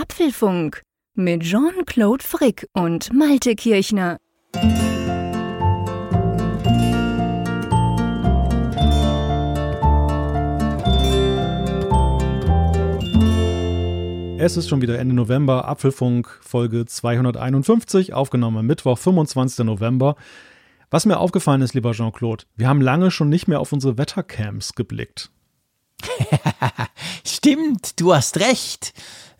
Apfelfunk mit Jean-Claude Frick und Malte Kirchner. Es ist schon wieder Ende November, Apfelfunk Folge 251, aufgenommen am Mittwoch, 25. November. Was mir aufgefallen ist, lieber Jean-Claude, wir haben lange schon nicht mehr auf unsere Wettercams geblickt. Stimmt, du hast recht.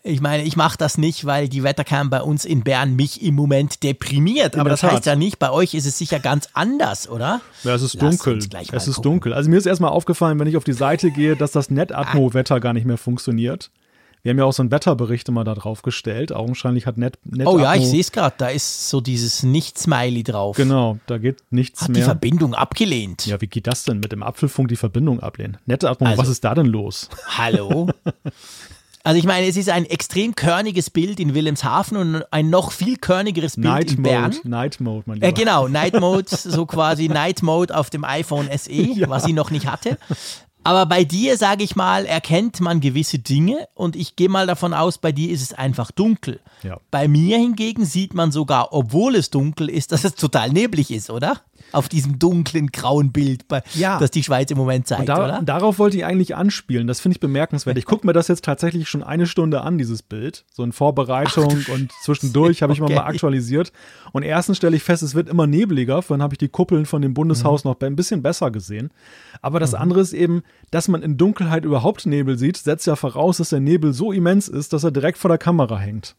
Ich meine, ich mache das nicht, weil die Wettercam bei uns in Bern mich im Moment deprimiert. Aber das heißt ja nicht, bei euch ist es sicher ganz anders, oder? Ja, es ist Lass dunkel. Es ist gucken. dunkel. Also mir ist erstmal aufgefallen, wenn ich auf die Seite gehe, dass das NetAtmo-Wetter gar nicht mehr funktioniert. Wir haben ja auch so einen Wetterbericht immer da drauf gestellt. Augenscheinlich hat Net, Net Oh ja, ich sehe es gerade. Da ist so dieses Nicht-Smiley drauf. Genau, da geht nichts hat mehr. Hat die Verbindung abgelehnt. Ja, wie geht das denn mit dem Apfelfunk die Verbindung ablehnen? NetAtmo, also, was ist da denn los? Hallo? Also ich meine, es ist ein extrem körniges Bild in Wilhelmshaven und ein noch viel körnigeres Bild Night in Mode, Bern. Night Mode, mein Lieber. Äh, genau, Night Mode, so quasi Night Mode auf dem iPhone SE, ja. was ich noch nicht hatte. Aber bei dir, sage ich mal, erkennt man gewisse Dinge und ich gehe mal davon aus, bei dir ist es einfach dunkel. Ja. Bei mir hingegen sieht man sogar, obwohl es dunkel ist, dass es total neblig ist, oder? Auf diesem dunklen, grauen Bild, ja. das die Schweiz im Moment zeigt, da, oder? Darauf wollte ich eigentlich anspielen. Das finde ich bemerkenswert. Ich gucke mir das jetzt tatsächlich schon eine Stunde an, dieses Bild. So in Vorbereitung Ach, und zwischendurch habe ich okay. mal aktualisiert. Und erstens stelle ich fest, es wird immer nebliger. Vorhin habe ich die Kuppeln von dem Bundeshaus mhm. noch ein bisschen besser gesehen. Aber das mhm. andere ist eben, dass man in Dunkelheit überhaupt Nebel sieht, setzt ja voraus, dass der Nebel so immens ist, dass er direkt vor der Kamera hängt.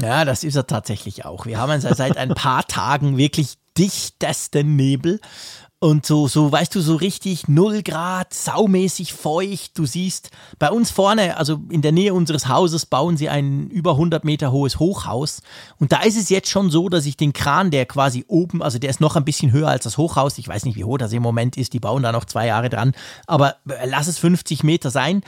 Ja, das ist er tatsächlich auch. Wir haben seit ein paar Tagen wirklich dichtesten Nebel. Und so, so, weißt du, so richtig 0 Grad, saumäßig feucht. Du siehst, bei uns vorne, also in der Nähe unseres Hauses, bauen sie ein über 100 Meter hohes Hochhaus. Und da ist es jetzt schon so, dass ich den Kran, der quasi oben, also der ist noch ein bisschen höher als das Hochhaus. Ich weiß nicht, wie hoch das im Moment ist. Die bauen da noch zwei Jahre dran. Aber äh, lass es 50 Meter sein.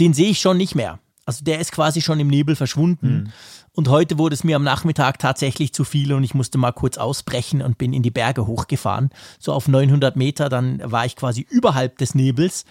Den sehe ich schon nicht mehr. Also der ist quasi schon im Nebel verschwunden. Mhm. Und heute wurde es mir am Nachmittag tatsächlich zu viel und ich musste mal kurz ausbrechen und bin in die Berge hochgefahren. So auf 900 Meter, dann war ich quasi überhalb des Nebels.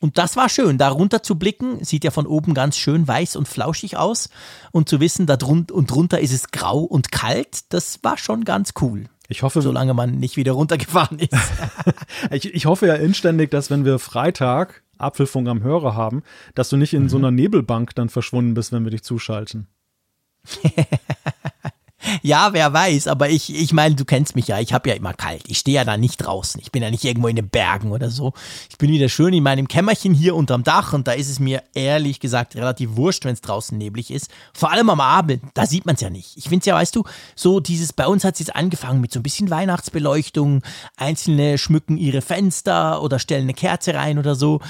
Und das war schön, da runter zu blicken, sieht ja von oben ganz schön weiß und flauschig aus. Und zu wissen, da drunter und drunter ist es grau und kalt, das war schon ganz cool. Ich hoffe, solange man nicht wieder runtergefahren ist. ich, ich hoffe ja inständig, dass wenn wir Freitag Apfelfunk am Hörer haben, dass du nicht in so einer Nebelbank dann verschwunden bist, wenn wir dich zuschalten. ja, wer weiß, aber ich, ich meine, du kennst mich ja, ich habe ja immer kalt. Ich stehe ja da nicht draußen. Ich bin ja nicht irgendwo in den Bergen oder so. Ich bin wieder schön in meinem Kämmerchen hier unterm Dach und da ist es mir ehrlich gesagt relativ wurscht, wenn es draußen neblig ist. Vor allem am Abend, da sieht man es ja nicht. Ich finde es ja, weißt du, so dieses, bei uns hat es jetzt angefangen mit so ein bisschen Weihnachtsbeleuchtung. Einzelne schmücken ihre Fenster oder stellen eine Kerze rein oder so.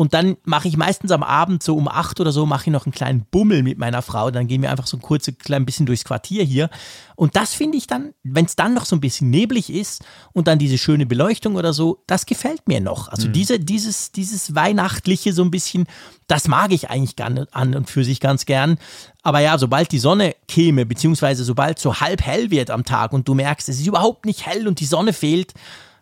Und dann mache ich meistens am Abend so um acht oder so, mache ich noch einen kleinen Bummel mit meiner Frau. Dann gehen wir einfach so ein kurzes klein bisschen durchs Quartier hier. Und das finde ich dann, wenn es dann noch so ein bisschen neblig ist und dann diese schöne Beleuchtung oder so, das gefällt mir noch. Also mhm. diese, dieses, dieses Weihnachtliche so ein bisschen, das mag ich eigentlich gern, an und für sich ganz gern. Aber ja, sobald die Sonne käme, beziehungsweise sobald so halb hell wird am Tag und du merkst, es ist überhaupt nicht hell und die Sonne fehlt,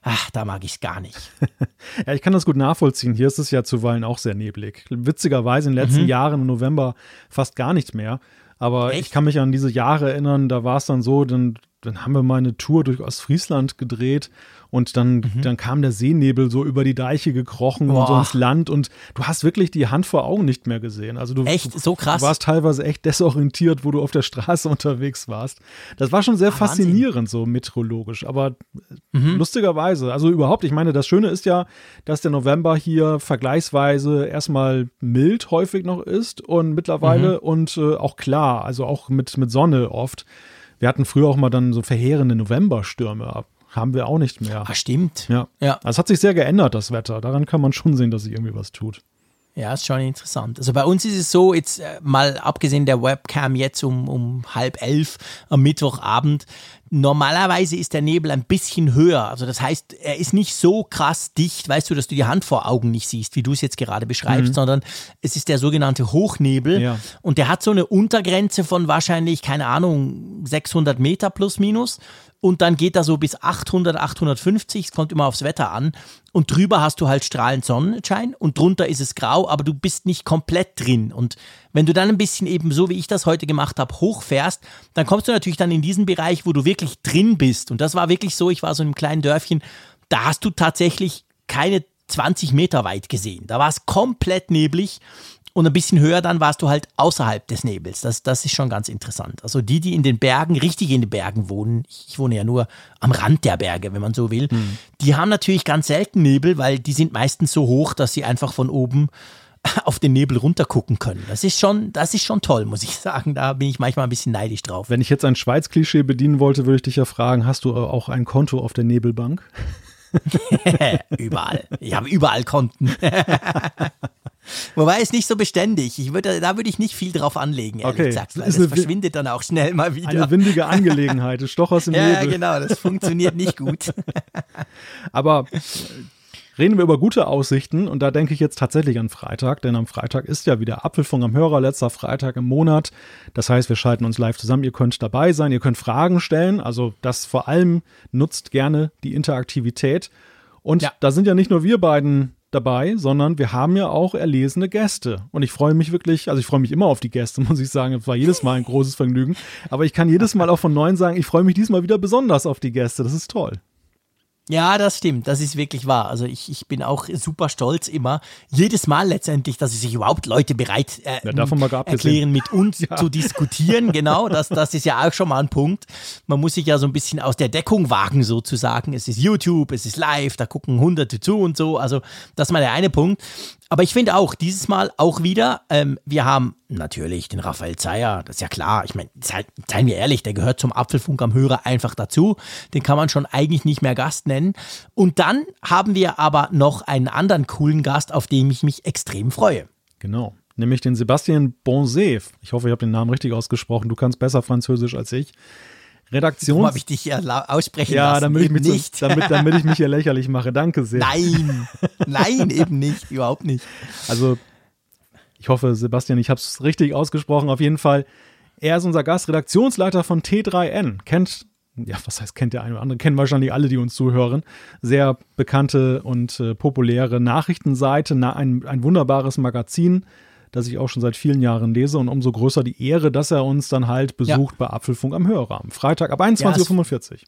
ach, da mag ich es gar nicht. ja, ich kann das gut nachvollziehen. Hier ist es ja zuweilen auch sehr neblig. Witzigerweise in den letzten mhm. Jahren im November fast gar nicht mehr. Aber Echt? ich kann mich an diese Jahre erinnern, da war es dann so, dann, dann haben wir mal eine Tour durch Ostfriesland gedreht und dann, mhm. dann kam der Seenebel so über die Deiche gekrochen Boah. und so ins Land und du hast wirklich die Hand vor Augen nicht mehr gesehen. Also du, echt so krass. Du warst teilweise echt desorientiert, wo du auf der Straße unterwegs warst. Das war schon sehr ah, faszinierend, Wahnsinn. so meteorologisch. Aber mhm. lustigerweise, also überhaupt, ich meine, das Schöne ist ja, dass der November hier vergleichsweise erstmal mild häufig noch ist und mittlerweile mhm. und äh, auch klar, also auch mit, mit Sonne oft. Wir hatten früher auch mal dann so verheerende Novemberstürme ab haben wir auch nicht mehr. Ah, stimmt. Ja. ja. Also es hat sich sehr geändert, das Wetter. Daran kann man schon sehen, dass sich irgendwie was tut. Ja, ist schon interessant. Also bei uns ist es so, jetzt äh, mal abgesehen der Webcam jetzt um, um halb elf am Mittwochabend, Normalerweise ist der Nebel ein bisschen höher. Also das heißt, er ist nicht so krass dicht, weißt du, dass du die Hand vor Augen nicht siehst, wie du es jetzt gerade beschreibst, mhm. sondern es ist der sogenannte Hochnebel. Ja. Und der hat so eine Untergrenze von wahrscheinlich, keine Ahnung, 600 Meter plus minus und dann geht er so bis 800, 850, es kommt immer aufs Wetter an und drüber hast du halt strahlend Sonnenschein und drunter ist es grau, aber du bist nicht komplett drin und wenn du dann ein bisschen eben so wie ich das heute gemacht habe, hochfährst, dann kommst du natürlich dann in diesen Bereich, wo du wirklich drin bist und das war wirklich so, ich war so in einem kleinen Dörfchen, da hast du tatsächlich keine 20 Meter weit gesehen. Da war es komplett neblig und ein bisschen höher dann warst du halt außerhalb des Nebels. Das, das ist schon ganz interessant. Also die, die in den Bergen, richtig in den Bergen wohnen, ich wohne ja nur am Rand der Berge, wenn man so will, mhm. die haben natürlich ganz selten Nebel, weil die sind meistens so hoch, dass sie einfach von oben auf den Nebel runtergucken können. Das ist schon, das ist schon toll, muss ich sagen. Da bin ich manchmal ein bisschen neidisch drauf. Wenn ich jetzt ein Schweiz-Klischee bedienen wollte, würde ich dich ja fragen, hast du auch ein Konto auf der Nebelbank? überall. Ich habe überall Konten. Wobei es nicht so beständig. Ich würde, da würde ich nicht viel drauf anlegen, ehrlich okay. gesagt. Weil das, das verschwindet dann auch schnell mal wieder. Eine windige Angelegenheit. Stoch aus dem ja, Nebel. Ja, genau. Das funktioniert nicht gut. Aber reden wir über gute Aussichten und da denke ich jetzt tatsächlich an Freitag, denn am Freitag ist ja wieder Apfelfunk am Hörer, letzter Freitag im Monat. Das heißt, wir schalten uns live zusammen. Ihr könnt dabei sein, ihr könnt Fragen stellen. Also das vor allem nutzt gerne die Interaktivität. Und ja. da sind ja nicht nur wir beiden dabei, sondern wir haben ja auch erlesene Gäste. Und ich freue mich wirklich, also ich freue mich immer auf die Gäste, muss ich sagen. Es war jedes Mal ein großes Vergnügen. Aber ich kann jedes Mal auch von neuen sagen, ich freue mich diesmal wieder besonders auf die Gäste. Das ist toll. Ja, das stimmt. Das ist wirklich wahr. Also ich, ich bin auch super stolz immer, jedes Mal letztendlich, dass sich überhaupt Leute bereit äh, ja, erklären, mit uns ja. zu diskutieren. Genau, das, das ist ja auch schon mal ein Punkt. Man muss sich ja so ein bisschen aus der Deckung wagen, sozusagen. Es ist YouTube, es ist live, da gucken Hunderte zu und so. Also das ist mal der eine Punkt. Aber ich finde auch, dieses Mal auch wieder, ähm, wir haben natürlich den Raphael Zeyer, das ist ja klar. Ich meine, seien wir ehrlich, der gehört zum Apfelfunk am Hörer einfach dazu. Den kann man schon eigentlich nicht mehr Gast nennen. Und dann haben wir aber noch einen anderen coolen Gast, auf den ich mich extrem freue. Genau. Nämlich den Sebastian Bonsev. Ich hoffe, ich habe den Namen richtig ausgesprochen. Du kannst besser Französisch als ich. Redaktions. habe ich dich ja aussprechen ja, lassen? Damit ich, mich nicht. So, damit, damit ich mich hier lächerlich mache. Danke sehr. Nein, nein, eben nicht, überhaupt nicht. Also, ich hoffe, Sebastian, ich habe es richtig ausgesprochen. Auf jeden Fall, er ist unser Gast, Redaktionsleiter von T3N. Kennt, ja, was heißt kennt der eine oder andere? Kennen wahrscheinlich alle, die uns zuhören. Sehr bekannte und äh, populäre Nachrichtenseite, na, ein, ein wunderbares Magazin das ich auch schon seit vielen Jahren lese und umso größer die Ehre, dass er uns dann halt besucht ja. bei Apfelfunk am Hörrahmen. Freitag ab 21.45 Uhr.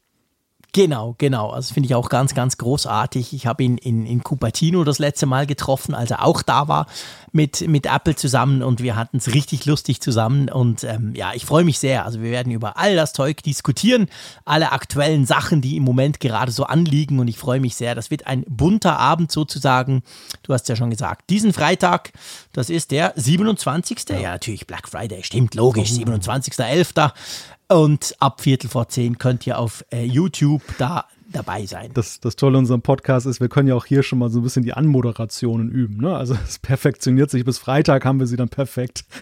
Genau, genau. Also finde ich auch ganz, ganz großartig. Ich habe ihn in, in Cupertino das letzte Mal getroffen, als er auch da war mit, mit Apple zusammen und wir hatten es richtig lustig zusammen. Und ähm, ja, ich freue mich sehr. Also wir werden über all das Zeug diskutieren, alle aktuellen Sachen, die im Moment gerade so anliegen. Und ich freue mich sehr. Das wird ein bunter Abend sozusagen. Du hast ja schon gesagt, diesen Freitag, das ist der 27. Ja, ja natürlich Black Friday, stimmt, logisch, 27.11. Und ab Viertel vor zehn könnt ihr auf äh, YouTube da dabei sein. Das, das Tolle an unserem Podcast ist, wir können ja auch hier schon mal so ein bisschen die Anmoderationen üben. Ne? Also es perfektioniert sich. Bis Freitag haben wir sie dann perfekt.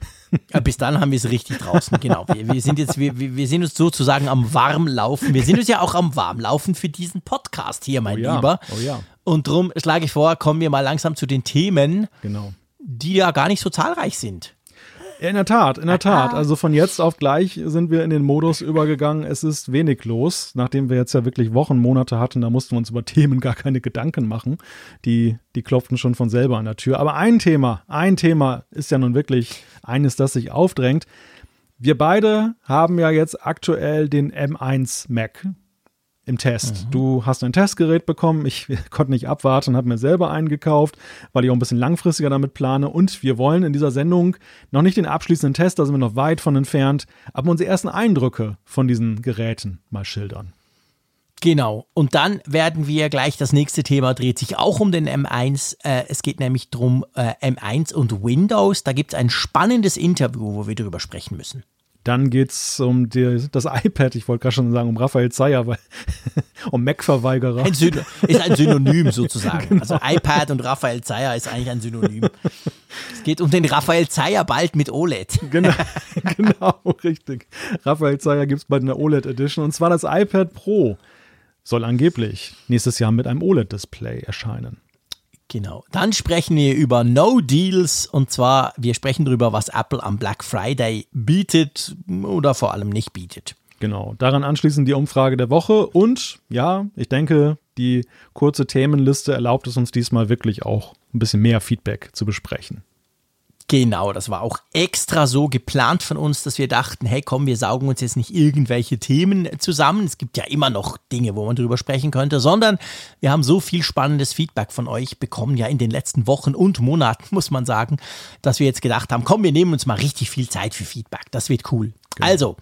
Ja, bis dann haben wir es richtig draußen, genau. Wir, wir, sind jetzt, wir, wir sind uns sozusagen am Warmlaufen. Wir sind uns ja auch am Warmlaufen für diesen Podcast hier, mein oh ja, Lieber. Oh ja. Und darum schlage ich vor, kommen wir mal langsam zu den Themen, genau. die ja gar nicht so zahlreich sind. In der Tat, in der Tat. Also von jetzt auf gleich sind wir in den Modus übergegangen. Es ist wenig los, nachdem wir jetzt ja wirklich Wochen, Monate hatten. Da mussten wir uns über Themen gar keine Gedanken machen. Die, die klopften schon von selber an der Tür. Aber ein Thema, ein Thema ist ja nun wirklich eines, das sich aufdrängt. Wir beide haben ja jetzt aktuell den M1 Mac im Test. Mhm. Du hast ein Testgerät bekommen, ich konnte nicht abwarten, habe mir selber einen gekauft, weil ich auch ein bisschen langfristiger damit plane. Und wir wollen in dieser Sendung noch nicht den abschließenden Test, da sind wir noch weit von entfernt, aber unsere ersten Eindrücke von diesen Geräten mal schildern. Genau. Und dann werden wir gleich, das nächste Thema dreht sich auch um den M1. Äh, es geht nämlich darum, äh, M1 und Windows. Da gibt es ein spannendes Interview, wo wir darüber sprechen müssen. Dann geht es um die, das iPad, ich wollte gerade schon sagen, um Raphael Zeyer, weil um Mac-Verweigerer. Ist ein Synonym sozusagen. Genau. Also iPad und Raphael Zeyer ist eigentlich ein Synonym. es geht um den Raphael Zeyer bald mit OLED. genau, genau, richtig. Raphael Zeyer gibt es bald eine OLED Edition und zwar das iPad Pro soll angeblich nächstes Jahr mit einem OLED-Display erscheinen. Genau. Dann sprechen wir über No Deals und zwar, wir sprechen darüber, was Apple am Black Friday bietet oder vor allem nicht bietet. Genau. Daran anschließend die Umfrage der Woche und ja, ich denke, die kurze Themenliste erlaubt es uns diesmal wirklich auch ein bisschen mehr Feedback zu besprechen. Genau, das war auch extra so geplant von uns, dass wir dachten, hey komm, wir saugen uns jetzt nicht irgendwelche Themen zusammen. Es gibt ja immer noch Dinge, wo man drüber sprechen könnte, sondern wir haben so viel spannendes Feedback von euch bekommen, ja in den letzten Wochen und Monaten, muss man sagen, dass wir jetzt gedacht haben, komm, wir nehmen uns mal richtig viel Zeit für Feedback. Das wird cool. Genau. Also,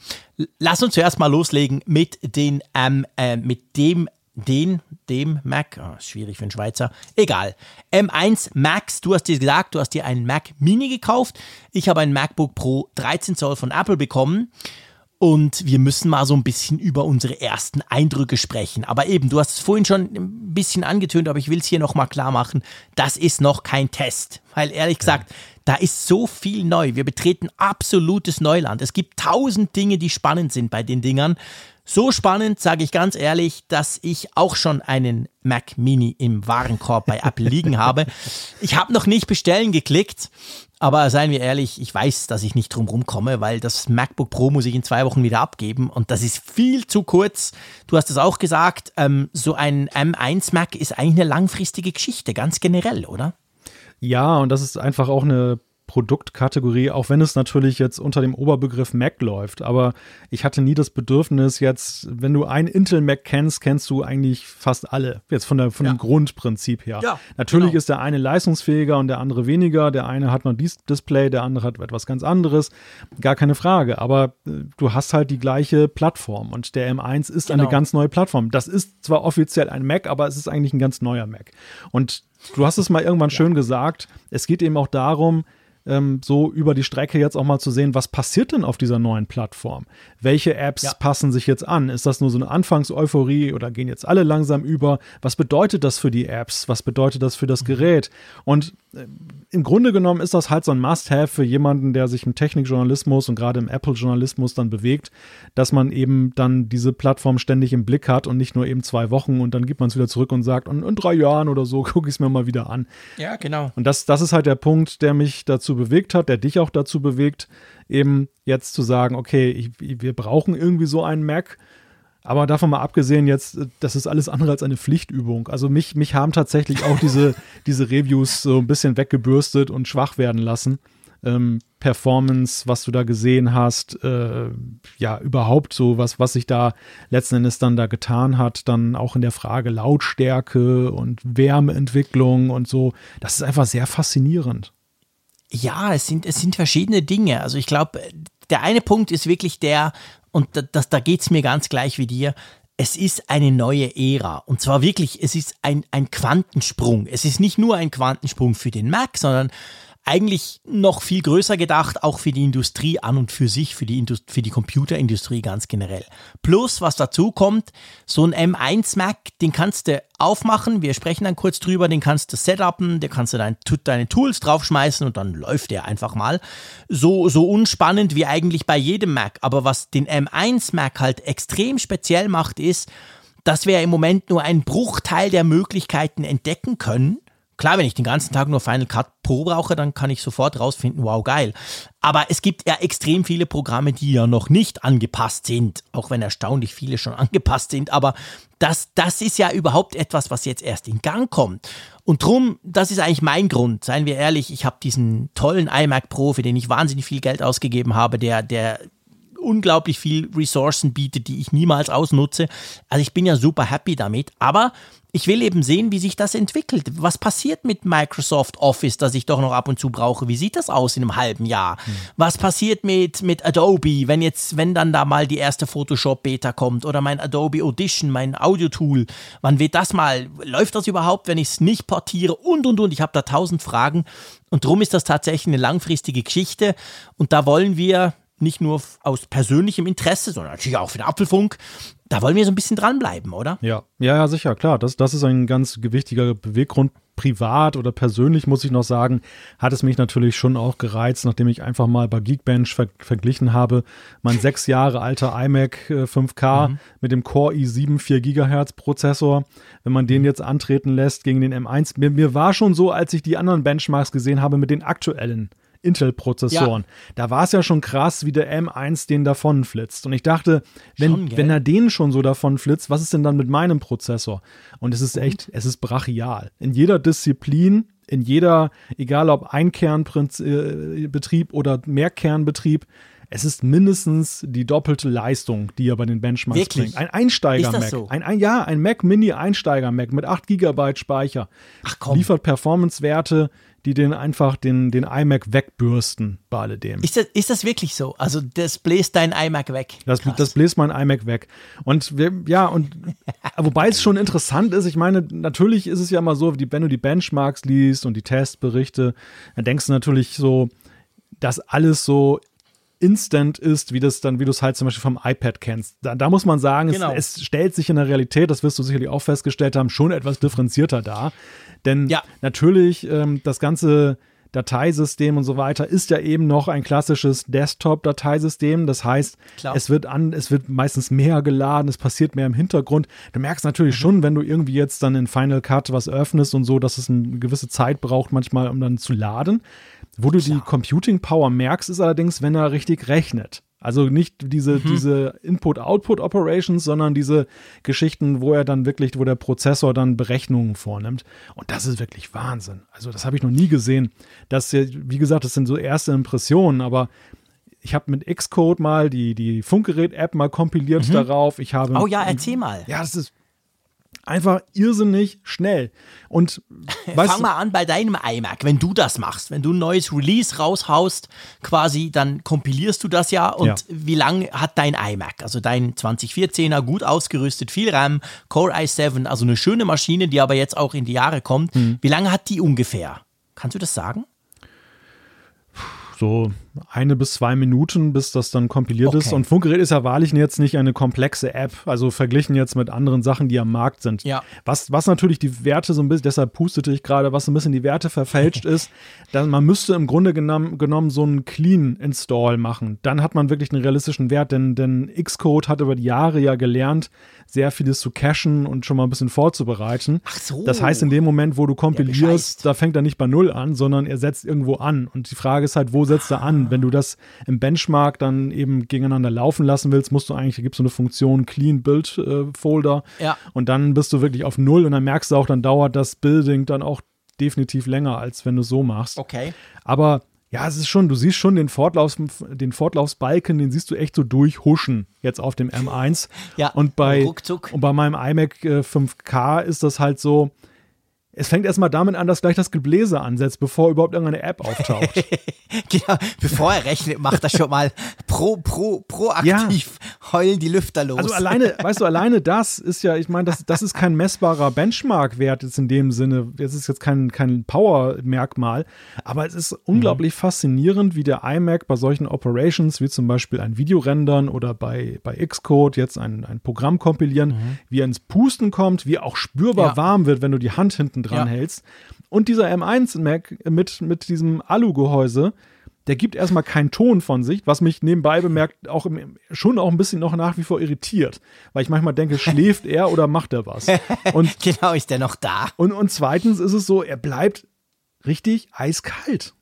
lass uns zuerst mal loslegen mit den, ähm, äh, mit dem den, dem Mac, oh, schwierig für einen Schweizer, egal. M1 Max, du hast dir gesagt, du hast dir einen Mac Mini gekauft. Ich habe ein MacBook Pro 13 Zoll von Apple bekommen. Und wir müssen mal so ein bisschen über unsere ersten Eindrücke sprechen. Aber eben, du hast es vorhin schon ein bisschen angetönt, aber ich will es hier nochmal klar machen. Das ist noch kein Test. Weil ehrlich gesagt, da ist so viel neu. Wir betreten absolutes Neuland. Es gibt tausend Dinge, die spannend sind bei den Dingern. So spannend, sage ich ganz ehrlich, dass ich auch schon einen Mac Mini im Warenkorb bei Apple liegen habe. Ich habe noch nicht bestellen geklickt, aber seien wir ehrlich, ich weiß, dass ich nicht drum komme, weil das MacBook Pro muss ich in zwei Wochen wieder abgeben und das ist viel zu kurz. Du hast es auch gesagt, ähm, so ein M1 Mac ist eigentlich eine langfristige Geschichte, ganz generell, oder? Ja, und das ist einfach auch eine Produktkategorie, auch wenn es natürlich jetzt unter dem Oberbegriff Mac läuft. Aber ich hatte nie das Bedürfnis, jetzt, wenn du ein Intel Mac kennst, kennst du eigentlich fast alle. Jetzt von, der, von ja. dem Grundprinzip her. Ja, natürlich genau. ist der eine leistungsfähiger und der andere weniger. Der eine hat noch dies Display, der andere hat etwas ganz anderes. Gar keine Frage. Aber äh, du hast halt die gleiche Plattform und der M1 ist genau. eine ganz neue Plattform. Das ist zwar offiziell ein Mac, aber es ist eigentlich ein ganz neuer Mac. Und du hast es mal irgendwann ja. schön gesagt. Es geht eben auch darum, ähm, so über die Strecke jetzt auch mal zu sehen, was passiert denn auf dieser neuen Plattform? Welche Apps ja. passen sich jetzt an? Ist das nur so eine Anfangseuphorie oder gehen jetzt alle langsam über? Was bedeutet das für die Apps? Was bedeutet das für das mhm. Gerät? Und im Grunde genommen ist das halt so ein Must-Have für jemanden, der sich im Technikjournalismus und gerade im Apple-Journalismus dann bewegt, dass man eben dann diese Plattform ständig im Blick hat und nicht nur eben zwei Wochen und dann gibt man es wieder zurück und sagt, und in drei Jahren oder so gucke ich es mir mal wieder an. Ja, genau. Und das, das ist halt der Punkt, der mich dazu bewegt hat, der dich auch dazu bewegt, eben jetzt zu sagen, okay, ich, wir brauchen irgendwie so einen Mac aber davon mal abgesehen jetzt, das ist alles andere als eine Pflichtübung. Also mich, mich haben tatsächlich auch diese, diese Reviews so ein bisschen weggebürstet und schwach werden lassen. Ähm, Performance, was du da gesehen hast, äh, ja, überhaupt so, was, was sich da letzten Endes dann da getan hat, dann auch in der Frage Lautstärke und Wärmeentwicklung und so. Das ist einfach sehr faszinierend. Ja, es sind, es sind verschiedene Dinge. Also ich glaube, der eine Punkt ist wirklich der, und da, das, da geht es mir ganz gleich wie dir, es ist eine neue Ära. Und zwar wirklich, es ist ein, ein Quantensprung. Es ist nicht nur ein Quantensprung für den Mac, sondern eigentlich noch viel größer gedacht, auch für die Industrie an und für sich, für die, Indust für die Computerindustrie ganz generell. Plus, was dazu kommt, so ein M1 Mac, den kannst du aufmachen, wir sprechen dann kurz drüber, den kannst du setupen, da kannst du dein, deine Tools draufschmeißen und dann läuft der einfach mal. So, so unspannend wie eigentlich bei jedem Mac. Aber was den M1 Mac halt extrem speziell macht, ist, dass wir im Moment nur einen Bruchteil der Möglichkeiten entdecken können Klar, wenn ich den ganzen Tag nur Final Cut Pro brauche, dann kann ich sofort rausfinden, wow, geil. Aber es gibt ja extrem viele Programme, die ja noch nicht angepasst sind, auch wenn erstaunlich viele schon angepasst sind. Aber das, das ist ja überhaupt etwas, was jetzt erst in Gang kommt. Und drum, das ist eigentlich mein Grund. Seien wir ehrlich, ich habe diesen tollen iMac Pro, für den ich wahnsinnig viel Geld ausgegeben habe, der, der unglaublich viel Ressourcen bietet, die ich niemals ausnutze. Also ich bin ja super happy damit. Aber ich will eben sehen, wie sich das entwickelt. Was passiert mit Microsoft Office, das ich doch noch ab und zu brauche? Wie sieht das aus in einem halben Jahr? Hm. Was passiert mit, mit Adobe, wenn jetzt, wenn dann da mal die erste Photoshop Beta kommt oder mein Adobe Audition, mein Audio-Tool? Wann wird das mal? Läuft das überhaupt, wenn ich es nicht portiere? Und, und, und. Ich habe da tausend Fragen. Und darum ist das tatsächlich eine langfristige Geschichte. Und da wollen wir nicht nur aus persönlichem Interesse, sondern natürlich auch für den Apfelfunk. Da wollen wir so ein bisschen dranbleiben, oder? Ja, ja, ja, sicher, klar. Das, das ist ein ganz gewichtiger Beweggrund. Privat oder persönlich muss ich noch sagen, hat es mich natürlich schon auch gereizt, nachdem ich einfach mal bei Geekbench ver verglichen habe, mein sechs Jahre alter iMac 5K äh, mhm. mit dem Core i7 4 Gigahertz Prozessor, wenn man den jetzt antreten lässt gegen den M1. Mir, mir war schon so, als ich die anderen Benchmarks gesehen habe mit den aktuellen Intel-Prozessoren. Ja. Da war es ja schon krass, wie der M1 den davon flitzt. Und ich dachte, wenn, wenn er den schon so davon flitzt, was ist denn dann mit meinem Prozessor? Und es ist echt, es ist brachial. In jeder Disziplin, in jeder, egal ob Einkernbetrieb oder Mehrkernbetrieb, es ist mindestens die doppelte Leistung, die er bei den Benchmarks Wirklich? bringt. Ein Einsteiger-Mac. So? Ein, ein, ja, ein Mac Mini Einsteiger-Mac mit 8 GB Speicher. Ach komm. Liefert Performance-Werte, die den einfach den, den iMac wegbürsten bei alledem. Ist das, ist das wirklich so? Also das bläst dein iMac weg? Das, das bläst mein iMac weg. Und wir, ja, und wobei es schon interessant ist, ich meine, natürlich ist es ja immer so, wenn du die Benchmarks liest und die Testberichte, dann denkst du natürlich so, dass alles so instant ist, wie das dann, wie du es halt zum Beispiel vom iPad kennst. Da, da muss man sagen, genau. es, es, stellt sich in der Realität, das wirst du sicherlich auch festgestellt haben, schon etwas differenzierter dar. Denn ja. natürlich ähm, das ganze Dateisystem und so weiter ist ja eben noch ein klassisches Desktop-Dateisystem. Das heißt, es wird an, es wird meistens mehr geladen, es passiert mehr im Hintergrund. Du merkst natürlich mhm. schon, wenn du irgendwie jetzt dann in Final Cut was öffnest und so, dass es eine gewisse Zeit braucht manchmal, um dann zu laden. Wo du Klar. die Computing Power merkst, ist allerdings, wenn er richtig rechnet. Also nicht diese, mhm. diese Input-Output-Operations, sondern diese Geschichten, wo er dann wirklich, wo der Prozessor dann Berechnungen vornimmt. Und das ist wirklich Wahnsinn. Also das habe ich noch nie gesehen. Das, wie gesagt, das sind so erste Impressionen, aber ich habe mit Xcode mal die, die Funkgerät-App mal kompiliert mhm. darauf. Ich habe. Oh ja, erzähl mal. Ja, das ist einfach irrsinnig schnell. Und fang mal an bei deinem iMac, wenn du das machst, wenn du ein neues Release raushaust, quasi, dann kompilierst du das ja. Und ja. wie lange hat dein iMac? Also dein 2014er, gut ausgerüstet, viel RAM, Core i7, also eine schöne Maschine, die aber jetzt auch in die Jahre kommt. Hm. Wie lange hat die ungefähr? Kannst du das sagen? so eine bis zwei Minuten, bis das dann kompiliert okay. ist. Und Funkgerät ist ja wahrlich jetzt nicht eine komplexe App, also verglichen jetzt mit anderen Sachen, die am Markt sind. Ja. Was, was natürlich die Werte so ein bisschen, deshalb pustete ich gerade, was so ein bisschen die Werte verfälscht ist, dann man müsste im Grunde genommen, genommen so einen Clean-Install machen. Dann hat man wirklich einen realistischen Wert, denn, denn Xcode hat über die Jahre ja gelernt, sehr vieles zu cachen und schon mal ein bisschen vorzubereiten. Ach so. Das heißt, in dem Moment, wo du kompilierst, ja, da fängt er nicht bei Null an, sondern er setzt irgendwo an. Und die Frage ist halt, wo setzt er an? Wenn du das im Benchmark dann eben gegeneinander laufen lassen willst, musst du eigentlich, da gibt es so eine Funktion Clean Build äh, Folder. Ja. Und dann bist du wirklich auf Null und dann merkst du auch, dann dauert das Building dann auch definitiv länger, als wenn du so machst. Okay. Aber ja, es ist schon, du siehst schon den, Fortlaufs, den Fortlaufsbalken, den siehst du echt so durchhuschen jetzt auf dem M1. ja, und bei, ruckzuck. und bei meinem iMac äh, 5K ist das halt so, es fängt erstmal damit an, dass gleich das Gebläse ansetzt, bevor überhaupt irgendeine App auftaucht. genau, bevor er rechnet, macht er schon mal pro, pro, proaktiv ja. heulen die Lüfter los. Also alleine, weißt du, alleine das ist ja, ich meine, das, das ist kein messbarer Benchmark-Wert jetzt in dem Sinne. Es ist jetzt kein, kein Power-Merkmal, aber es ist unglaublich mhm. faszinierend, wie der iMac bei solchen Operations, wie zum Beispiel ein Video rendern oder bei, bei Xcode jetzt ein, ein Programm kompilieren, mhm. wie er ins Pusten kommt, wie er auch spürbar ja. warm wird, wenn du die Hand hinten dran ja. hältst. Und dieser M1 Mac mit, mit diesem Alu-Gehäuse, der gibt erstmal keinen Ton von sich, was mich nebenbei bemerkt auch im, schon auch ein bisschen noch nach wie vor irritiert, weil ich manchmal denke, schläft er oder macht er was? Und genau ist er noch da. Und, und zweitens ist es so, er bleibt richtig eiskalt.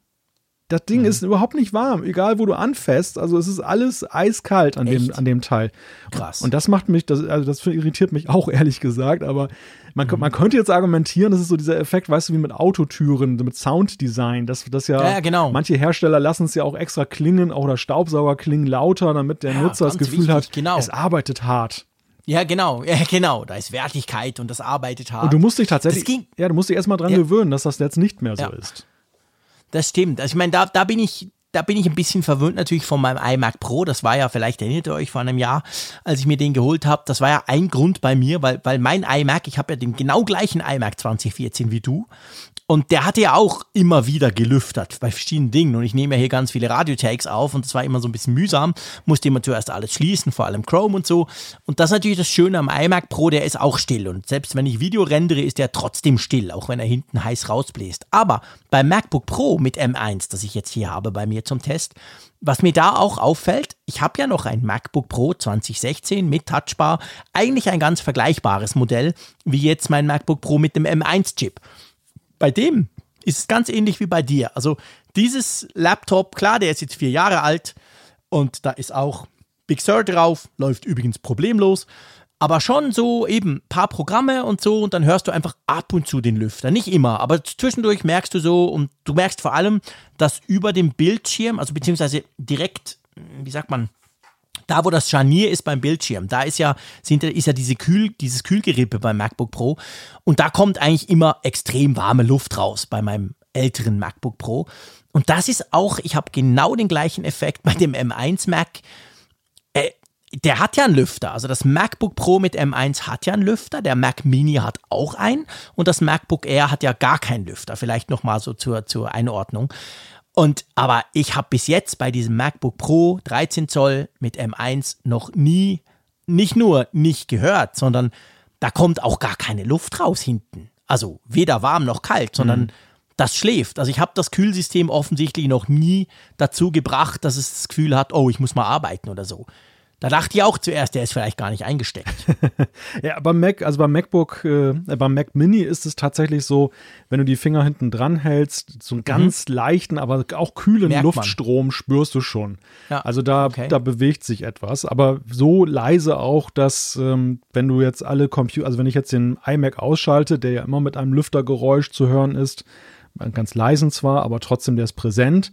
Das Ding mhm. ist überhaupt nicht warm, egal wo du anfasst. Also es ist alles eiskalt an, dem, an dem Teil. Krass. Und das macht mich, das, also das irritiert mich auch ehrlich gesagt, aber man, mhm. man könnte jetzt argumentieren, das ist so dieser Effekt, weißt du, wie mit Autotüren, mit Sounddesign, dass das ja, ja, ja genau. manche Hersteller lassen es ja auch extra klingen, auch der Staubsauger klingen lauter, damit der ja, Nutzer das Gefühl wichtig, hat, genau. es arbeitet hart. Ja, genau, ja, genau. Da ist Wertigkeit und das arbeitet hart. Und du musst dich tatsächlich, ja, du musst dich erstmal dran gewöhnen, dass das jetzt nicht mehr so ist. Das stimmt. Also ich meine, da, da bin ich, da bin ich ein bisschen verwöhnt natürlich von meinem iMac Pro. Das war ja, vielleicht erinnert ihr euch vor einem Jahr, als ich mir den geholt habe. Das war ja ein Grund bei mir, weil, weil mein iMac, ich habe ja den genau gleichen iMac 2014 wie du. Und der hatte ja auch immer wieder gelüftet bei verschiedenen Dingen. Und ich nehme ja hier ganz viele Radiotakes auf und das war immer so ein bisschen mühsam. Musste immer zuerst alles schließen, vor allem Chrome und so. Und das ist natürlich das Schöne am iMac Pro, der ist auch still. Und selbst wenn ich Video rendere, ist der trotzdem still, auch wenn er hinten heiß rausbläst. Aber beim MacBook Pro mit M1, das ich jetzt hier habe bei mir zum Test, was mir da auch auffällt, ich habe ja noch ein MacBook Pro 2016 mit Touchbar, eigentlich ein ganz vergleichbares Modell wie jetzt mein MacBook Pro mit dem M1-Chip bei dem ist es ganz ähnlich wie bei dir. Also dieses Laptop, klar, der ist jetzt vier Jahre alt und da ist auch Big Sur drauf, läuft übrigens problemlos. Aber schon so eben ein paar Programme und so und dann hörst du einfach ab und zu den Lüfter. Nicht immer, aber zwischendurch merkst du so und du merkst vor allem, dass über dem Bildschirm, also beziehungsweise direkt, wie sagt man, da wo das Scharnier ist beim Bildschirm, da ist ja, sind, ist ja diese Kühl, dieses Kühlgerippe beim MacBook Pro und da kommt eigentlich immer extrem warme Luft raus bei meinem älteren MacBook Pro. Und das ist auch, ich habe genau den gleichen Effekt bei dem M1 Mac. Äh, der hat ja einen Lüfter. Also das MacBook Pro mit M1 hat ja einen Lüfter, der Mac Mini hat auch einen und das MacBook Air hat ja gar keinen Lüfter. Vielleicht nochmal so zur, zur Einordnung. Und aber ich habe bis jetzt bei diesem MacBook Pro 13 Zoll mit M1 noch nie, nicht nur nicht gehört, sondern da kommt auch gar keine Luft raus hinten. Also weder warm noch kalt, sondern mhm. das schläft. Also ich habe das Kühlsystem offensichtlich noch nie dazu gebracht, dass es das Gefühl hat, oh, ich muss mal arbeiten oder so. Da dachte ich auch zuerst, der ist vielleicht gar nicht eingesteckt. ja, beim Mac, also beim MacBook, äh, beim Mac Mini ist es tatsächlich so, wenn du die Finger hinten dran hältst, so einen mhm. ganz leichten, aber auch kühlen Merkt Luftstrom man. spürst du schon. Ja, also da, okay. da bewegt sich etwas, aber so leise auch, dass ähm, wenn du jetzt alle Computer, also wenn ich jetzt den iMac ausschalte, der ja immer mit einem Lüftergeräusch zu hören ist, ganz leisen zwar, aber trotzdem der ist präsent,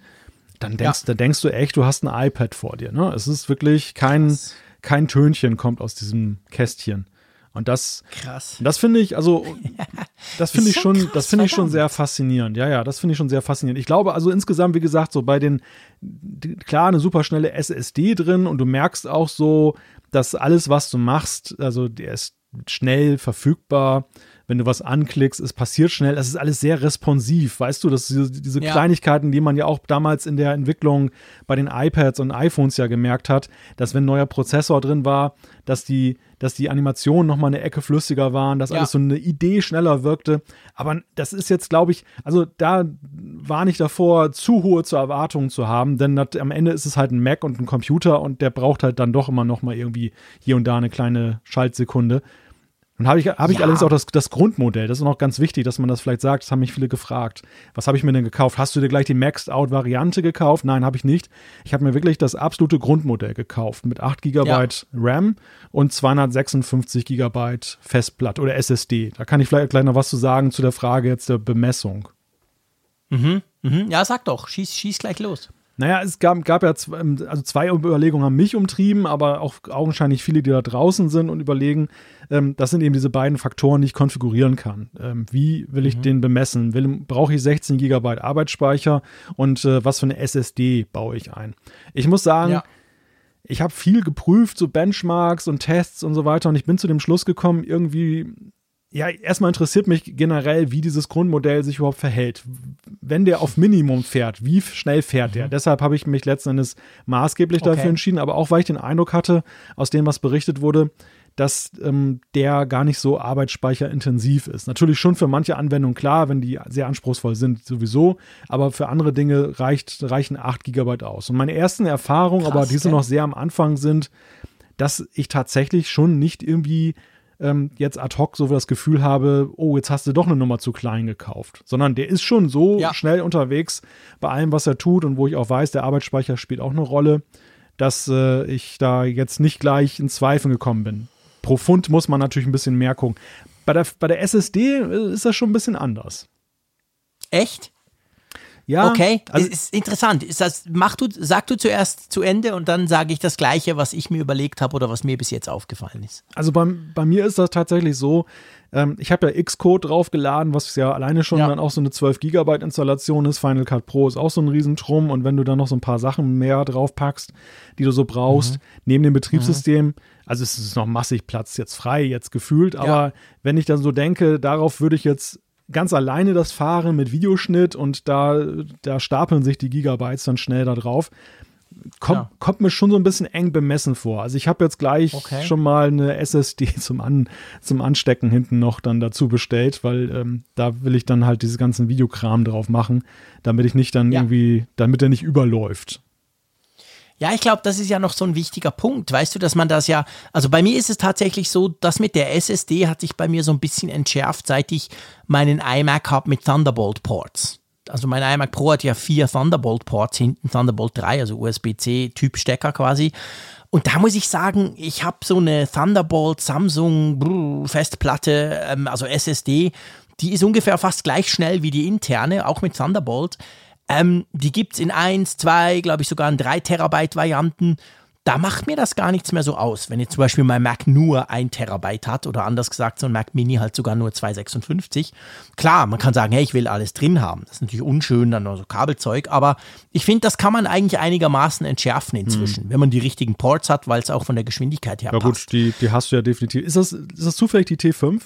dann denkst, ja. da denkst du echt, du hast ein iPad vor dir. Ne? Es ist wirklich kein, kein Tönchen kommt aus diesem Kästchen. Und das, krass. Das finde ich, also, das finde ich schon, krass, das finde ich schon sehr faszinierend. Ja, ja, das finde ich schon sehr faszinierend. Ich glaube, also insgesamt, wie gesagt, so bei den, klar, eine super schnelle SSD drin und du merkst auch so, dass alles, was du machst, also der ist schnell verfügbar wenn du was anklickst, es passiert schnell, das ist alles sehr responsiv, weißt du, dass diese, diese ja. Kleinigkeiten, die man ja auch damals in der Entwicklung bei den iPads und iPhones ja gemerkt hat, dass wenn ein neuer Prozessor drin war, dass die, dass die Animationen nochmal eine Ecke flüssiger waren, dass ja. alles so eine Idee schneller wirkte. Aber das ist jetzt, glaube ich, also da war nicht davor, zu hohe zu Erwartungen zu haben, denn das, am Ende ist es halt ein Mac und ein Computer und der braucht halt dann doch immer nochmal irgendwie hier und da eine kleine Schaltsekunde. Und habe ich, hab ich ja. allerdings auch das, das Grundmodell. Das ist noch ganz wichtig, dass man das vielleicht sagt. Das haben mich viele gefragt. Was habe ich mir denn gekauft? Hast du dir gleich die Maxed-Out-Variante gekauft? Nein, habe ich nicht. Ich habe mir wirklich das absolute Grundmodell gekauft mit 8 GB ja. RAM und 256 GB Festplatte oder SSD. Da kann ich vielleicht gleich noch was zu sagen zu der Frage jetzt der Bemessung. Mhm, mhm. Ja, sag doch. Schieß, schieß gleich los. Naja, es gab, gab ja zwei, ähm, also zwei Überlegungen haben mich umtrieben, aber auch augenscheinlich viele, die da draußen sind und überlegen, ähm, das sind eben diese beiden Faktoren, die ich konfigurieren kann. Ähm, wie will ich mhm. den bemessen? Will, brauche ich 16 GB Arbeitsspeicher und äh, was für eine SSD baue ich ein? Ich muss sagen, ja. ich habe viel geprüft, so Benchmarks und Tests und so weiter und ich bin zu dem Schluss gekommen, irgendwie ja, erstmal interessiert mich generell, wie dieses Grundmodell sich überhaupt verhält. Wenn der auf Minimum fährt, wie schnell fährt mhm. der? Deshalb habe ich mich letzten Endes maßgeblich okay. dafür entschieden, aber auch weil ich den Eindruck hatte, aus dem, was berichtet wurde, dass ähm, der gar nicht so arbeitsspeicherintensiv ist. Natürlich schon für manche Anwendungen klar, wenn die sehr anspruchsvoll sind, sowieso, aber für andere Dinge reicht, reichen 8 GB aus. Und meine ersten Erfahrungen, Krass, aber diese noch sehr am Anfang sind, dass ich tatsächlich schon nicht irgendwie ähm, jetzt ad hoc so das Gefühl habe, oh, jetzt hast du doch eine Nummer zu klein gekauft. Sondern der ist schon so ja. schnell unterwegs bei allem, was er tut und wo ich auch weiß, der Arbeitsspeicher spielt auch eine Rolle, dass äh, ich da jetzt nicht gleich in Zweifel gekommen bin. Pro Pfund muss man natürlich ein bisschen mehr gucken. Bei der, bei der SSD ist das schon ein bisschen anders. Echt? Ja. Okay, also, ist interessant. Das, mach du, sag du zuerst zu Ende und dann sage ich das Gleiche, was ich mir überlegt habe oder was mir bis jetzt aufgefallen ist. Also bei, bei mir ist das tatsächlich so, ähm, ich habe ja Xcode draufgeladen, was ja alleine schon ja. dann auch so eine 12 Gigabyte Installation ist. Final Cut Pro ist auch so ein Riesentrum und wenn du dann noch so ein paar Sachen mehr draufpackst, die du so brauchst, mhm. neben dem Betriebssystem, mhm. also es ist noch massig Platz jetzt frei, jetzt gefühlt, aber ja. wenn ich dann so denke, darauf würde ich jetzt ganz alleine das Fahren mit Videoschnitt und da, da stapeln sich die Gigabytes dann schnell da drauf. Kommt, ja. kommt mir schon so ein bisschen eng bemessen vor. Also ich habe jetzt gleich okay. schon mal eine SSD zum, An, zum Anstecken hinten noch dann dazu bestellt, weil ähm, da will ich dann halt dieses ganzen Videokram drauf machen, damit ich nicht dann ja. irgendwie, damit er nicht überläuft. Ja, ich glaube, das ist ja noch so ein wichtiger Punkt. Weißt du, dass man das ja, also bei mir ist es tatsächlich so, dass mit der SSD hat sich bei mir so ein bisschen entschärft, seit ich meinen iMac habe mit Thunderbolt Ports. Also mein iMac Pro hat ja vier Thunderbolt Ports hinten, Thunderbolt 3, also USB-C Typ-Stecker quasi. Und da muss ich sagen, ich habe so eine Thunderbolt Samsung Festplatte, ähm, also SSD, die ist ungefähr fast gleich schnell wie die interne, auch mit Thunderbolt. Ähm, die gibt es in 1, 2, glaube ich sogar in 3 Terabyte Varianten. Da macht mir das gar nichts mehr so aus, wenn jetzt zum Beispiel mein Mac nur 1 Terabyte hat oder anders gesagt so ein Mac Mini halt sogar nur 256. Klar, man kann sagen, hey, ich will alles drin haben. Das ist natürlich unschön, dann nur so Kabelzeug, aber ich finde, das kann man eigentlich einigermaßen entschärfen inzwischen, mhm. wenn man die richtigen Ports hat, weil es auch von der Geschwindigkeit her ja, passt. Ja gut, die, die hast du ja definitiv. Ist das, ist das zufällig die T5?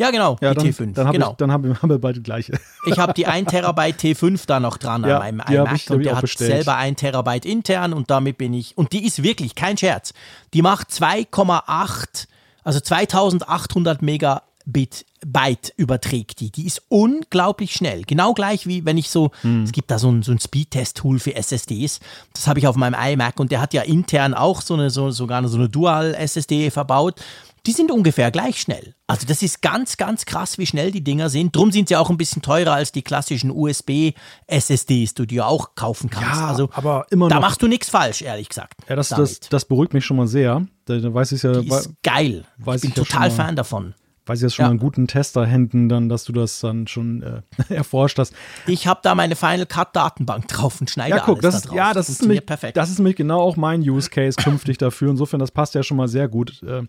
Ja, genau, ja, die dann, T5. Dann, genau. Ich, dann haben, wir, beide gleiche. Ich habe die 1 Terabyte T5 da noch dran ja, an meinem iMac ich, und der hat bestellt. selber 1 Terabyte intern und damit bin ich, und die ist wirklich kein Scherz, die macht 2,8, also 2800 Megabit Byte überträgt die. Die ist unglaublich schnell. Genau gleich wie wenn ich so, hm. es gibt da so ein, so ein Speedtest-Tool für SSDs. Das habe ich auf meinem iMac und der hat ja intern auch so eine, so, sogar so eine Dual-SSD verbaut die sind ungefähr gleich schnell. Also das ist ganz, ganz krass, wie schnell die Dinger sind. Drum sind sie auch ein bisschen teurer als die klassischen USB-SSDs, die du dir auch kaufen kannst. Ja, also aber immer noch. Da machst du nichts falsch, ehrlich gesagt. Ja, das, das, das beruhigt mich schon mal sehr. Da, da weiß ich ja. Die ist geil. ich bin total ja Fan davon weiß ich jetzt schon ja. mal in guten Testerhänden dann, dass du das dann schon äh, erforscht hast. Ich habe da meine Final Cut Datenbank drauf und schneide ja, guck, alles das, da drauf. Ja, das, das ist nämlich, perfekt. Das ist nämlich genau auch mein Use Case künftig dafür. Insofern, das passt ja schon mal sehr gut. Äh,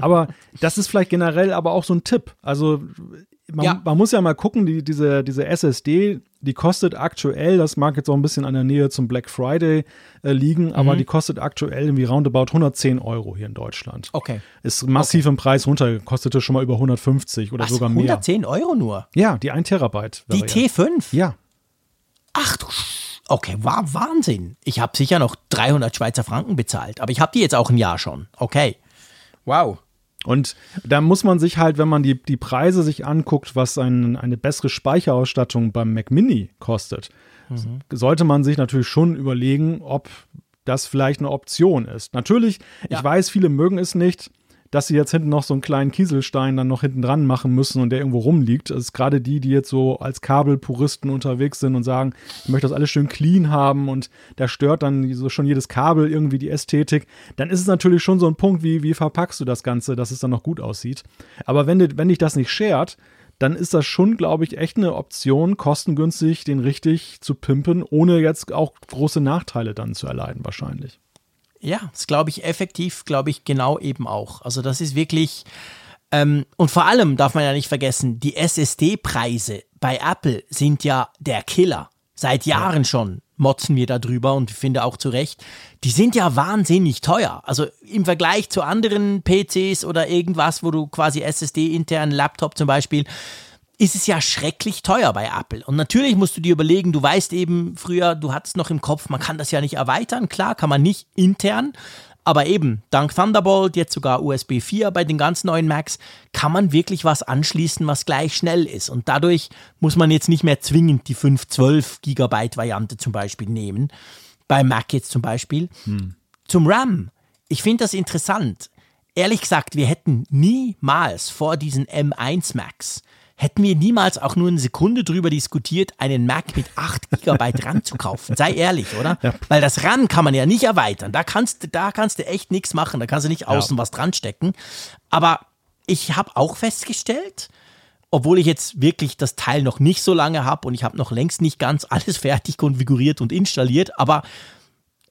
aber das ist vielleicht generell aber auch so ein Tipp. Also man, ja. man muss ja mal gucken, die, diese, diese SSD, die kostet aktuell, das mag jetzt auch ein bisschen an der Nähe zum Black Friday äh, liegen, mhm. aber die kostet aktuell irgendwie roundabout 110 Euro hier in Deutschland. Okay. Ist massiv okay. im Preis runter, kostete schon mal über 150 oder Was, sogar mehr. 110 Euro nur? Ja, die 1 Terabyte. Die T5? Ja. Ach du Okay, war Wahnsinn. Ich habe sicher noch 300 Schweizer Franken bezahlt, aber ich habe die jetzt auch ein Jahr schon. Okay. Wow. Und da muss man sich halt, wenn man die, die Preise sich anguckt, was ein, eine bessere Speicherausstattung beim Mac Mini kostet, mhm. sollte man sich natürlich schon überlegen, ob das vielleicht eine Option ist. Natürlich, ja. ich weiß, viele mögen es nicht dass sie jetzt hinten noch so einen kleinen Kieselstein dann noch hinten dran machen müssen und der irgendwo rumliegt. Das ist gerade die, die jetzt so als Kabelpuristen unterwegs sind und sagen, ich möchte das alles schön clean haben und da stört dann so schon jedes Kabel irgendwie die Ästhetik. Dann ist es natürlich schon so ein Punkt, wie, wie verpackst du das Ganze, dass es dann noch gut aussieht. Aber wenn, wenn dich das nicht schert, dann ist das schon, glaube ich, echt eine Option, kostengünstig den richtig zu pimpen, ohne jetzt auch große Nachteile dann zu erleiden, wahrscheinlich. Ja, das glaube ich effektiv, glaube ich genau eben auch. Also das ist wirklich, ähm, und vor allem darf man ja nicht vergessen, die SSD-Preise bei Apple sind ja der Killer. Seit Jahren ja. schon motzen wir darüber und ich finde auch zu Recht. Die sind ja wahnsinnig teuer. Also im Vergleich zu anderen PCs oder irgendwas, wo du quasi SSD intern Laptop zum Beispiel, ist es ja schrecklich teuer bei Apple. Und natürlich musst du dir überlegen, du weißt eben früher, du hattest noch im Kopf, man kann das ja nicht erweitern. Klar, kann man nicht intern. Aber eben, dank Thunderbolt, jetzt sogar USB 4 bei den ganz neuen Macs, kann man wirklich was anschließen, was gleich schnell ist. Und dadurch muss man jetzt nicht mehr zwingend die 512 Gigabyte Variante zum Beispiel nehmen. Bei Mac jetzt zum Beispiel. Hm. Zum RAM. Ich finde das interessant. Ehrlich gesagt, wir hätten niemals vor diesen M1 Macs hätten wir niemals auch nur eine Sekunde drüber diskutiert, einen Mac mit 8 GB RAM zu kaufen. Sei ehrlich, oder? Ja. Weil das RAM kann man ja nicht erweitern. Da kannst, da kannst du echt nichts machen. Da kannst du nicht außen ja. was dran stecken. Aber ich habe auch festgestellt, obwohl ich jetzt wirklich das Teil noch nicht so lange habe und ich habe noch längst nicht ganz alles fertig konfiguriert und installiert, aber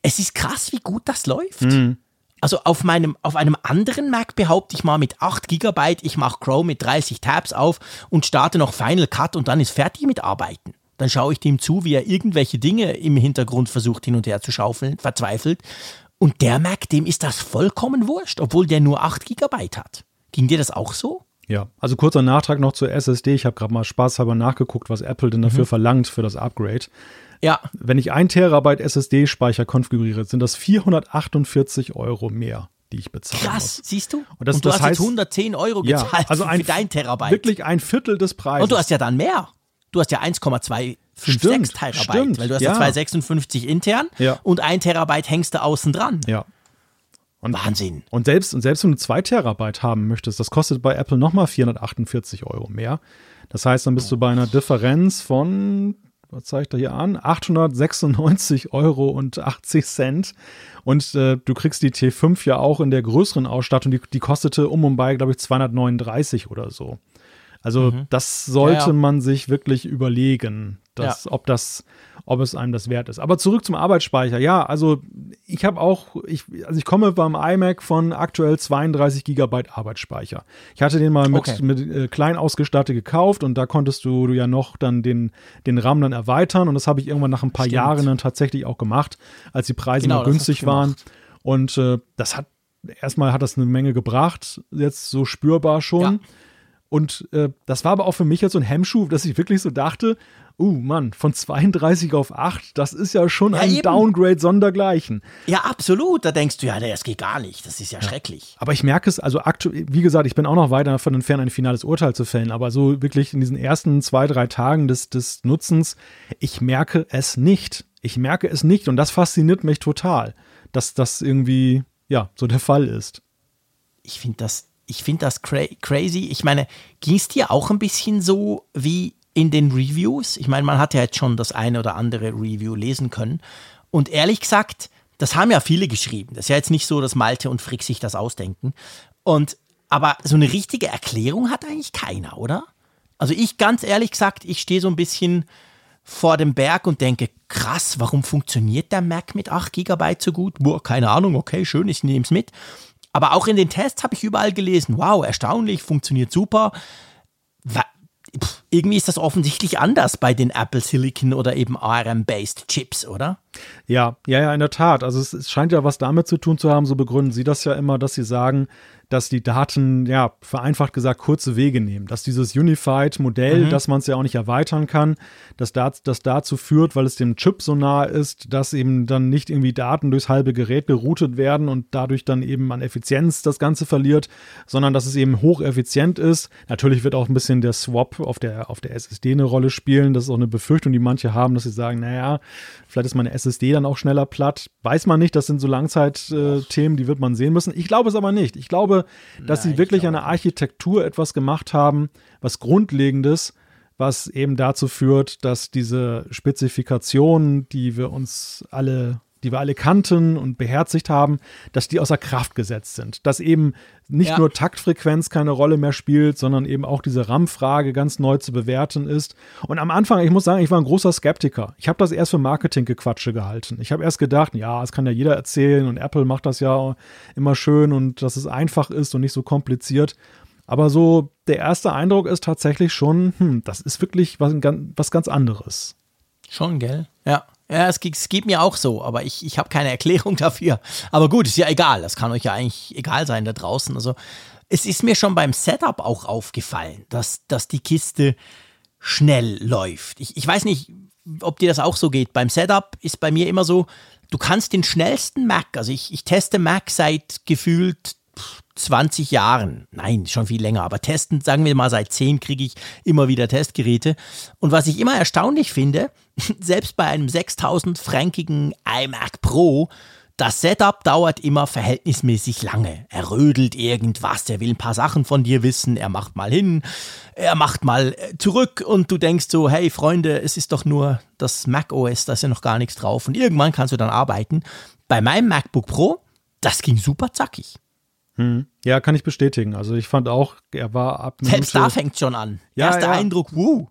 es ist krass, wie gut das läuft. Mhm. Also auf meinem, auf einem anderen Mac behaupte ich mal mit 8 GB, ich mache Chrome mit 30 Tabs auf und starte noch Final Cut und dann ist fertig mit Arbeiten. Dann schaue ich dem zu, wie er irgendwelche Dinge im Hintergrund versucht hin und her zu schaufeln, verzweifelt. Und der Mac, dem ist das vollkommen wurscht, obwohl der nur 8 GB hat. Ging dir das auch so? Ja, also kurzer Nachtrag noch zur SSD. Ich habe gerade mal spaßhalber nachgeguckt, was Apple denn dafür mhm. verlangt für das Upgrade. Ja. Wenn ich ein Terabyte SSD-Speicher konfiguriere, sind das 448 Euro mehr die ich bezahle. Krass, muss. siehst du? Und, das, und du das hast heißt, jetzt 110 Euro gezahlt ja, also ein, für dein Terabyte. Wirklich ein Viertel des Preises. Und du hast ja dann mehr. Du hast ja 1,256 Terabyte, stimmt, weil du hast ja, ja 256 intern ja. und ein Terabyte hängst du außen dran. Ja. Und, Wahnsinn. Und selbst, und selbst wenn du 2 Terabyte haben möchtest, das kostet bei Apple nochmal 448 Euro mehr. Das heißt, dann bist du bei einer Differenz von, was zeigt er hier an? 896 Euro und 80 Cent. Und äh, du kriegst die T5 ja auch in der größeren Ausstattung, die, die kostete um und bei, glaube ich, 239 oder so. Also mhm. das sollte ja, ja. man sich wirklich überlegen, dass, ja. ob das, ob es einem das wert ist. Aber zurück zum Arbeitsspeicher. Ja, also ich habe auch, ich, also ich komme beim iMac von aktuell 32 Gigabyte Arbeitsspeicher. Ich hatte den mal mit, okay. mit äh, klein ausgestattet gekauft und da konntest du, du ja noch dann den, den RAM dann erweitern und das habe ich irgendwann nach ein paar Stimmt. Jahren dann tatsächlich auch gemacht, als die Preise genau, noch günstig waren. Und äh, das hat erstmal hat das eine Menge gebracht, jetzt so spürbar schon. Ja. Und äh, das war aber auch für mich jetzt so ein Hemmschuh, dass ich wirklich so dachte, uh Mann, von 32 auf 8, das ist ja schon ja, ein eben. Downgrade sondergleichen. Ja, absolut. Da denkst du, ja, das geht gar nicht. Das ist ja, ja. schrecklich. Aber ich merke es, also aktuell, wie gesagt, ich bin auch noch weiter davon entfernt, ein finales Urteil zu fällen, aber so wirklich in diesen ersten zwei, drei Tagen des, des Nutzens, ich merke es nicht. Ich merke es nicht und das fasziniert mich total, dass das irgendwie, ja, so der Fall ist. Ich finde das ich finde das cra crazy. Ich meine, ging es dir auch ein bisschen so wie in den Reviews? Ich meine, man hat ja jetzt schon das eine oder andere Review lesen können. Und ehrlich gesagt, das haben ja viele geschrieben. Das ist ja jetzt nicht so, dass Malte und Frick sich das ausdenken. Und aber so eine richtige Erklärung hat eigentlich keiner, oder? Also ich ganz ehrlich gesagt, ich stehe so ein bisschen vor dem Berg und denke, krass, warum funktioniert der Mac mit 8 GB so gut? Boah, keine Ahnung, okay, schön, ich nehme es mit. Aber auch in den Tests habe ich überall gelesen, wow, erstaunlich, funktioniert super. Pff, irgendwie ist das offensichtlich anders bei den Apple Silicon oder eben ARM-based Chips, oder? Ja, ja, ja, in der Tat. Also es, es, scheint ja was damit zu tun zu haben, so begründen Sie das ja immer, dass Sie sagen, dass die Daten, ja, vereinfacht gesagt, kurze Wege nehmen. Dass dieses Unified-Modell, mhm. dass man es ja auch nicht erweitern kann, dass das, das dazu führt, weil es dem Chip so nah ist, dass eben dann nicht irgendwie Daten durchs halbe Gerät geroutet werden und dadurch dann eben an Effizienz das Ganze verliert, sondern dass es eben hocheffizient ist. Natürlich wird auch ein bisschen der Swap auf der, auf der SSD eine Rolle spielen. Das ist auch eine Befürchtung, die manche haben, dass sie sagen, naja, vielleicht ist meine SSD dann auch schneller platt. Weiß man nicht, das sind so Langzeitthemen, äh, die wird man sehen müssen. Ich glaube es aber nicht. Ich glaube, dass Nein, sie wirklich an der Architektur etwas gemacht haben, was Grundlegendes, was eben dazu führt, dass diese Spezifikationen, die wir uns alle die wir alle kannten und beherzigt haben, dass die außer Kraft gesetzt sind. Dass eben nicht ja. nur Taktfrequenz keine Rolle mehr spielt, sondern eben auch diese RAM-Frage ganz neu zu bewerten ist. Und am Anfang, ich muss sagen, ich war ein großer Skeptiker. Ich habe das erst für Marketinggequatsche gehalten. Ich habe erst gedacht, ja, das kann ja jeder erzählen und Apple macht das ja immer schön und dass es einfach ist und nicht so kompliziert. Aber so der erste Eindruck ist tatsächlich schon, hm, das ist wirklich was, was ganz anderes. Schon, gell? Ja. Ja, es, es geht mir auch so, aber ich, ich habe keine Erklärung dafür. Aber gut, ist ja egal. Das kann euch ja eigentlich egal sein da draußen. Also, es ist mir schon beim Setup auch aufgefallen, dass, dass die Kiste schnell läuft. Ich, ich weiß nicht, ob dir das auch so geht. Beim Setup ist bei mir immer so, du kannst den schnellsten Mac, also ich, ich teste Mac seit gefühlt 20 Jahren, nein, schon viel länger, aber testen, sagen wir mal, seit 10 kriege ich immer wieder Testgeräte. Und was ich immer erstaunlich finde, selbst bei einem 6000 frankigen iMac Pro, das Setup dauert immer verhältnismäßig lange. Er rödelt irgendwas, er will ein paar Sachen von dir wissen, er macht mal hin, er macht mal äh, zurück und du denkst so, hey Freunde, es ist doch nur das Mac OS, da ist ja noch gar nichts drauf und irgendwann kannst du dann arbeiten. Bei meinem MacBook Pro, das ging super zackig. Hm. Ja, kann ich bestätigen. Also ich fand auch, er war ab Minute, Selbst da fängt schon an. Ja, Erster ja. Eindruck, wuh.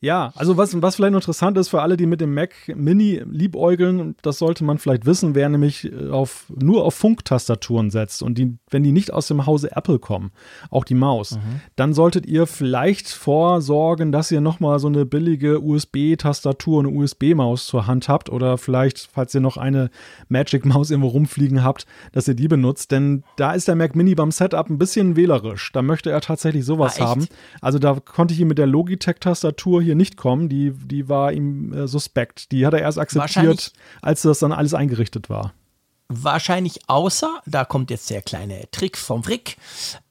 Ja, also was, was vielleicht interessant ist für alle, die mit dem Mac Mini liebäugeln, das sollte man vielleicht wissen, wer nämlich äh, auf, nur auf Funktastaturen setzt und die, wenn die nicht aus dem Hause Apple kommen, auch die Maus, mhm. dann solltet ihr vielleicht vorsorgen, dass ihr nochmal so eine billige USB-Tastatur, eine USB-Maus zur Hand habt oder vielleicht, falls ihr noch eine Magic-Maus irgendwo rumfliegen habt, dass ihr die benutzt, denn da ist der Mac Mini beim Setup ein bisschen wählerisch. Da möchte er tatsächlich sowas ah, haben. Also da konnte ich ihn mit der Logitech-Tastatur hier nicht kommen. Die, die war ihm äh, suspekt. Die hat er erst akzeptiert, als das dann alles eingerichtet war. Wahrscheinlich außer, da kommt jetzt der kleine Trick vom Frick,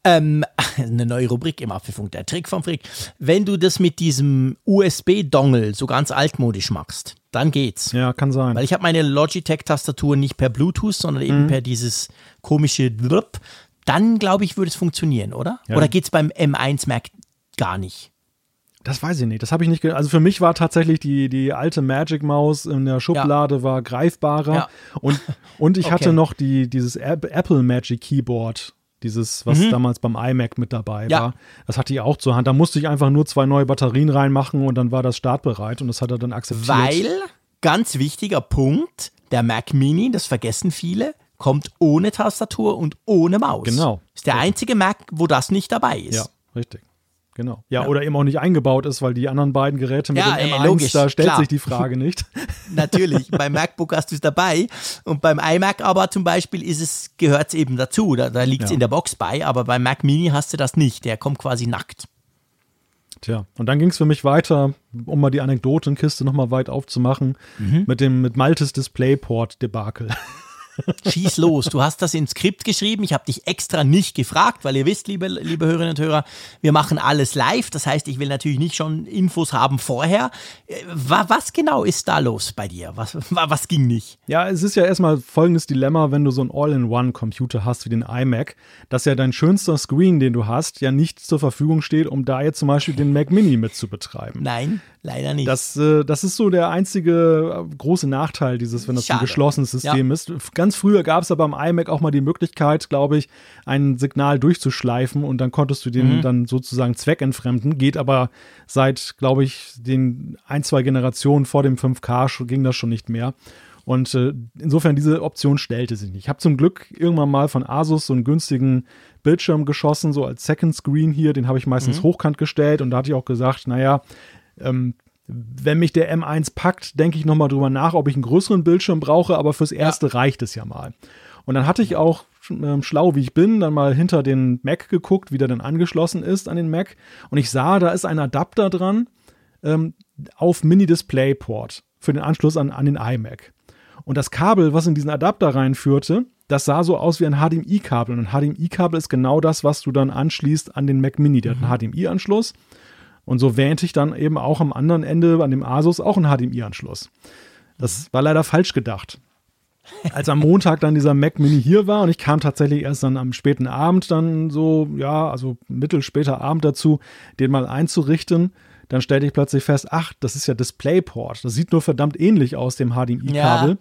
ähm, eine neue Rubrik im Apfelfunk, der Trick vom Frick. Wenn du das mit diesem USB-Dongle so ganz altmodisch machst, dann geht's. Ja, kann sein. Weil ich habe meine Logitech-Tastatur nicht per Bluetooth, sondern eben mhm. per dieses komische Drp. Dann glaube ich, würde es funktionieren, oder? Ja. Oder geht's beim M1 Mac gar nicht? Das weiß ich nicht. Das habe ich nicht. Also für mich war tatsächlich die, die alte Magic Maus in der Schublade ja. war greifbarer. Ja. Und, und ich okay. hatte noch die, dieses Apple Magic Keyboard. Dieses, was mhm. damals beim iMac mit dabei ja. war. Das hatte ich auch zur Hand. Da musste ich einfach nur zwei neue Batterien reinmachen und dann war das startbereit und das hat er dann akzeptiert. Weil, ganz wichtiger Punkt, der Mac Mini, das vergessen viele, kommt ohne Tastatur und ohne Maus. Genau. Ist der einzige Mac, wo das nicht dabei ist. Ja, richtig. Genau. Ja, ja, oder eben auch nicht eingebaut ist, weil die anderen beiden Geräte mit ja, dem M1, logisch, da stellt klar. sich die Frage nicht. Natürlich, beim MacBook hast du es dabei und beim iMac aber zum Beispiel ist es, gehört es eben dazu, da, da liegt es ja. in der Box bei, aber beim Mac Mini hast du das nicht, der kommt quasi nackt. Tja, und dann ging es für mich weiter, um mal die Anekdotenkiste nochmal weit aufzumachen, mhm. mit dem mit Maltes DisplayPort-Debakel. Schieß los. Du hast das ins Skript geschrieben. Ich habe dich extra nicht gefragt, weil ihr wisst, liebe, liebe Hörerinnen und Hörer, wir machen alles live. Das heißt, ich will natürlich nicht schon Infos haben vorher. Äh, was genau ist da los bei dir? Was, was ging nicht? Ja, es ist ja erstmal folgendes Dilemma, wenn du so einen All-in-One-Computer hast wie den iMac, dass ja dein schönster Screen, den du hast, ja nicht zur Verfügung steht, um da jetzt zum Beispiel den Mac Mini mit zu betreiben. Nein. Leider nicht. Das, äh, das ist so der einzige äh, große Nachteil dieses, wenn das Schade. ein geschlossenes System ja. ist. Ganz früher gab es aber beim iMac auch mal die Möglichkeit, glaube ich, ein Signal durchzuschleifen und dann konntest du den mhm. dann sozusagen zweckentfremden. Geht aber seit, glaube ich, den ein, zwei Generationen vor dem 5K ging das schon nicht mehr. Und äh, insofern diese Option stellte sich nicht. Ich habe zum Glück irgendwann mal von Asus so einen günstigen Bildschirm geschossen, so als Second Screen hier. Den habe ich meistens mhm. hochkant gestellt und da hatte ich auch gesagt, naja, ähm, wenn mich der M1 packt, denke ich nochmal drüber nach, ob ich einen größeren Bildschirm brauche, aber fürs Erste ja. reicht es ja mal. Und dann hatte ich auch, äh, schlau wie ich bin, dann mal hinter den Mac geguckt, wie der dann angeschlossen ist an den Mac. Und ich sah, da ist ein Adapter dran ähm, auf Mini-Display-Port für den Anschluss an, an den iMac. Und das Kabel, was in diesen Adapter reinführte, das sah so aus wie ein HDMI-Kabel. Und ein HDMI-Kabel ist genau das, was du dann anschließt an den Mac Mini. Der mhm. hat einen HDMI-Anschluss und so wähnte ich dann eben auch am anderen Ende, an dem Asus, auch einen HDMI-Anschluss. Das war leider falsch gedacht. Als am Montag dann dieser Mac Mini hier war und ich kam tatsächlich erst dann am späten Abend dann so, ja, also mittelspäter Abend dazu, den mal einzurichten, dann stellte ich plötzlich fest, ach, das ist ja DisplayPort. Das sieht nur verdammt ähnlich aus dem HDMI-Kabel. Ja,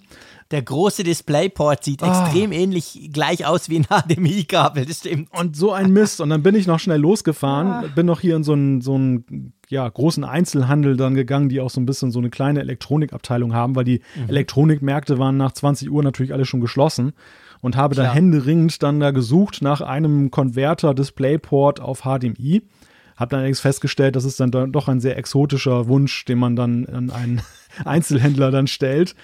der große DisplayPort sieht oh. extrem ähnlich gleich aus wie ein HDMI-Kabel, das stimmt. Und so ein Mist. Und dann bin ich noch schnell losgefahren, ah. bin noch hier in so einen, so einen ja, großen Einzelhandel dann gegangen, die auch so ein bisschen so eine kleine Elektronikabteilung haben, weil die mhm. Elektronikmärkte waren nach 20 Uhr natürlich alle schon geschlossen und habe Klar. da händeringend dann da gesucht nach einem Konverter DisplayPort auf HDMI habe dann allerdings festgestellt, das ist dann doch ein sehr exotischer Wunsch, den man dann an einen Einzelhändler dann stellt.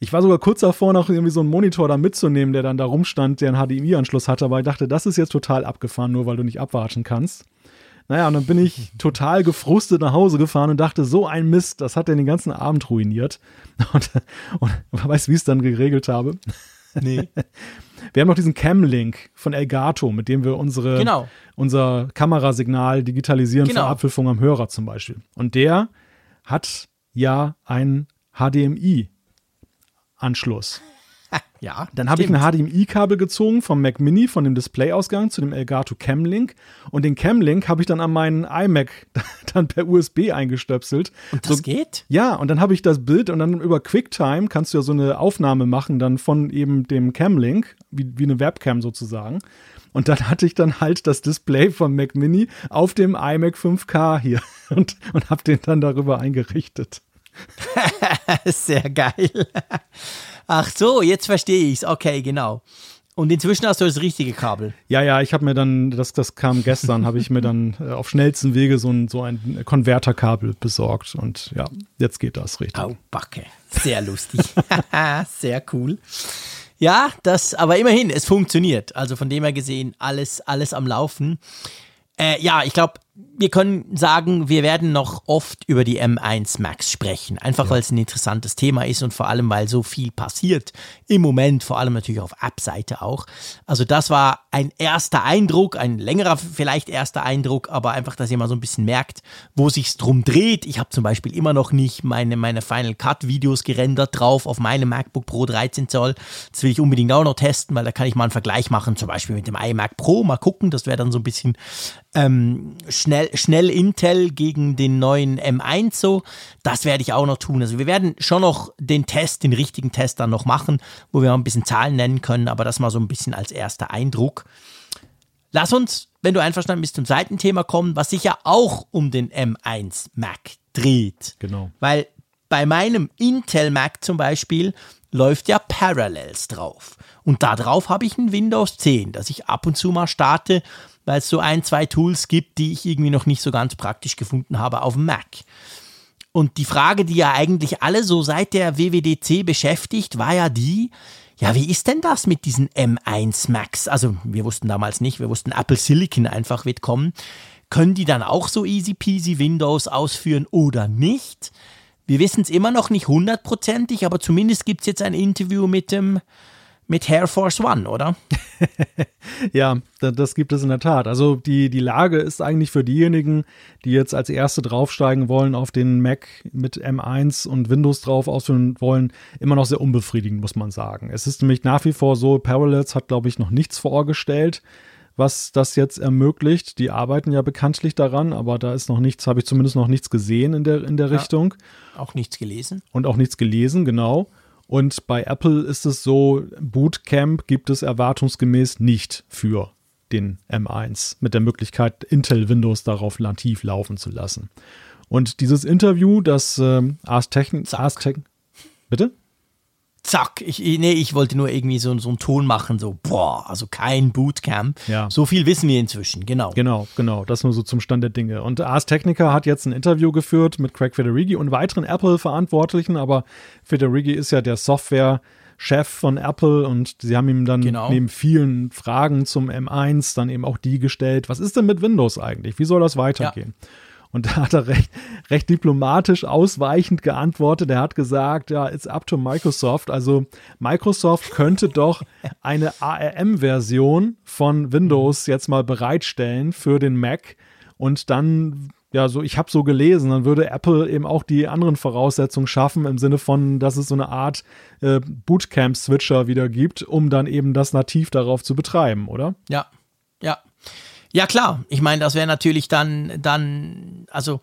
Ich war sogar kurz davor, noch irgendwie so einen Monitor da mitzunehmen, der dann da rumstand, der einen HDMI-Anschluss hatte, aber ich dachte, das ist jetzt total abgefahren, nur weil du nicht abwarten kannst. Naja, und dann bin ich total gefrustet nach Hause gefahren und dachte, so ein Mist, das hat den ganzen Abend ruiniert. Und, und weißt du, wie ich es dann geregelt habe? Nee. Wir haben noch diesen Cam-Link von Elgato, mit dem wir unsere, genau. unser Kamerasignal digitalisieren genau. für Apfelfunk am Hörer zum Beispiel. Und der hat ja ein HDMI-Anschluss. Ja. Dann habe ich ein HDMI-Kabel gezogen vom Mac Mini, von dem Displayausgang zu dem Elgato Camlink. Und den Camlink habe ich dann an meinen iMac dann per USB eingestöpselt. Und das so, geht? Ja, und dann habe ich das Bild und dann über QuickTime kannst du ja so eine Aufnahme machen, dann von eben dem Camlink, wie, wie eine Webcam sozusagen. Und dann hatte ich dann halt das Display vom Mac Mini auf dem iMac 5K hier und, und habe den dann darüber eingerichtet. Sehr geil. Ach so, jetzt verstehe ich es. Okay, genau. Und inzwischen hast du das richtige Kabel. Ja, ja, ich habe mir dann, das, das kam gestern, habe ich mir dann äh, auf schnellsten Wege so ein, so ein Konverterkabel besorgt. Und ja, jetzt geht das richtig. Au, Backe. Sehr lustig. Sehr cool. Ja, das, aber immerhin, es funktioniert. Also von dem her gesehen, alles, alles am Laufen. Äh, ja, ich glaube, wir können sagen, wir werden noch oft über die M1 Max sprechen. Einfach ja. weil es ein interessantes Thema ist und vor allem, weil so viel passiert im Moment, vor allem natürlich auf App-Seite auch. Also das war ein erster Eindruck, ein längerer vielleicht erster Eindruck, aber einfach, dass ihr mal so ein bisschen merkt, wo sich's drum dreht. Ich habe zum Beispiel immer noch nicht meine, meine Final Cut Videos gerendert drauf auf meinem MacBook Pro 13 Zoll. Das will ich unbedingt auch noch testen, weil da kann ich mal einen Vergleich machen, zum Beispiel mit dem iMac Pro. Mal gucken, das wäre dann so ein bisschen ähm, schnell, schnell Intel gegen den neuen M1 so. Das werde ich auch noch tun. Also wir werden schon noch den Test, den richtigen Test dann noch machen, wo wir auch ein bisschen Zahlen nennen können, aber das mal so ein bisschen als erster Eindruck. Lass uns, wenn du einverstanden bist, zum zweiten Thema kommen, was sich ja auch um den M1 Mac dreht. Genau. Weil bei meinem Intel Mac zum Beispiel läuft ja Parallels drauf. Und da drauf habe ich ein Windows 10, das ich ab und zu mal starte weil es so ein, zwei Tools gibt, die ich irgendwie noch nicht so ganz praktisch gefunden habe auf dem Mac. Und die Frage, die ja eigentlich alle so seit der WWDC beschäftigt, war ja die, ja, wie ist denn das mit diesen M1 Macs? Also wir wussten damals nicht, wir wussten Apple Silicon einfach wird kommen. Können die dann auch so easy peasy Windows ausführen oder nicht? Wir wissen es immer noch nicht hundertprozentig, aber zumindest gibt es jetzt ein Interview mit dem mit Air Force One, oder? ja, das gibt es in der Tat. Also die, die Lage ist eigentlich für diejenigen, die jetzt als Erste draufsteigen wollen auf den Mac mit M1 und Windows drauf ausführen wollen, immer noch sehr unbefriedigend, muss man sagen. Es ist nämlich nach wie vor so, Parallels hat, glaube ich, noch nichts vorgestellt was das jetzt ermöglicht. Die arbeiten ja bekanntlich daran, aber da ist noch nichts, habe ich zumindest noch nichts gesehen in der, in der ja, Richtung. Auch nichts gelesen. Und auch nichts gelesen, genau. Und bei Apple ist es so, Bootcamp gibt es erwartungsgemäß nicht für den M1 mit der Möglichkeit, Intel Windows darauf nativ laufen zu lassen. Und dieses Interview, das äh, Ars Techn... Ars Techn Bitte? Zack, ich, nee, ich wollte nur irgendwie so, so einen Ton machen, so, boah, also kein Bootcamp. Ja. So viel wissen wir inzwischen, genau. Genau, genau, das nur so zum Stand der Dinge. Und Ars Technica hat jetzt ein Interview geführt mit Craig Federighi und weiteren Apple-Verantwortlichen, aber Federighi ist ja der Software- Chef von Apple und sie haben ihm dann genau. neben vielen Fragen zum M1 dann eben auch die gestellt. Was ist denn mit Windows eigentlich? Wie soll das weitergehen? Ja. Und da hat er recht, recht diplomatisch ausweichend geantwortet. Er hat gesagt, ja, it's up to Microsoft. Also Microsoft könnte doch eine ARM-Version von Windows jetzt mal bereitstellen für den Mac und dann ja, so ich habe so gelesen, dann würde Apple eben auch die anderen Voraussetzungen schaffen im Sinne von, dass es so eine Art äh, Bootcamp-Switcher wieder gibt, um dann eben das nativ darauf zu betreiben, oder? Ja, ja. Ja, klar. Ich meine, das wäre natürlich dann, dann, also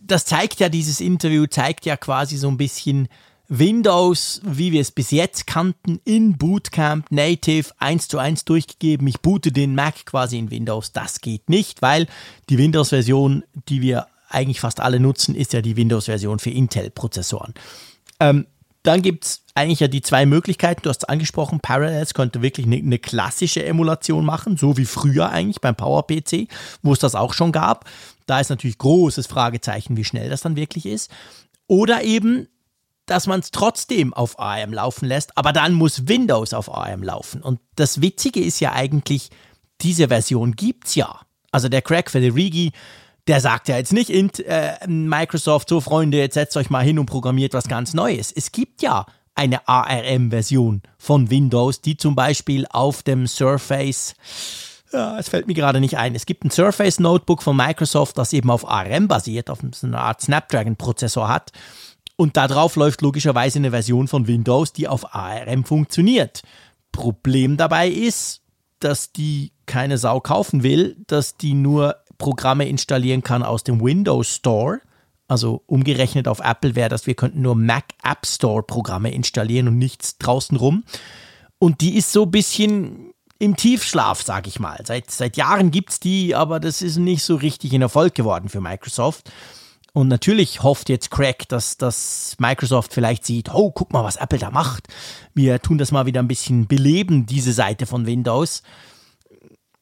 das zeigt ja, dieses Interview zeigt ja quasi so ein bisschen Windows, wie wir es bis jetzt kannten, in Bootcamp Native eins zu eins durchgegeben. Ich boote den Mac quasi in Windows. Das geht nicht, weil die Windows-Version, die wir eigentlich fast alle nutzen, ist ja die Windows-Version für Intel-Prozessoren. Ähm, dann gibt es eigentlich ja die zwei Möglichkeiten. Du hast es angesprochen, Parallels könnte wirklich eine, eine klassische Emulation machen, so wie früher eigentlich beim PowerPC, wo es das auch schon gab. Da ist natürlich großes Fragezeichen, wie schnell das dann wirklich ist. Oder eben, dass man es trotzdem auf ARM laufen lässt, aber dann muss Windows auf ARM laufen. Und das Witzige ist ja eigentlich, diese Version gibt es ja. Also der Craig Federighi der sagt ja jetzt nicht in äh, Microsoft, so Freunde, jetzt setzt euch mal hin und programmiert was ganz Neues. Es gibt ja eine ARM-Version von Windows, die zum Beispiel auf dem Surface, ja, es fällt mir gerade nicht ein, es gibt ein Surface Notebook von Microsoft, das eben auf ARM basiert, auf so einer Art Snapdragon-Prozessor hat. Und darauf läuft logischerweise eine Version von Windows, die auf ARM funktioniert. Problem dabei ist, dass die keine Sau kaufen will, dass die nur Programme installieren kann aus dem Windows Store. Also umgerechnet auf Apple wäre das, wir könnten nur Mac App Store Programme installieren und nichts draußen rum. Und die ist so ein bisschen im Tiefschlaf, sag ich mal. Seit, seit Jahren gibt es die, aber das ist nicht so richtig ein Erfolg geworden für Microsoft. Und natürlich hofft jetzt Craig, dass, dass Microsoft vielleicht sieht, oh, guck mal, was Apple da macht. Wir tun das mal wieder ein bisschen beleben, diese Seite von Windows.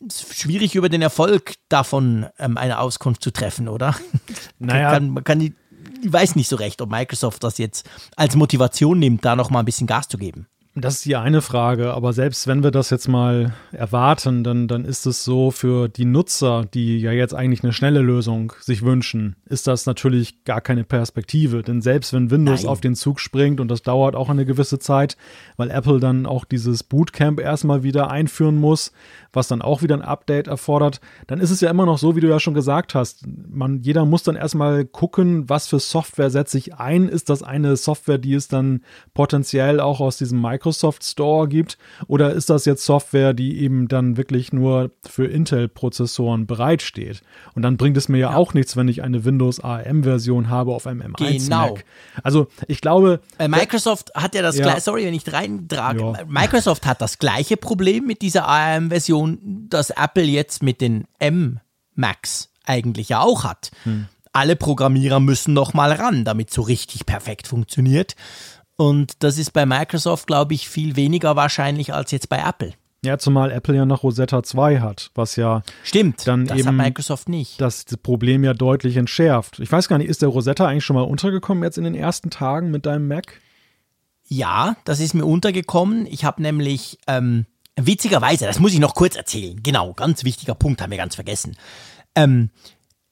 Schwierig über den Erfolg davon ähm, eine Auskunft zu treffen, oder? Naja. kann, man kann die, ich weiß nicht so recht, ob Microsoft das jetzt als Motivation nimmt, da noch mal ein bisschen Gas zu geben. Das ist die eine Frage, aber selbst wenn wir das jetzt mal erwarten, dann, dann ist es so für die Nutzer, die ja jetzt eigentlich eine schnelle Lösung sich wünschen, ist das natürlich gar keine Perspektive. Denn selbst wenn Windows Nein. auf den Zug springt und das dauert auch eine gewisse Zeit, weil Apple dann auch dieses Bootcamp erstmal wieder einführen muss, was dann auch wieder ein Update erfordert, dann ist es ja immer noch so, wie du ja schon gesagt hast. Man, jeder muss dann erstmal gucken, was für Software setze ich ein. Ist das eine Software, die es dann potenziell auch aus diesem Microsoft Store gibt? Oder ist das jetzt Software, die eben dann wirklich nur für Intel-Prozessoren bereitsteht? Und dann bringt es mir ja, ja, auch nichts, wenn ich eine Windows ARM-Version habe auf einem M1 genau. Mac. Also ich glaube. Äh, Microsoft hat ja das ja. gleiche, sorry, wenn ich reintrage. Ja. Microsoft hat das gleiche Problem mit dieser ARM-Version das Apple jetzt mit den M-Macs eigentlich ja auch hat. Hm. Alle Programmierer müssen noch mal ran, damit so richtig perfekt funktioniert. Und das ist bei Microsoft, glaube ich, viel weniger wahrscheinlich als jetzt bei Apple. Ja, zumal Apple ja noch Rosetta 2 hat, was ja Stimmt, dann das eben Microsoft nicht. Das Problem ja deutlich entschärft. Ich weiß gar nicht, ist der Rosetta eigentlich schon mal untergekommen jetzt in den ersten Tagen mit deinem Mac? Ja, das ist mir untergekommen. Ich habe nämlich ähm, Witzigerweise, das muss ich noch kurz erzählen. Genau, ganz wichtiger Punkt, haben wir ganz vergessen. Ähm,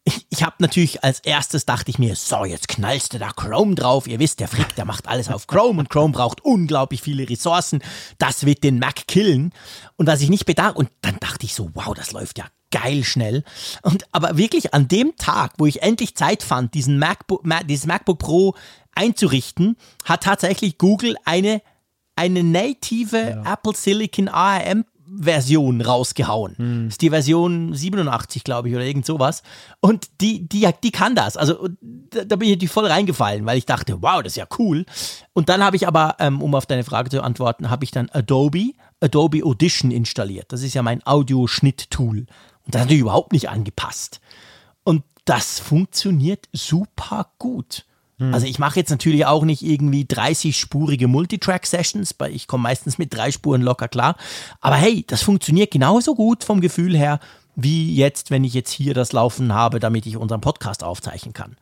ich, ich habe natürlich als erstes dachte ich mir, so, jetzt knallst du da Chrome drauf. Ihr wisst, der Frick, der macht alles auf Chrome und Chrome braucht unglaublich viele Ressourcen. Das wird den Mac killen. Und was ich nicht bedacht, und dann dachte ich so, wow, das läuft ja geil schnell. Und aber wirklich an dem Tag, wo ich endlich Zeit fand, diesen MacBook, dieses MacBook Pro einzurichten, hat tatsächlich Google eine eine native ja. Apple Silicon ARM Version rausgehauen. Hm. Das ist die Version 87, glaube ich, oder irgend sowas. Und die, die, die kann das. Also da, da bin ich natürlich voll reingefallen, weil ich dachte, wow, das ist ja cool. Und dann habe ich aber, ähm, um auf deine Frage zu antworten, habe ich dann Adobe, Adobe Audition installiert. Das ist ja mein Audioschnitt-Tool. Und das ist natürlich überhaupt nicht angepasst. Und das funktioniert super gut. Hm. Also ich mache jetzt natürlich auch nicht irgendwie 30-spurige Multitrack-Sessions, weil ich komme meistens mit drei Spuren locker klar. Aber hey, das funktioniert genauso gut vom Gefühl her, wie jetzt, wenn ich jetzt hier das Laufen habe, damit ich unseren Podcast aufzeichnen kann.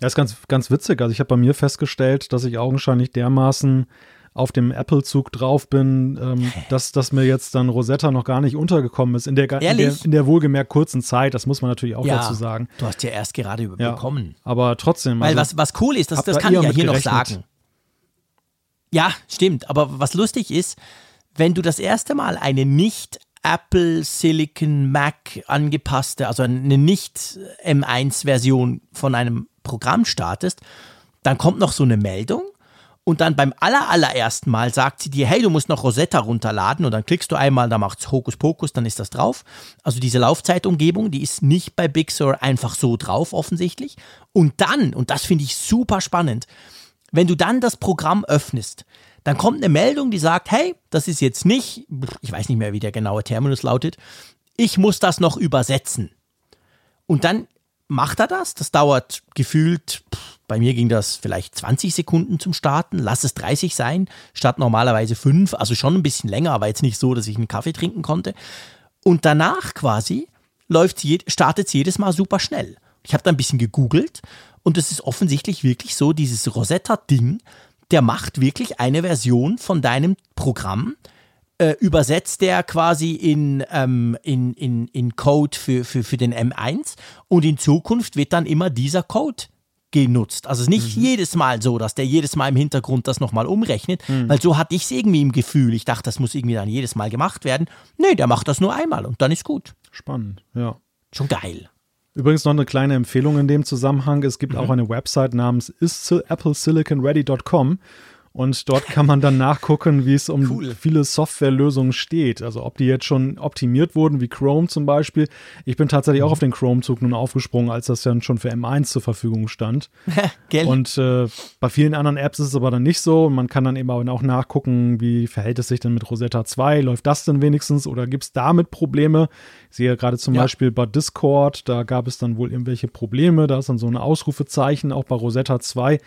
Das ist ganz, ganz witzig. Also ich habe bei mir festgestellt, dass ich augenscheinlich dermaßen auf dem Apple-Zug drauf bin, ähm, dass, dass mir jetzt dann Rosetta noch gar nicht untergekommen ist. In der, in der, in der wohlgemerkt kurzen Zeit, das muss man natürlich auch ja, dazu sagen. Du hast ja erst gerade ja, bekommen. Aber trotzdem. Weil also, was, was cool ist, das, das kann ich ja hier gerechnet. noch sagen. Ja, stimmt. Aber was lustig ist, wenn du das erste Mal eine nicht Apple Silicon Mac angepasste, also eine nicht M1-Version von einem Programm startest, dann kommt noch so eine Meldung und dann beim aller, allerersten Mal sagt sie dir, hey, du musst noch Rosetta runterladen und dann klickst du einmal, da macht's Hokus Pokus, dann ist das drauf. Also diese Laufzeitumgebung, die ist nicht bei Big Sur einfach so drauf offensichtlich. Und dann, und das finde ich super spannend, wenn du dann das Programm öffnest, dann kommt eine Meldung, die sagt, hey, das ist jetzt nicht, ich weiß nicht mehr, wie der genaue Terminus lautet, ich muss das noch übersetzen. Und dann macht er das. Das dauert gefühlt, bei mir ging das vielleicht 20 Sekunden zum Starten, lass es 30 sein, statt normalerweise 5, also schon ein bisschen länger, aber jetzt nicht so, dass ich einen Kaffee trinken konnte. Und danach quasi läuft startet es jedes Mal super schnell. Ich habe da ein bisschen gegoogelt und es ist offensichtlich wirklich so, dieses Rosetta-Ding, der macht wirklich eine Version von deinem Programm, äh, übersetzt der quasi in, ähm, in, in, in Code für, für, für den M1 und in Zukunft wird dann immer dieser Code genutzt. Also es ist nicht mhm. jedes Mal so, dass der jedes Mal im Hintergrund das nochmal umrechnet, mhm. weil so hatte ich es irgendwie im Gefühl. Ich dachte, das muss irgendwie dann jedes Mal gemacht werden. Nee, der macht das nur einmal und dann ist gut. Spannend, ja. Schon geil. Übrigens noch eine kleine Empfehlung in dem Zusammenhang. Es gibt mhm. auch eine Website namens isapplesiliconready.com und dort kann man dann nachgucken, wie es um cool. viele Softwarelösungen steht. Also ob die jetzt schon optimiert wurden, wie Chrome zum Beispiel. Ich bin tatsächlich auch mhm. auf den Chrome-Zug nun aufgesprungen, als das dann schon für M1 zur Verfügung stand. und äh, bei vielen anderen Apps ist es aber dann nicht so. Und man kann dann eben auch nachgucken, wie verhält es sich denn mit Rosetta 2? Läuft das denn wenigstens oder gibt es damit Probleme? Ich sehe gerade zum ja. Beispiel bei Discord, da gab es dann wohl irgendwelche Probleme. Da ist dann so ein Ausrufezeichen, auch bei Rosetta 2.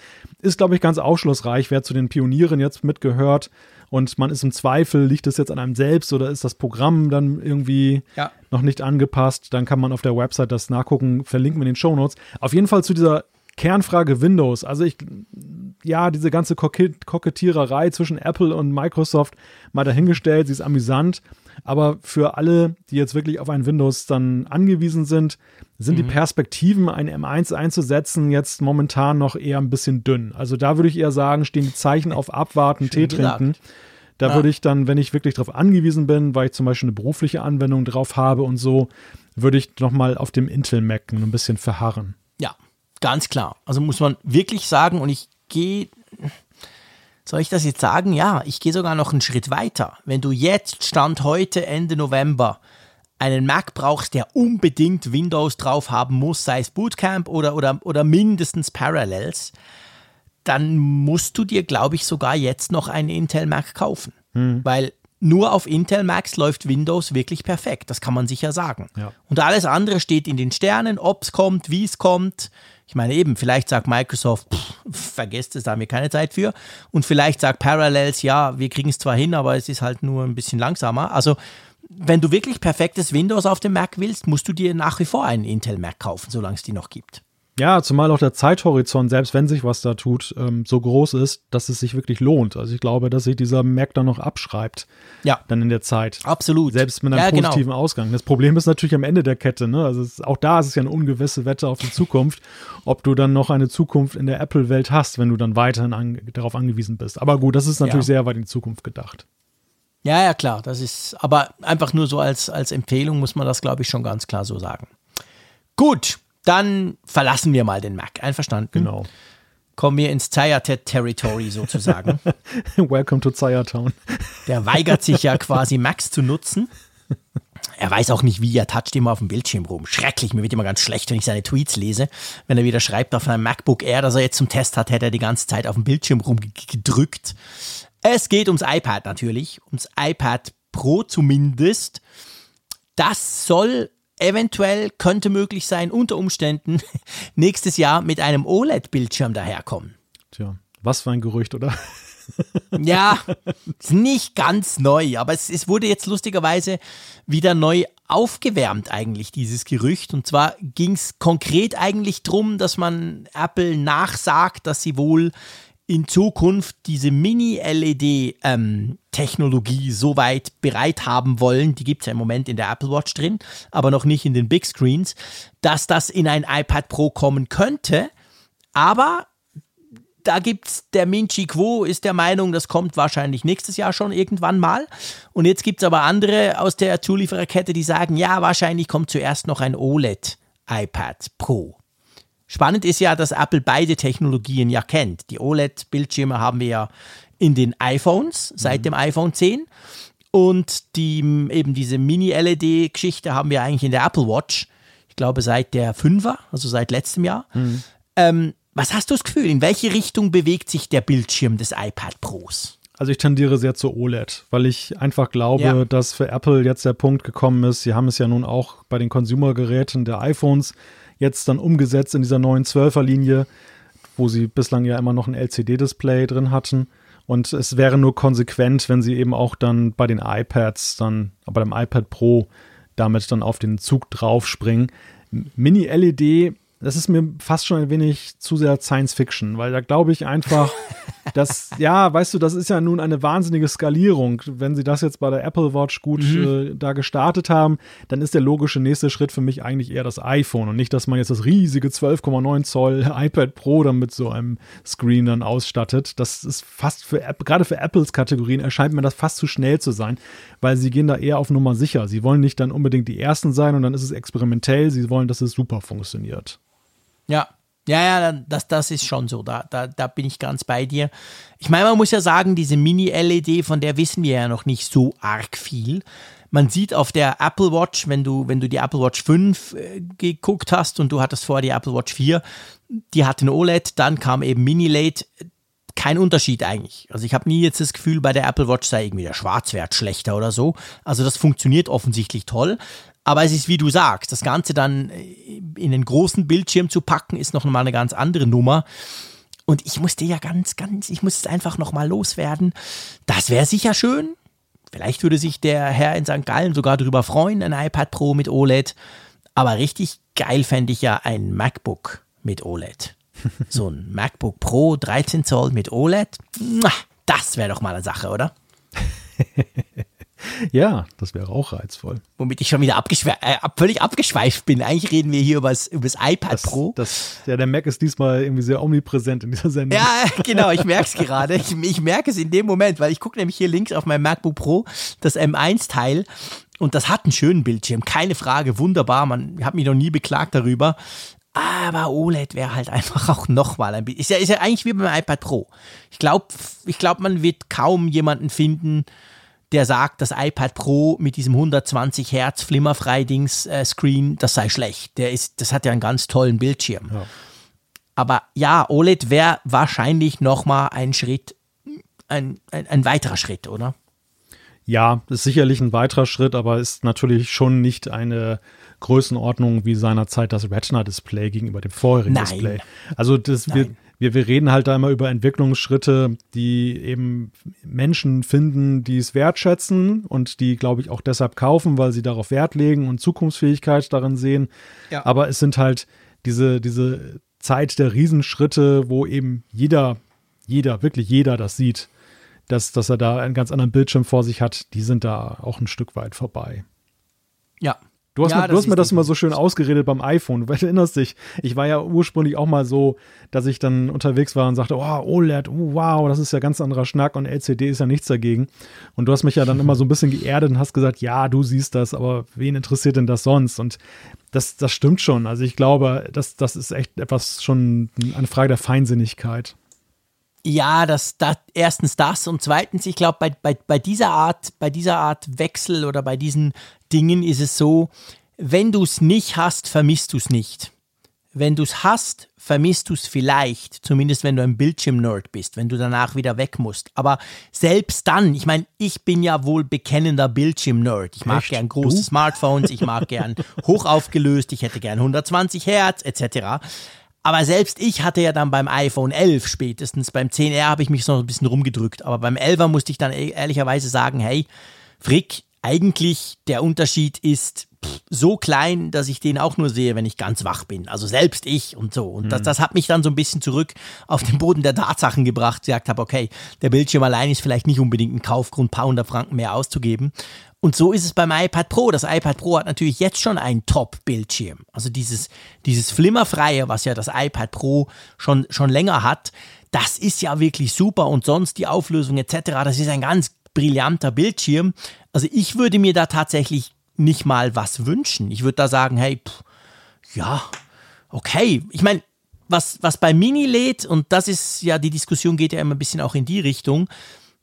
Ist, glaube ich, ganz aufschlussreich, wer zu den Pionieren jetzt mitgehört und man ist im Zweifel, liegt es jetzt an einem selbst oder ist das Programm dann irgendwie ja. noch nicht angepasst, dann kann man auf der Website das nachgucken, verlinken wir in den Show Notes. Auf jeden Fall zu dieser Kernfrage Windows. Also ich, ja, diese ganze Kokettiererei zwischen Apple und Microsoft mal dahingestellt, sie ist amüsant. Aber für alle, die jetzt wirklich auf ein Windows dann angewiesen sind, sind mhm. die Perspektiven, ein M1 einzusetzen, jetzt momentan noch eher ein bisschen dünn. Also da würde ich eher sagen, stehen die Zeichen auf Abwarten, Tee trinken. Da ja. würde ich dann, wenn ich wirklich darauf angewiesen bin, weil ich zum Beispiel eine berufliche Anwendung drauf habe und so, würde ich nochmal auf dem Intel Mac ein bisschen verharren. Ja, ganz klar. Also muss man wirklich sagen, und ich gehe soll ich das jetzt sagen? Ja, ich gehe sogar noch einen Schritt weiter. Wenn du jetzt, Stand heute, Ende November, einen Mac brauchst, der unbedingt Windows drauf haben muss, sei es Bootcamp oder, oder, oder mindestens Parallels, dann musst du dir, glaube ich, sogar jetzt noch einen Intel Mac kaufen. Hm. Weil nur auf Intel Macs läuft Windows wirklich perfekt. Das kann man sicher sagen. Ja. Und alles andere steht in den Sternen, ob es kommt, wie es kommt. Ich meine eben, vielleicht sagt Microsoft, pff, vergesst es, da haben wir keine Zeit für. Und vielleicht sagt Parallels, ja, wir kriegen es zwar hin, aber es ist halt nur ein bisschen langsamer. Also wenn du wirklich perfektes Windows auf dem Mac willst, musst du dir nach wie vor einen Intel Mac kaufen, solange es die noch gibt. Ja, zumal auch der Zeithorizont, selbst wenn sich was da tut, ähm, so groß ist, dass es sich wirklich lohnt. Also ich glaube, dass sich dieser Mac dann noch abschreibt. Ja. Dann in der Zeit. Absolut. Selbst mit einem ja, genau. positiven genau. Ausgang. Das Problem ist natürlich am Ende der Kette. Ne? Also es, auch da ist es ja eine ungewisse Wette auf die Zukunft, ob du dann noch eine Zukunft in der Apple-Welt hast, wenn du dann weiterhin an, darauf angewiesen bist. Aber gut, das ist natürlich ja. sehr weit in die Zukunft gedacht. Ja, ja, klar. Das ist, aber einfach nur so als, als Empfehlung muss man das, glaube ich, schon ganz klar so sagen. Gut, dann verlassen wir mal den Mac. Einverstanden? Genau. Kommen wir ins Zayatet-Territory sozusagen. Welcome to Zayatown. Der weigert sich ja quasi Macs zu nutzen. Er weiß auch nicht wie, er toucht immer auf dem Bildschirm rum. Schrecklich, mir wird immer ganz schlecht, wenn ich seine Tweets lese. Wenn er wieder schreibt auf einem MacBook Air, das er jetzt zum Test hat, hätte er die ganze Zeit auf dem Bildschirm rumgedrückt. Es geht ums iPad natürlich, ums iPad Pro zumindest. Das soll eventuell könnte möglich sein, unter Umständen nächstes Jahr mit einem OLED-Bildschirm daherkommen. Tja, was für ein Gerücht, oder? ja, ist nicht ganz neu, aber es, es wurde jetzt lustigerweise wieder neu aufgewärmt eigentlich, dieses Gerücht. Und zwar ging es konkret eigentlich darum, dass man Apple nachsagt, dass sie wohl in Zukunft diese Mini-LED-Technologie ähm, so weit bereit haben wollen, die gibt es ja im Moment in der Apple Watch drin, aber noch nicht in den Big Screens, dass das in ein iPad Pro kommen könnte. Aber da gibt's der Minchi Quo ist der Meinung, das kommt wahrscheinlich nächstes Jahr schon irgendwann mal. Und jetzt gibt es aber andere aus der Zuliefererkette, die sagen, ja, wahrscheinlich kommt zuerst noch ein OLED iPad Pro. Spannend ist ja, dass Apple beide Technologien ja kennt. Die OLED-Bildschirme haben wir ja in den iPhones seit mhm. dem iPhone 10 und die eben diese Mini-LED-Geschichte haben wir eigentlich in der Apple Watch. Ich glaube seit der 5er, also seit letztem Jahr. Mhm. Ähm, was hast du das Gefühl? In welche Richtung bewegt sich der Bildschirm des iPad Pros? Also ich tendiere sehr zu OLED, weil ich einfach glaube, ja. dass für Apple jetzt der Punkt gekommen ist. Sie haben es ja nun auch bei den Consumer-Geräten der iPhones jetzt dann umgesetzt in dieser neuen 12er Linie, wo sie bislang ja immer noch ein LCD-Display drin hatten. Und es wäre nur konsequent, wenn sie eben auch dann bei den iPads, dann bei dem iPad Pro damit dann auf den Zug draufspringen. Mini-LED, das ist mir fast schon ein wenig zu sehr Science Fiction, weil da glaube ich einfach, das, ja, weißt du, das ist ja nun eine wahnsinnige Skalierung. Wenn sie das jetzt bei der Apple Watch gut mhm. äh, da gestartet haben, dann ist der logische nächste Schritt für mich eigentlich eher das iPhone und nicht, dass man jetzt das riesige 12,9 Zoll iPad Pro dann mit so einem Screen dann ausstattet. Das ist fast für, gerade für Apples Kategorien erscheint mir das fast zu schnell zu sein, weil sie gehen da eher auf Nummer sicher. Sie wollen nicht dann unbedingt die Ersten sein und dann ist es experimentell. Sie wollen, dass es super funktioniert. Ja, ja, ja, das, das ist schon so. Da, da, da bin ich ganz bei dir. Ich meine, man muss ja sagen, diese Mini-LED, von der wissen wir ja noch nicht so arg viel. Man sieht auf der Apple Watch, wenn du, wenn du die Apple Watch 5 äh, geguckt hast und du hattest vorher die Apple Watch 4, die hatte eine OLED, dann kam eben Mini-LED. Kein Unterschied eigentlich. Also ich habe nie jetzt das Gefühl, bei der Apple Watch sei irgendwie der Schwarzwert schlechter oder so. Also das funktioniert offensichtlich toll. Aber es ist, wie du sagst, das Ganze dann äh, in den großen Bildschirm zu packen, ist noch mal eine ganz andere Nummer. Und ich musste ja ganz, ganz, ich muss es einfach noch mal loswerden. Das wäre sicher schön. Vielleicht würde sich der Herr in St. Gallen sogar darüber freuen, ein iPad Pro mit OLED. Aber richtig geil fände ich ja ein MacBook mit OLED. So ein MacBook Pro 13 Zoll mit OLED. Das wäre doch mal eine Sache, oder? Ja, das wäre auch reizvoll. Womit ich schon wieder abgeschwe äh, völlig abgeschweift bin. Eigentlich reden wir hier über das iPad das, Pro. Das, ja, der Mac ist diesmal irgendwie sehr omnipräsent in dieser Sendung. Ja, genau, ich merke es gerade. Ich, ich merke es in dem Moment, weil ich gucke nämlich hier links auf meinem MacBook Pro, das M1-Teil. Und das hat einen schönen Bildschirm, keine Frage, wunderbar. Man hat mich noch nie beklagt darüber. Aber OLED wäre halt einfach auch nochmal ein bisschen. Ist ja, ist ja eigentlich wie beim iPad Pro. Ich glaube, ich glaub, man wird kaum jemanden finden, der sagt, das iPad Pro mit diesem 120 Hertz Flimmerfrei-Dings äh, Screen, das sei schlecht. Der ist, das hat ja einen ganz tollen Bildschirm. Ja. Aber ja, OLED wäre wahrscheinlich nochmal ein Schritt, ein, ein, ein weiterer Schritt, oder? Ja, ist sicherlich ein weiterer Schritt, aber ist natürlich schon nicht eine Größenordnung wie seinerzeit das Retina-Display gegenüber dem vorherigen Nein. Display. Also das wird wir, wir reden halt da immer über Entwicklungsschritte, die eben Menschen finden, die es wertschätzen und die, glaube ich, auch deshalb kaufen, weil sie darauf Wert legen und Zukunftsfähigkeit darin sehen. Ja. Aber es sind halt diese, diese Zeit der Riesenschritte, wo eben jeder, jeder, wirklich jeder das sieht, dass, dass er da einen ganz anderen Bildschirm vor sich hat, die sind da auch ein Stück weit vorbei. Ja, Du hast, ja, mir, du hast mir das immer so schön ausgeredet beim iPhone. Du erinnerst dich, ich war ja ursprünglich auch mal so, dass ich dann unterwegs war und sagte, oh, OLED, oh, wow, das ist ja ganz anderer Schnack und LCD ist ja nichts dagegen. Und du hast mich ja dann immer so ein bisschen geerdet und hast gesagt, ja, du siehst das, aber wen interessiert denn das sonst? Und das, das stimmt schon. Also ich glaube, das, das ist echt etwas schon eine Frage der Feinsinnigkeit. Ja, das, das, erstens das und zweitens, ich glaube, bei, bei, bei dieser Art, bei dieser Art Wechsel oder bei diesen Dingen ist es so, wenn du es nicht hast, vermisst du es nicht. Wenn du es hast, vermisst du es vielleicht, zumindest wenn du ein Bildschirm-Nerd bist, wenn du danach wieder weg musst. Aber selbst dann, ich meine, ich bin ja wohl bekennender Bildschirm-Nerd. Ich mag Echt? gern große du? Smartphones, ich mag gern hochaufgelöst, ich hätte gern 120 Hertz etc. Aber selbst ich hatte ja dann beim iPhone 11 spätestens, beim 10R habe ich mich so ein bisschen rumgedrückt, aber beim 11er musste ich dann e-, ehrlicherweise sagen, hey, Frick, eigentlich der Unterschied ist so klein, dass ich den auch nur sehe, wenn ich ganz wach bin. Also selbst ich und so. Und das, hm. das hat mich dann so ein bisschen zurück auf den Boden der Tatsachen gebracht. Ich gesagt habe, okay, der Bildschirm allein ist vielleicht nicht unbedingt ein Kaufgrund, ein paar hundert Franken mehr auszugeben. Und so ist es beim iPad Pro. Das iPad Pro hat natürlich jetzt schon einen Top-Bildschirm. Also dieses, dieses Flimmerfreie, was ja das iPad Pro schon, schon länger hat, das ist ja wirklich super. Und sonst die Auflösung etc., das ist ein ganz brillanter Bildschirm. Also ich würde mir da tatsächlich nicht mal was wünschen. Ich würde da sagen, hey, pff, ja, okay. Ich meine, was, was bei Mini lädt, und das ist ja, die Diskussion geht ja immer ein bisschen auch in die Richtung,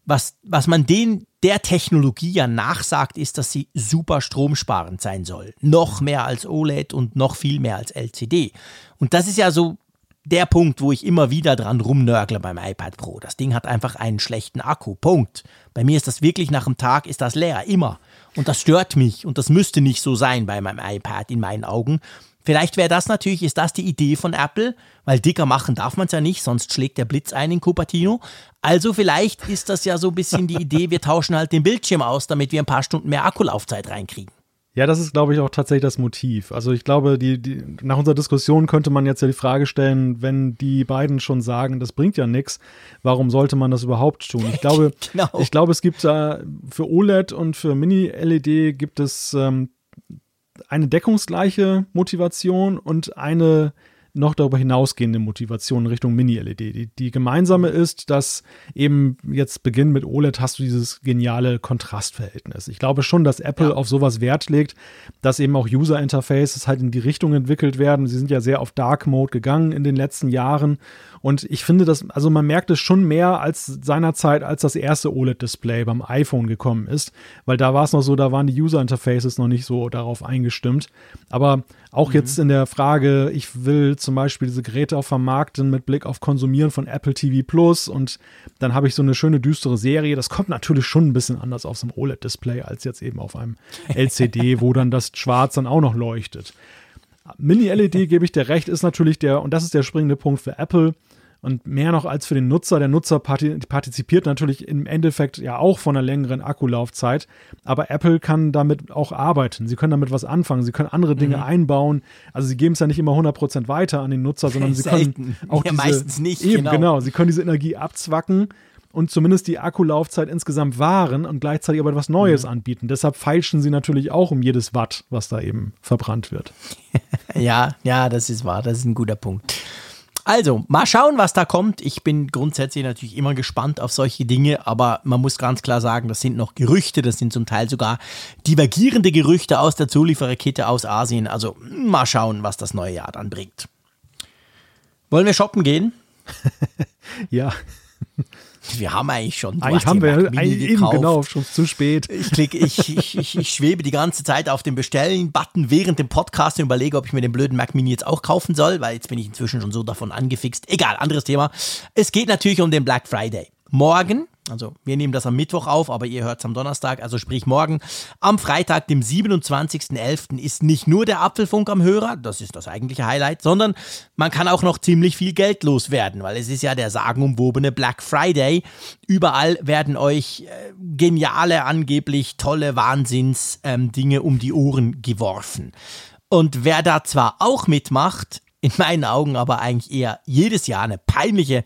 was, was man den, der Technologie ja nachsagt, ist, dass sie super stromsparend sein soll. Noch mehr als OLED und noch viel mehr als LCD. Und das ist ja so der Punkt, wo ich immer wieder dran rumnörgle beim iPad Pro. Das Ding hat einfach einen schlechten Akku. Punkt. Bei mir ist das wirklich nach einem Tag ist das leer. Immer. Und das stört mich. Und das müsste nicht so sein bei meinem iPad in meinen Augen. Vielleicht wäre das natürlich, ist das die Idee von Apple, weil dicker machen darf man es ja nicht, sonst schlägt der Blitz ein in Cupertino. Also vielleicht ist das ja so ein bisschen die Idee, wir tauschen halt den Bildschirm aus, damit wir ein paar Stunden mehr Akkulaufzeit reinkriegen. Ja, das ist, glaube ich, auch tatsächlich das Motiv. Also ich glaube, die, die, nach unserer Diskussion könnte man jetzt ja die Frage stellen, wenn die beiden schon sagen, das bringt ja nichts, warum sollte man das überhaupt tun? Ich glaube, genau. ich glaube, es gibt da für OLED und für Mini-LED gibt es ähm, eine deckungsgleiche Motivation und eine noch darüber hinausgehende Motivation in Richtung Mini-LED. Die, die, gemeinsame ist, dass eben jetzt Beginn mit OLED hast du dieses geniale Kontrastverhältnis. Ich glaube schon, dass Apple ja. auf sowas Wert legt, dass eben auch User-Interfaces halt in die Richtung entwickelt werden. Sie sind ja sehr auf Dark Mode gegangen in den letzten Jahren und ich finde das, also man merkt es schon mehr als seinerzeit, als das erste OLED-Display beim iPhone gekommen ist, weil da war es noch so, da waren die User-Interfaces noch nicht so darauf eingestimmt. Aber auch mhm. jetzt in der Frage, ich will zum Beispiel diese Geräte auch vermarkten mit Blick auf Konsumieren von Apple TV Plus und dann habe ich so eine schöne düstere Serie. Das kommt natürlich schon ein bisschen anders auf so einem OLED-Display als jetzt eben auf einem LCD, wo dann das Schwarz dann auch noch leuchtet. Mini-LED, gebe ich dir recht, ist natürlich der, und das ist der springende Punkt für Apple, und mehr noch als für den Nutzer. Der Nutzer partizipiert natürlich im Endeffekt ja auch von einer längeren Akkulaufzeit, aber Apple kann damit auch arbeiten. Sie können damit was anfangen, sie können andere Dinge mhm. einbauen. Also sie geben es ja nicht immer 100% weiter an den Nutzer, sondern sie können auch ja, diese, meistens nicht. Eben, genau. genau. Sie können diese Energie abzwacken und zumindest die Akkulaufzeit insgesamt wahren und gleichzeitig aber etwas Neues mhm. anbieten. Deshalb feilschen sie natürlich auch um jedes Watt, was da eben verbrannt wird. ja, ja, das ist wahr. Das ist ein guter Punkt. Also, mal schauen, was da kommt. Ich bin grundsätzlich natürlich immer gespannt auf solche Dinge, aber man muss ganz klar sagen, das sind noch Gerüchte, das sind zum Teil sogar divergierende Gerüchte aus der Zuliefererkette aus Asien. Also, mal schauen, was das neue Jahr dann bringt. Wollen wir shoppen gehen? ja. Wir haben eigentlich schon. Eigentlich haben wir eigentlich eben genau, schon zu spät. Ich, klicke, ich, ich, ich, ich schwebe die ganze Zeit auf dem Bestellen-Button während dem Podcast und überlege, ob ich mir den blöden Mac Mini jetzt auch kaufen soll, weil jetzt bin ich inzwischen schon so davon angefixt. Egal, anderes Thema. Es geht natürlich um den Black Friday. Morgen also wir nehmen das am Mittwoch auf, aber ihr hört es am Donnerstag, also sprich morgen. Am Freitag, dem 27.11. ist nicht nur der Apfelfunk am Hörer, das ist das eigentliche Highlight, sondern man kann auch noch ziemlich viel Geld loswerden, weil es ist ja der sagenumwobene Black Friday. Überall werden euch äh, geniale, angeblich tolle Wahnsinns-Dinge ähm, um die Ohren geworfen. Und wer da zwar auch mitmacht, in meinen Augen aber eigentlich eher jedes Jahr eine peinliche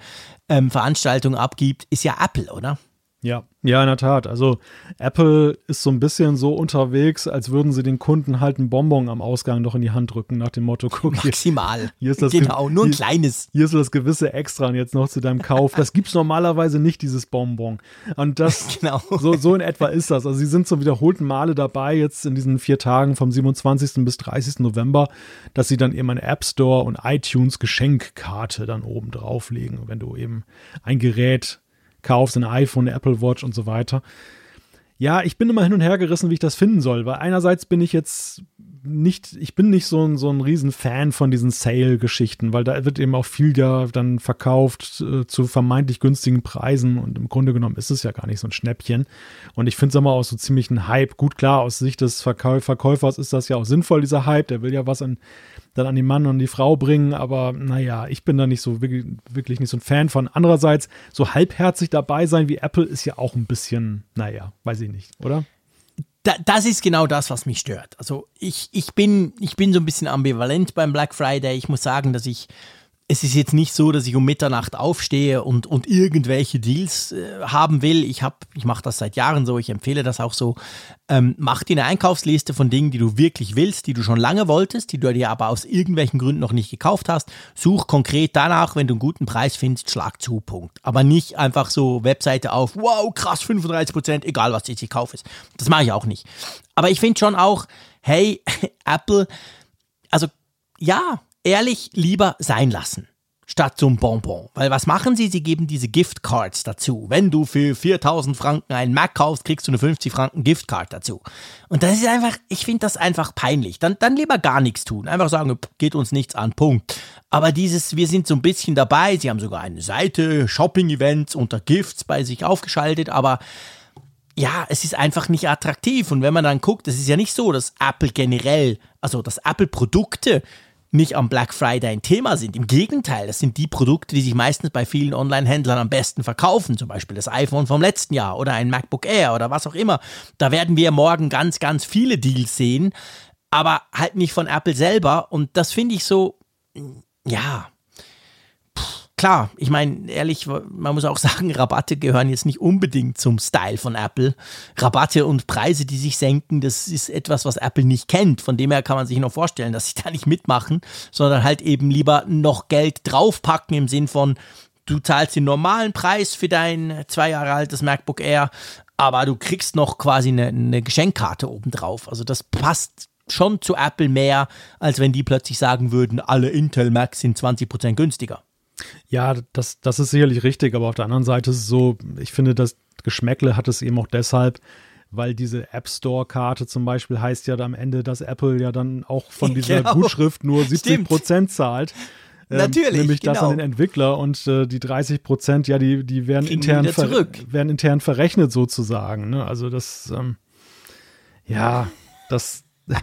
ähm, Veranstaltung abgibt, ist ja Apple, oder? Ja, ja, in der Tat. Also Apple ist so ein bisschen so unterwegs, als würden sie den Kunden halt ein Bonbon am Ausgang noch in die Hand drücken, nach dem Motto, guck Maximal. Hier ist das genau, nur ein hier, kleines. Hier ist das gewisse Extra und jetzt noch zu deinem Kauf. Das gibt es normalerweise nicht, dieses Bonbon. Und das, genau. so, so in etwa ist das. Also sie sind zum wiederholten Male dabei, jetzt in diesen vier Tagen vom 27. bis 30. November, dass sie dann eben eine App Store und iTunes Geschenkkarte dann oben drauflegen, wenn du eben ein Gerät kaufst, ein iPhone, eine Apple Watch und so weiter. Ja, ich bin immer hin und her gerissen, wie ich das finden soll, weil einerseits bin ich jetzt nicht, ich bin nicht so ein, so ein riesen Fan von diesen Sale-Geschichten, weil da wird eben auch viel ja dann verkauft äh, zu vermeintlich günstigen Preisen und im Grunde genommen ist es ja gar nicht so ein Schnäppchen. Und ich finde es immer auch so ziemlich ein Hype. Gut, klar, aus Sicht des Verkäu Verkäufers ist das ja auch sinnvoll, dieser Hype. Der will ja was an, dann an den Mann und die Frau bringen, aber naja, ich bin da nicht so wirklich, wirklich nicht so ein Fan von. Andererseits, so halbherzig dabei sein wie Apple ist ja auch ein bisschen, naja, weiß ich nicht, oder? Da, das ist genau das, was mich stört. Also ich, ich, bin, ich bin so ein bisschen ambivalent beim Black Friday. Ich muss sagen, dass ich es ist jetzt nicht so, dass ich um Mitternacht aufstehe und, und irgendwelche Deals äh, haben will. Ich, ich mache das seit Jahren so, ich empfehle das auch so. Ähm, mach dir eine Einkaufsliste von Dingen, die du wirklich willst, die du schon lange wolltest, die du dir aber aus irgendwelchen Gründen noch nicht gekauft hast. Such konkret danach, wenn du einen guten Preis findest, schlag zu, Punkt. Aber nicht einfach so Webseite auf, wow, krass, 35 Prozent, egal was ich kaufe. Das mache ich auch nicht. Aber ich finde schon auch, hey, Apple, also ja, ehrlich lieber sein lassen statt zum Bonbon. Weil was machen sie? Sie geben diese Giftcards dazu. Wenn du für 4000 Franken einen Mac kaufst, kriegst du eine 50 Franken Giftcard dazu. Und das ist einfach, ich finde das einfach peinlich. Dann, dann lieber gar nichts tun. Einfach sagen, geht uns nichts an, Punkt. Aber dieses, wir sind so ein bisschen dabei. Sie haben sogar eine Seite, Shopping-Events unter Gifts bei sich aufgeschaltet, aber ja, es ist einfach nicht attraktiv. Und wenn man dann guckt, es ist ja nicht so, dass Apple generell, also dass Apple Produkte nicht am Black Friday ein Thema sind. Im Gegenteil, das sind die Produkte, die sich meistens bei vielen Online-Händlern am besten verkaufen. Zum Beispiel das iPhone vom letzten Jahr oder ein MacBook Air oder was auch immer. Da werden wir morgen ganz, ganz viele Deals sehen, aber halt nicht von Apple selber. Und das finde ich so, ja, klar, ich meine, ehrlich, man muss auch sagen, Rabatte gehören jetzt nicht unbedingt zum Style von Apple. Rabatte und Preise, die sich senken, das ist etwas, was Apple nicht kennt. Von dem her kann man sich noch vorstellen, dass sie da nicht mitmachen, sondern halt eben lieber noch Geld draufpacken im Sinn von, du zahlst den normalen Preis für dein zwei Jahre altes MacBook Air, aber du kriegst noch quasi eine, eine Geschenkkarte obendrauf. Also das passt schon zu Apple mehr, als wenn die plötzlich sagen würden, alle Intel Macs sind 20% günstiger. Ja, das, das ist sicherlich richtig, aber auf der anderen Seite ist es so, ich finde, das Geschmäckle hat es eben auch deshalb, weil diese App Store-Karte zum Beispiel heißt ja am Ende, dass Apple ja dann auch von dieser genau. Gutschrift nur 70 Prozent zahlt. Ähm, Natürlich. Nämlich genau. das an den Entwickler und äh, die 30 Prozent, ja, die, die werden intern, werden intern verrechnet sozusagen. Ne? Also das, ähm, ja, das.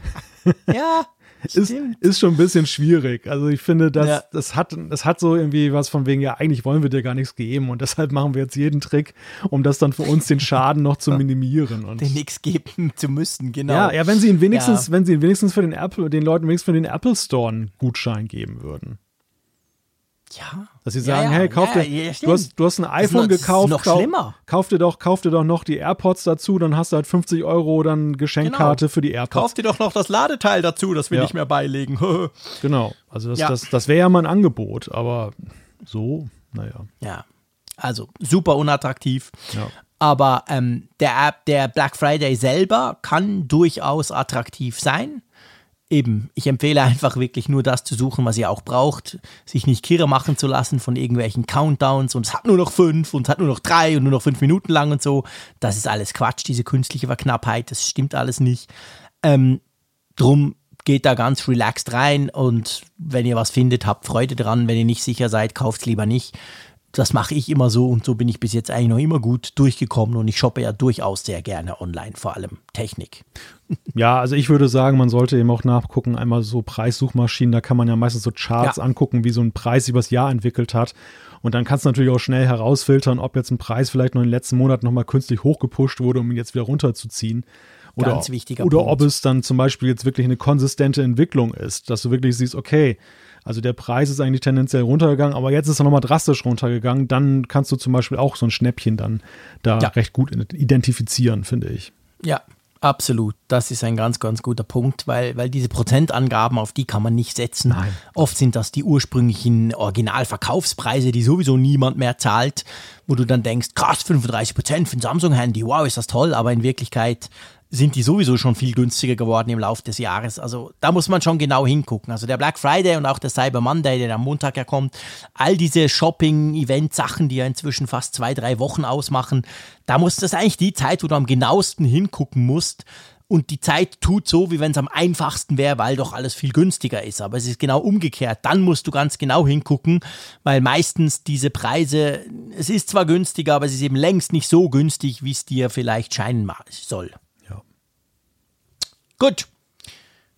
ja, ist, ist schon ein bisschen schwierig. Also ich finde, das, ja. das, hat, das hat so irgendwie was von wegen, ja, eigentlich wollen wir dir gar nichts geben und deshalb machen wir jetzt jeden Trick, um das dann für uns den Schaden noch zu minimieren. Und den nichts geben zu müssen, genau. Ja, ja, wenn sie ihn wenigstens, ja. wenn sie ihn wenigstens für den Apple, den Leuten wenigstens für den Apple Store einen Gutschein geben würden. Ja. Dass sie sagen, ja, ja, hey, kauf dir, ja, du, hast, du hast ein iPhone das noch, gekauft. Das ist noch schlimmer. Kauf dir, doch, kauf dir doch noch die AirPods dazu, dann hast du halt 50 Euro dann Geschenkkarte genau. für die AirPods. Kauf dir doch noch das Ladeteil dazu, das wir nicht mehr beilegen. genau. Also das, das, das wäre ja mal ein Angebot, aber so, naja. Ja. Also super unattraktiv. Ja. Aber ähm, der, der Black Friday selber kann durchaus attraktiv sein eben, ich empfehle einfach wirklich nur das zu suchen, was ihr auch braucht, sich nicht kirre machen zu lassen von irgendwelchen Countdowns und es hat nur noch fünf und es hat nur noch drei und nur noch fünf Minuten lang und so. Das ist alles Quatsch, diese künstliche Verknappheit, das stimmt alles nicht. Ähm, drum geht da ganz relaxed rein und wenn ihr was findet, habt Freude dran. Wenn ihr nicht sicher seid, kauft es lieber nicht das mache ich immer so und so bin ich bis jetzt eigentlich noch immer gut durchgekommen und ich shoppe ja durchaus sehr gerne online, vor allem Technik. Ja, also ich würde sagen, man sollte eben auch nachgucken, einmal so Preissuchmaschinen, da kann man ja meistens so Charts ja. angucken, wie so ein Preis übers Jahr entwickelt hat. Und dann kannst du natürlich auch schnell herausfiltern, ob jetzt ein Preis vielleicht noch in den letzten Monaten nochmal künstlich hochgepusht wurde, um ihn jetzt wieder runterzuziehen. Oder, Ganz wichtiger oder Punkt. ob es dann zum Beispiel jetzt wirklich eine konsistente Entwicklung ist, dass du wirklich siehst, okay, also der Preis ist eigentlich tendenziell runtergegangen, aber jetzt ist er nochmal drastisch runtergegangen. Dann kannst du zum Beispiel auch so ein Schnäppchen dann da ja. recht gut identifizieren, finde ich. Ja, Absolut, das ist ein ganz, ganz guter Punkt, weil, weil diese Prozentangaben, auf die kann man nicht setzen. Nein. Oft sind das die ursprünglichen Originalverkaufspreise, die sowieso niemand mehr zahlt, wo du dann denkst, krass, 35 Prozent für ein Samsung-Handy, wow, ist das toll, aber in Wirklichkeit sind die sowieso schon viel günstiger geworden im Laufe des Jahres. Also da muss man schon genau hingucken. Also der Black Friday und auch der Cyber Monday, der am Montag ja kommt, all diese Shopping-Event-Sachen, die ja inzwischen fast zwei, drei Wochen ausmachen, da muss das eigentlich die Zeit, wo du am genauesten hingucken musst. Und die Zeit tut so, wie wenn es am einfachsten wäre, weil doch alles viel günstiger ist. Aber es ist genau umgekehrt. Dann musst du ganz genau hingucken, weil meistens diese Preise, es ist zwar günstiger, aber es ist eben längst nicht so günstig, wie es dir vielleicht scheinen soll. Gut.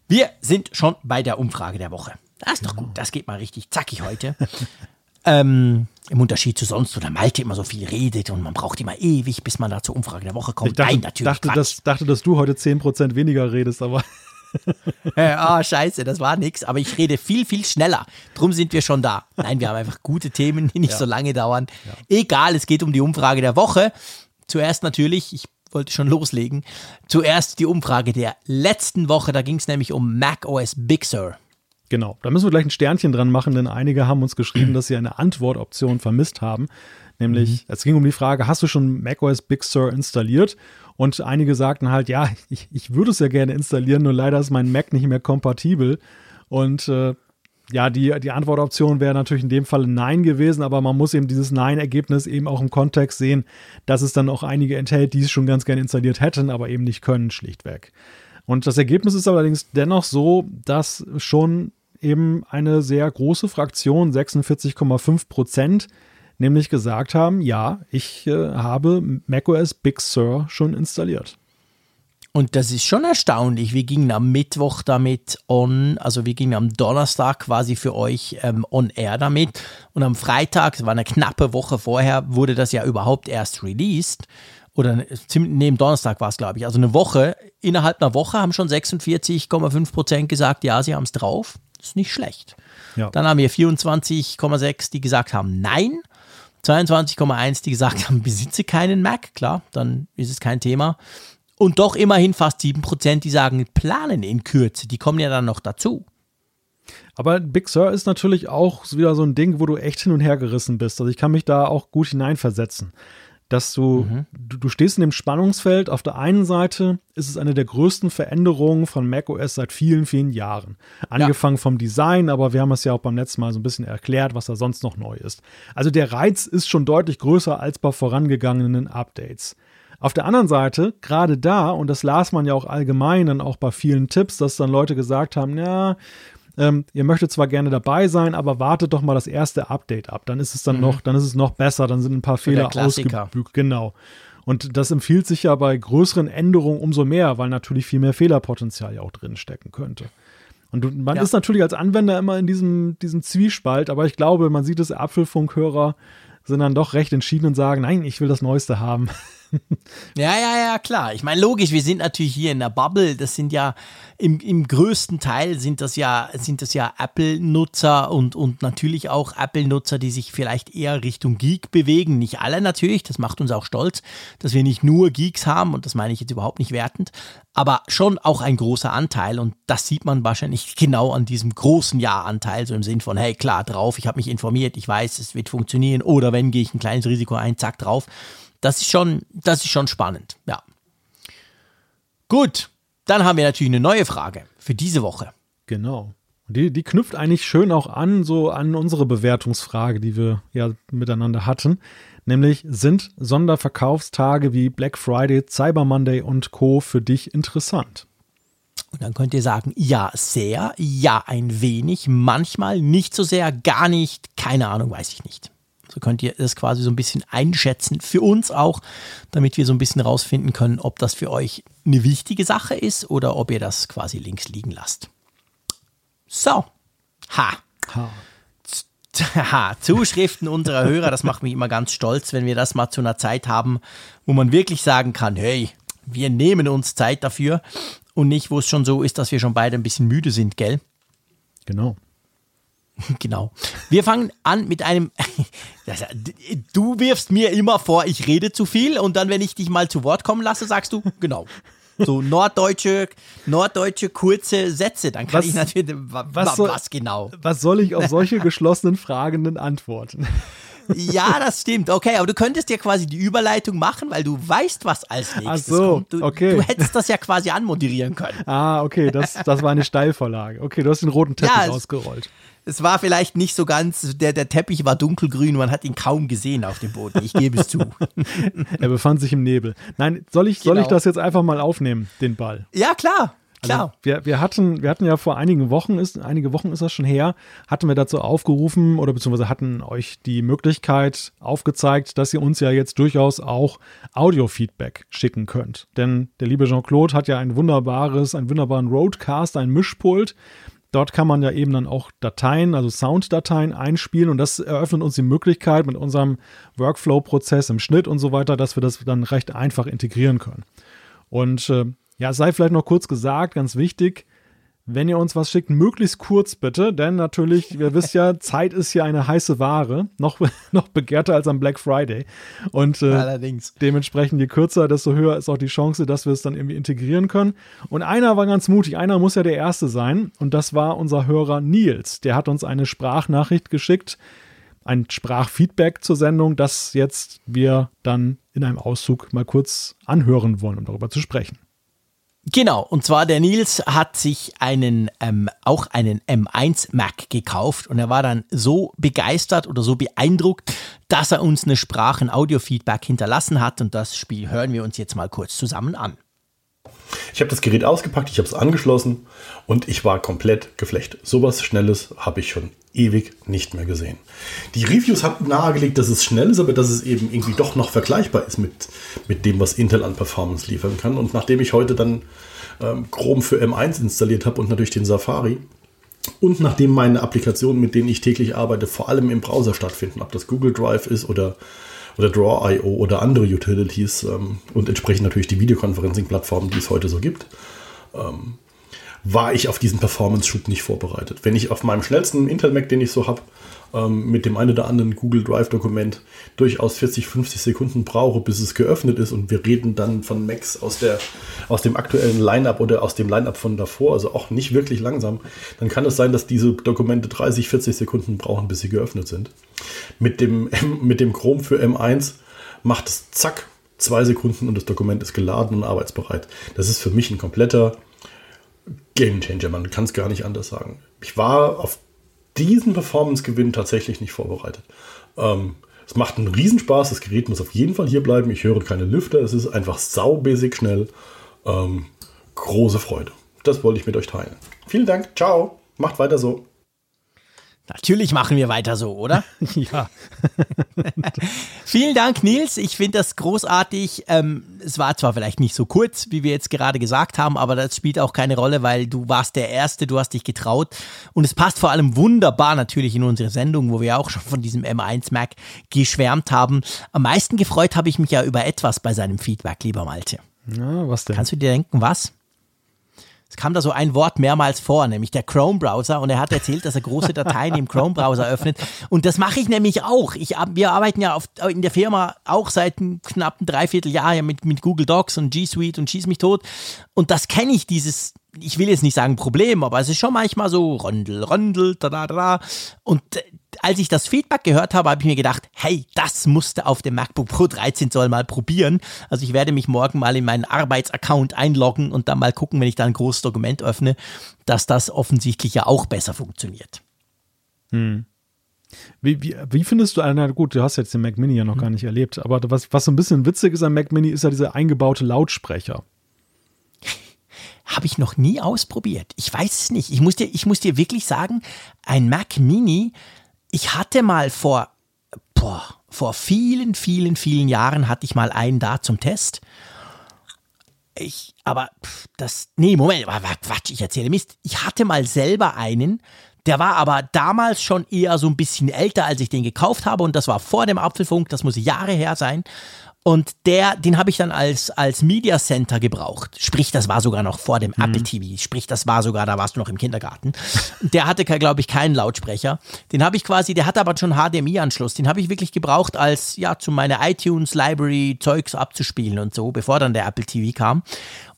Wir sind schon bei der Umfrage der Woche. Das ist doch gut. Das geht mal richtig zackig heute. ähm, Im Unterschied zu sonst, wo der Malte immer so viel redet und man braucht immer ewig, bis man da zur Umfrage der Woche kommt. Ich dachte, Nein, natürlich. Dachte, dass, dachte, dass du heute 10% weniger redest, aber. Ah, oh, scheiße, das war nix. Aber ich rede viel, viel schneller. Drum sind wir schon da. Nein, wir haben einfach gute Themen, die nicht ja. so lange dauern. Ja. Egal, es geht um die Umfrage der Woche. Zuerst natürlich, ich wollte schon loslegen. Zuerst die Umfrage der letzten Woche, da ging es nämlich um Mac OS Big Sur. Genau, da müssen wir gleich ein Sternchen dran machen, denn einige haben uns geschrieben, dass sie eine Antwortoption vermisst haben. Nämlich, mhm. es ging um die Frage, hast du schon macOS Big Sur installiert? Und einige sagten halt, ja, ich, ich würde es ja gerne installieren, nur leider ist mein Mac nicht mehr kompatibel. Und äh, ja, die, die Antwortoption wäre natürlich in dem Fall Nein gewesen, aber man muss eben dieses Nein-Ergebnis eben auch im Kontext sehen, dass es dann auch einige enthält, die es schon ganz gerne installiert hätten, aber eben nicht können, schlichtweg. Und das Ergebnis ist allerdings dennoch so, dass schon eben eine sehr große Fraktion, 46,5 Prozent, nämlich gesagt haben, ja, ich äh, habe macOS Big Sur schon installiert. Und das ist schon erstaunlich. Wir gingen am Mittwoch damit on, also wir gingen am Donnerstag quasi für euch ähm, on air damit. Und am Freitag, das war eine knappe Woche vorher, wurde das ja überhaupt erst released. Oder neben Donnerstag war es, glaube ich. Also eine Woche, innerhalb einer Woche haben schon 46,5 Prozent gesagt, ja, sie haben es drauf. Ist nicht schlecht. Ja. Dann haben wir 24,6, die gesagt haben, nein. 22,1, die gesagt haben, besitze keinen Mac. Klar, dann ist es kein Thema. Und doch immerhin fast 7%, die sagen, planen in Kürze. Die kommen ja dann noch dazu. Aber Big Sur ist natürlich auch wieder so ein Ding, wo du echt hin und her gerissen bist. Also ich kann mich da auch gut hineinversetzen. Dass du, mhm. du, du, stehst in dem Spannungsfeld. Auf der einen Seite ist es eine der größten Veränderungen von macOS seit vielen, vielen Jahren. Angefangen ja. vom Design, aber wir haben es ja auch beim letzten Mal so ein bisschen erklärt, was da sonst noch neu ist. Also der Reiz ist schon deutlich größer als bei vorangegangenen Updates. Auf der anderen Seite, gerade da, und das las man ja auch allgemein dann auch bei vielen Tipps, dass dann Leute gesagt haben, ja, ähm, ihr möchtet zwar gerne dabei sein, aber wartet doch mal das erste Update ab. Dann ist es dann mhm. noch, dann ist es noch besser, dann sind ein paar Fehler ausgebügt. Genau. Und das empfiehlt sich ja bei größeren Änderungen umso mehr, weil natürlich viel mehr Fehlerpotenzial ja auch drin stecken könnte. Und man ja. ist natürlich als Anwender immer in diesem, diesem Zwiespalt, aber ich glaube, man sieht es Apfelfunkhörer sind dann doch recht entschieden und sagen, nein, ich will das Neueste haben. ja, ja, ja, klar. Ich meine, logisch, wir sind natürlich hier in der Bubble. Das sind ja im, im größten Teil sind das ja, sind das ja Apple-Nutzer und, und natürlich auch Apple-Nutzer, die sich vielleicht eher Richtung Geek bewegen. Nicht alle natürlich, das macht uns auch stolz, dass wir nicht nur Geeks haben und das meine ich jetzt überhaupt nicht wertend, aber schon auch ein großer Anteil und das sieht man wahrscheinlich genau an diesem großen Ja-Anteil, so im Sinn von, hey, klar, drauf, ich habe mich informiert, ich weiß, es wird funktionieren oder wenn gehe ich ein kleines Risiko ein, zack, drauf. Das ist schon, das ist schon spannend, ja. Gut, dann haben wir natürlich eine neue Frage für diese Woche. Genau. Die, die knüpft eigentlich schön auch an, so an unsere Bewertungsfrage, die wir ja miteinander hatten. Nämlich, sind Sonderverkaufstage wie Black Friday, Cyber Monday und Co. für dich interessant? Und dann könnt ihr sagen, ja, sehr, ja, ein wenig, manchmal nicht so sehr, gar nicht, keine Ahnung, weiß ich nicht. So könnt ihr das quasi so ein bisschen einschätzen, für uns auch, damit wir so ein bisschen rausfinden können, ob das für euch eine wichtige Sache ist oder ob ihr das quasi links liegen lasst. So. Ha. Ha. Ha, Zuschriften unserer Hörer, das macht mich immer ganz stolz, wenn wir das mal zu einer Zeit haben, wo man wirklich sagen kann, hey, wir nehmen uns Zeit dafür und nicht, wo es schon so ist, dass wir schon beide ein bisschen müde sind, gell? Genau. Genau. Wir fangen an mit einem. Du wirfst mir immer vor, ich rede zu viel und dann, wenn ich dich mal zu Wort kommen lasse, sagst du, genau. So norddeutsche, norddeutsche kurze Sätze. Dann kann was, ich natürlich. Was, soll, was genau? Was soll ich auf solche geschlossenen Fragenden antworten? Ja, das stimmt. Okay, aber du könntest ja quasi die Überleitung machen, weil du weißt, was als nächstes Ach so, kommt. Du, okay. du hättest das ja quasi anmoderieren können. Ah, okay, das, das war eine Steilvorlage. Okay, du hast den roten Teppich ja, ausgerollt. Es war vielleicht nicht so ganz, der, der Teppich war dunkelgrün, man hat ihn kaum gesehen auf dem Boden. Ich gebe es zu. er befand sich im Nebel. Nein, soll ich, genau. soll ich genau. das jetzt einfach mal aufnehmen, den Ball? Ja, klar. Klar. Also wir, wir, hatten, wir hatten ja vor einigen Wochen, ist, einige Wochen ist das schon her, hatten wir dazu aufgerufen oder beziehungsweise hatten euch die Möglichkeit aufgezeigt, dass ihr uns ja jetzt durchaus auch Audio-Feedback schicken könnt. Denn der liebe Jean-Claude hat ja ein wunderbares, einen wunderbaren Roadcast, ein Mischpult. Dort kann man ja eben dann auch Dateien, also Sounddateien einspielen und das eröffnet uns die Möglichkeit mit unserem Workflow-Prozess im Schnitt und so weiter, dass wir das dann recht einfach integrieren können. Und äh, ja, es sei vielleicht noch kurz gesagt, ganz wichtig, wenn ihr uns was schickt, möglichst kurz bitte, denn natürlich, ihr wisst ja, Zeit ist ja eine heiße Ware, noch, noch begehrter als am Black Friday. Und äh, Allerdings. dementsprechend, je kürzer, desto höher ist auch die Chance, dass wir es dann irgendwie integrieren können. Und einer war ganz mutig, einer muss ja der Erste sein, und das war unser Hörer Nils. Der hat uns eine Sprachnachricht geschickt, ein Sprachfeedback zur Sendung, das jetzt wir dann in einem Auszug mal kurz anhören wollen, um darüber zu sprechen. Genau, und zwar der Nils hat sich einen ähm, auch einen M1 Mac gekauft und er war dann so begeistert oder so beeindruckt, dass er uns eine Sprachen-Audio-Feedback hinterlassen hat und das Spiel hören wir uns jetzt mal kurz zusammen an. Ich habe das Gerät ausgepackt, ich habe es angeschlossen und ich war komplett geflecht. Sowas Schnelles habe ich schon ewig nicht mehr gesehen. Die Reviews haben nahegelegt, dass es schnell ist, aber dass es eben irgendwie doch noch vergleichbar ist mit, mit dem, was Intel an Performance liefern kann. Und nachdem ich heute dann ähm, Chrome für M1 installiert habe und natürlich den Safari, und nachdem meine Applikationen, mit denen ich täglich arbeite, vor allem im Browser stattfinden, ob das Google Drive ist oder oder Draw.io oder andere Utilities ähm, und entsprechend natürlich die Videoconferencing-Plattformen, die es heute so gibt, ähm, war ich auf diesen Performance-Schub nicht vorbereitet. Wenn ich auf meinem schnellsten Intel Mac, den ich so habe, ähm, mit dem einen oder anderen Google Drive-Dokument durchaus 40, 50 Sekunden brauche, bis es geöffnet ist und wir reden dann von Macs aus, der, aus dem aktuellen Line-Up oder aus dem Line-Up von davor, also auch nicht wirklich langsam, dann kann es sein, dass diese Dokumente 30, 40 Sekunden brauchen, bis sie geöffnet sind. Mit dem, mit dem Chrome für M1 macht es zack, zwei Sekunden und das Dokument ist geladen und arbeitsbereit. Das ist für mich ein kompletter Game Changer, man kann es gar nicht anders sagen. Ich war auf diesen Performance-Gewinn tatsächlich nicht vorbereitet. Ähm, es macht einen Riesenspaß, das Gerät muss auf jeden Fall hier bleiben. Ich höre keine Lüfter, es ist einfach saubasic schnell. Ähm, große Freude. Das wollte ich mit euch teilen. Vielen Dank, ciao, macht weiter so. Natürlich machen wir weiter so, oder? ja. Vielen Dank, Nils. Ich finde das großartig. Ähm, es war zwar vielleicht nicht so kurz, wie wir jetzt gerade gesagt haben, aber das spielt auch keine Rolle, weil du warst der Erste, du hast dich getraut. Und es passt vor allem wunderbar natürlich in unsere Sendung, wo wir auch schon von diesem M1 Mac geschwärmt haben. Am meisten gefreut habe ich mich ja über etwas bei seinem Feedback, lieber Malte. Ja, was denn? Kannst du dir denken, was? Es kam da so ein Wort mehrmals vor, nämlich der Chrome-Browser. Und er hat erzählt, dass er große Dateien im Chrome-Browser öffnet. Und das mache ich nämlich auch. Ich, wir arbeiten ja auf, in der Firma auch seit einem knappen Dreivierteljahr mit, mit Google Docs und G Suite und Schieß mich tot. Und das kenne ich, dieses ich will jetzt nicht sagen Problem, aber es ist schon manchmal so Rondel, Rondel, da, da, da. Und äh, als ich das Feedback gehört habe, habe ich mir gedacht, hey, das musste auf dem MacBook Pro 13 Zoll mal probieren. Also ich werde mich morgen mal in meinen Arbeitsaccount einloggen und dann mal gucken, wenn ich da ein großes Dokument öffne, dass das offensichtlich ja auch besser funktioniert. Hm. Wie, wie, wie, findest du, na gut, du hast jetzt den Mac Mini ja noch hm. gar nicht erlebt, aber was, was so ein bisschen witzig ist am Mac Mini, ist ja dieser eingebaute Lautsprecher. Habe ich noch nie ausprobiert. Ich weiß es nicht. Ich muss dir, ich muss dir wirklich sagen, ein Mac Mini, ich hatte mal vor, boah, vor vielen, vielen, vielen Jahren hatte ich mal einen da zum Test. Ich, aber das, nee, Moment, Quatsch, ich erzähle Mist. Ich hatte mal selber einen, der war aber damals schon eher so ein bisschen älter, als ich den gekauft habe und das war vor dem Apfelfunk, das muss Jahre her sein. Und der, den habe ich dann als, als Media Center gebraucht. Sprich, das war sogar noch vor dem mhm. Apple TV. Sprich, das war sogar, da warst du noch im Kindergarten. Der hatte, glaube ich, keinen Lautsprecher. Den habe ich quasi, der hatte aber schon HDMI-Anschluss. Den habe ich wirklich gebraucht, als, ja, zu meiner iTunes-Library Zeugs abzuspielen und so, bevor dann der Apple TV kam.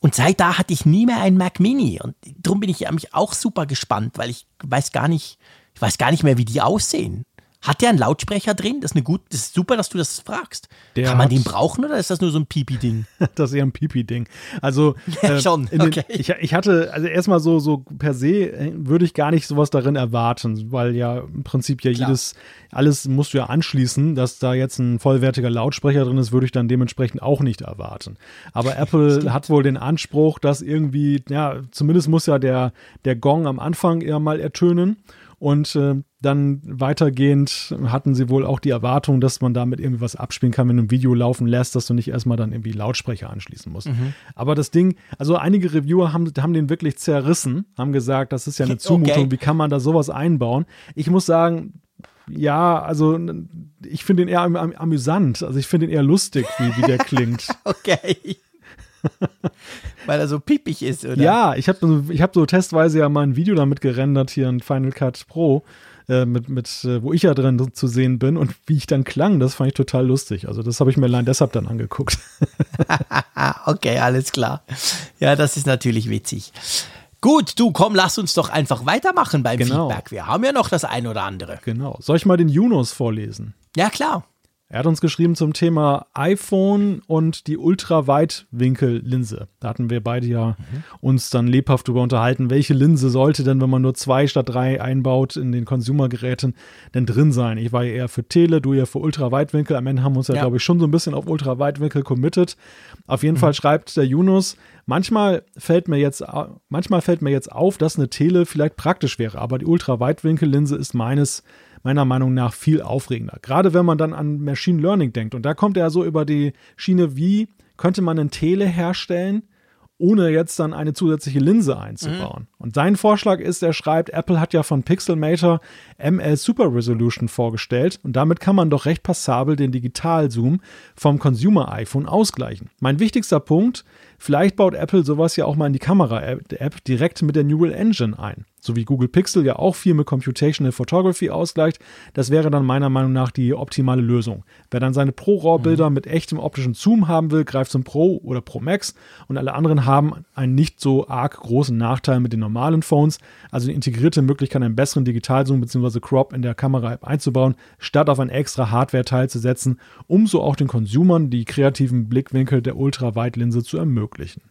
Und seit da hatte ich nie mehr einen Mac Mini. Und darum bin ich mich auch super gespannt, weil ich weiß gar nicht, ich weiß gar nicht mehr, wie die aussehen. Hat der einen Lautsprecher drin? Das ist, eine gut, das ist super, dass du das fragst. Der Kann man den brauchen oder ist das nur so ein Pipi-Ding? das ist eher ein Pipi-Ding. Also ja, äh, schon. Okay. Den, ich, ich, hatte, also erstmal so, so per se äh, würde ich gar nicht sowas darin erwarten, weil ja im Prinzip ja Klar. jedes, alles musst du ja anschließen, dass da jetzt ein vollwertiger Lautsprecher drin ist, würde ich dann dementsprechend auch nicht erwarten. Aber Apple hat wohl den Anspruch, dass irgendwie, ja, zumindest muss ja der, der Gong am Anfang eher mal ertönen. Und äh, dann weitergehend hatten sie wohl auch die Erwartung, dass man damit irgendwie was abspielen kann, wenn du ein Video laufen lässt, dass du nicht erstmal dann irgendwie Lautsprecher anschließen musst. Mhm. Aber das Ding, also einige Reviewer haben, haben den wirklich zerrissen, haben gesagt, das ist ja eine Zumutung, okay. wie kann man da sowas einbauen? Ich muss sagen, ja, also ich finde ihn eher am, am, amüsant. Also ich finde ihn eher lustig, wie, wie der klingt. okay. Weil er so piepig ist, oder? Ja, ich habe ich hab so testweise ja mal ein Video damit gerendert hier in Final Cut Pro, äh, mit, mit, äh, wo ich ja drin zu sehen bin und wie ich dann klang, das fand ich total lustig. Also das habe ich mir allein deshalb dann angeguckt. okay, alles klar. Ja, das ist natürlich witzig. Gut, du komm, lass uns doch einfach weitermachen beim genau. Feedback. Wir haben ja noch das ein oder andere. Genau. Soll ich mal den Junos vorlesen? Ja, klar. Er hat uns geschrieben zum Thema iPhone und die Ultraweitwinkellinse. Da hatten wir beide ja mhm. uns dann lebhaft darüber unterhalten, welche Linse sollte denn, wenn man nur zwei statt drei einbaut in den Consumer-Geräten, denn drin sein. Ich war ja eher für Tele, du ja für Ultraweitwinkel. Am Ende haben wir uns ja, ja. glaube ich, schon so ein bisschen auf Ultraweitwinkel committed. Auf jeden mhm. Fall schreibt der Yunus, manchmal fällt mir jetzt, manchmal fällt mir jetzt auf, dass eine Tele vielleicht praktisch wäre, aber die Ultraweitwinkellinse ist meines meiner Meinung nach viel aufregender. Gerade wenn man dann an Machine Learning denkt. Und da kommt er so über die Schiene, wie könnte man einen Tele herstellen, ohne jetzt dann eine zusätzliche Linse einzubauen. Mhm. Und sein Vorschlag ist, er schreibt, Apple hat ja von Pixelmator ML Super Resolution vorgestellt und damit kann man doch recht passabel den Digitalzoom vom Consumer iPhone ausgleichen. Mein wichtigster Punkt, vielleicht baut Apple sowas ja auch mal in die Kamera-App direkt mit der Neural Engine ein so wie Google Pixel ja auch viel mit Computational Photography ausgleicht, das wäre dann meiner Meinung nach die optimale Lösung. Wer dann seine Pro-RAW-Bilder mhm. mit echtem optischen Zoom haben will, greift zum Pro oder Pro Max und alle anderen haben einen nicht so arg großen Nachteil mit den normalen Phones, also eine integrierte Möglichkeit, einen besseren Digitalzoom bzw. Crop in der Kamera-App einzubauen, statt auf ein extra Hardware-Teil zu setzen, um so auch den Consumern die kreativen Blickwinkel der Ultraweitlinse zu ermöglichen.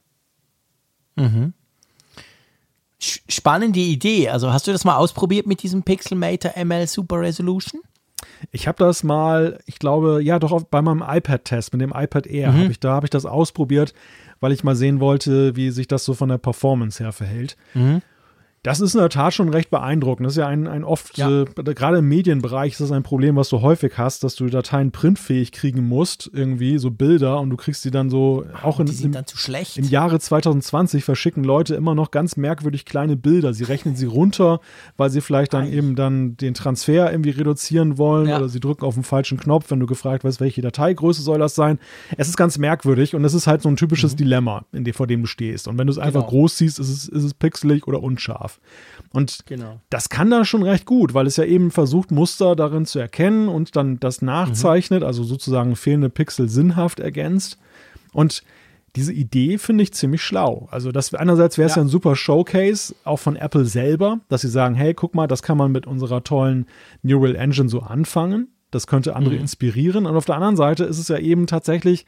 Mhm spannende Idee. Also hast du das mal ausprobiert mit diesem Pixelmator ML Super Resolution? Ich habe das mal, ich glaube, ja, doch bei meinem iPad-Test mit dem iPad Air mhm. habe ich da habe ich das ausprobiert, weil ich mal sehen wollte, wie sich das so von der Performance her verhält. Mhm. Das ist in der Tat schon recht beeindruckend. Das ist ja ein, ein oft, ja. äh, gerade im Medienbereich ist das ein Problem, was du häufig hast, dass du Dateien printfähig kriegen musst, irgendwie, so Bilder, und du kriegst die dann so, auch in, im, im, Jahre 2020 verschicken Leute immer noch ganz merkwürdig kleine Bilder. Sie rechnen sie runter, weil sie vielleicht dann Eich. eben dann den Transfer irgendwie reduzieren wollen ja. oder sie drücken auf den falschen Knopf, wenn du gefragt wirst, welche Dateigröße soll das sein. Es ist ganz merkwürdig und es ist halt so ein typisches mhm. Dilemma, in dem, vor dem du stehst. Und wenn du es einfach genau. groß siehst, ist es, ist es pixelig oder unscharf. Und genau. das kann dann schon recht gut, weil es ja eben versucht, Muster darin zu erkennen und dann das nachzeichnet, mhm. also sozusagen fehlende Pixel sinnhaft ergänzt. Und diese Idee finde ich ziemlich schlau. Also das einerseits wäre es ja. ja. ein super Showcase, auch von Apple selber, dass sie sagen, hey, guck mal, das kann man mit unserer tollen Neural Engine so anfangen. Das könnte andere mhm. inspirieren. Und auf der anderen Seite ist es ja eben tatsächlich,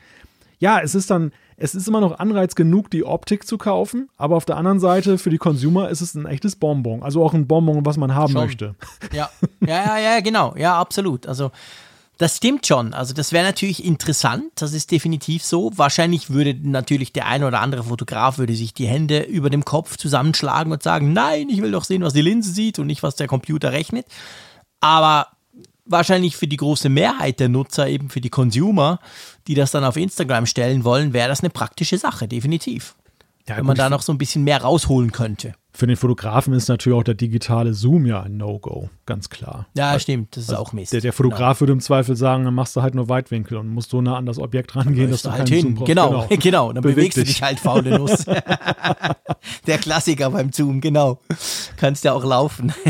ja, es ist dann es ist immer noch Anreiz genug, die Optik zu kaufen, aber auf der anderen Seite für die Consumer ist es ein echtes Bonbon. Also auch ein Bonbon, was man haben schon. möchte. Ja, ja, ja, ja, genau. Ja, absolut. Also das stimmt schon. Also das wäre natürlich interessant. Das ist definitiv so. Wahrscheinlich würde natürlich der ein oder andere Fotograf würde sich die Hände über dem Kopf zusammenschlagen und sagen, nein, ich will doch sehen, was die Linse sieht und nicht, was der Computer rechnet. Aber wahrscheinlich für die große Mehrheit der Nutzer, eben für die Consumer, die das dann auf Instagram stellen wollen, wäre das eine praktische Sache, definitiv. Ja, Wenn man da noch so ein bisschen mehr rausholen könnte. Für den Fotografen ist natürlich auch der digitale Zoom ja ein No-Go, ganz klar. Ja, also, stimmt, das ist also auch Mist. Der, der Fotograf genau. würde im Zweifel sagen, dann machst du halt nur Weitwinkel und musst so nah an das Objekt rangehen, dass du halt hin. Zoom Genau, genau, genau, dann Beweg bewegst dich. du dich halt faule Nuss. der Klassiker beim Zoom, genau. Kannst ja auch laufen.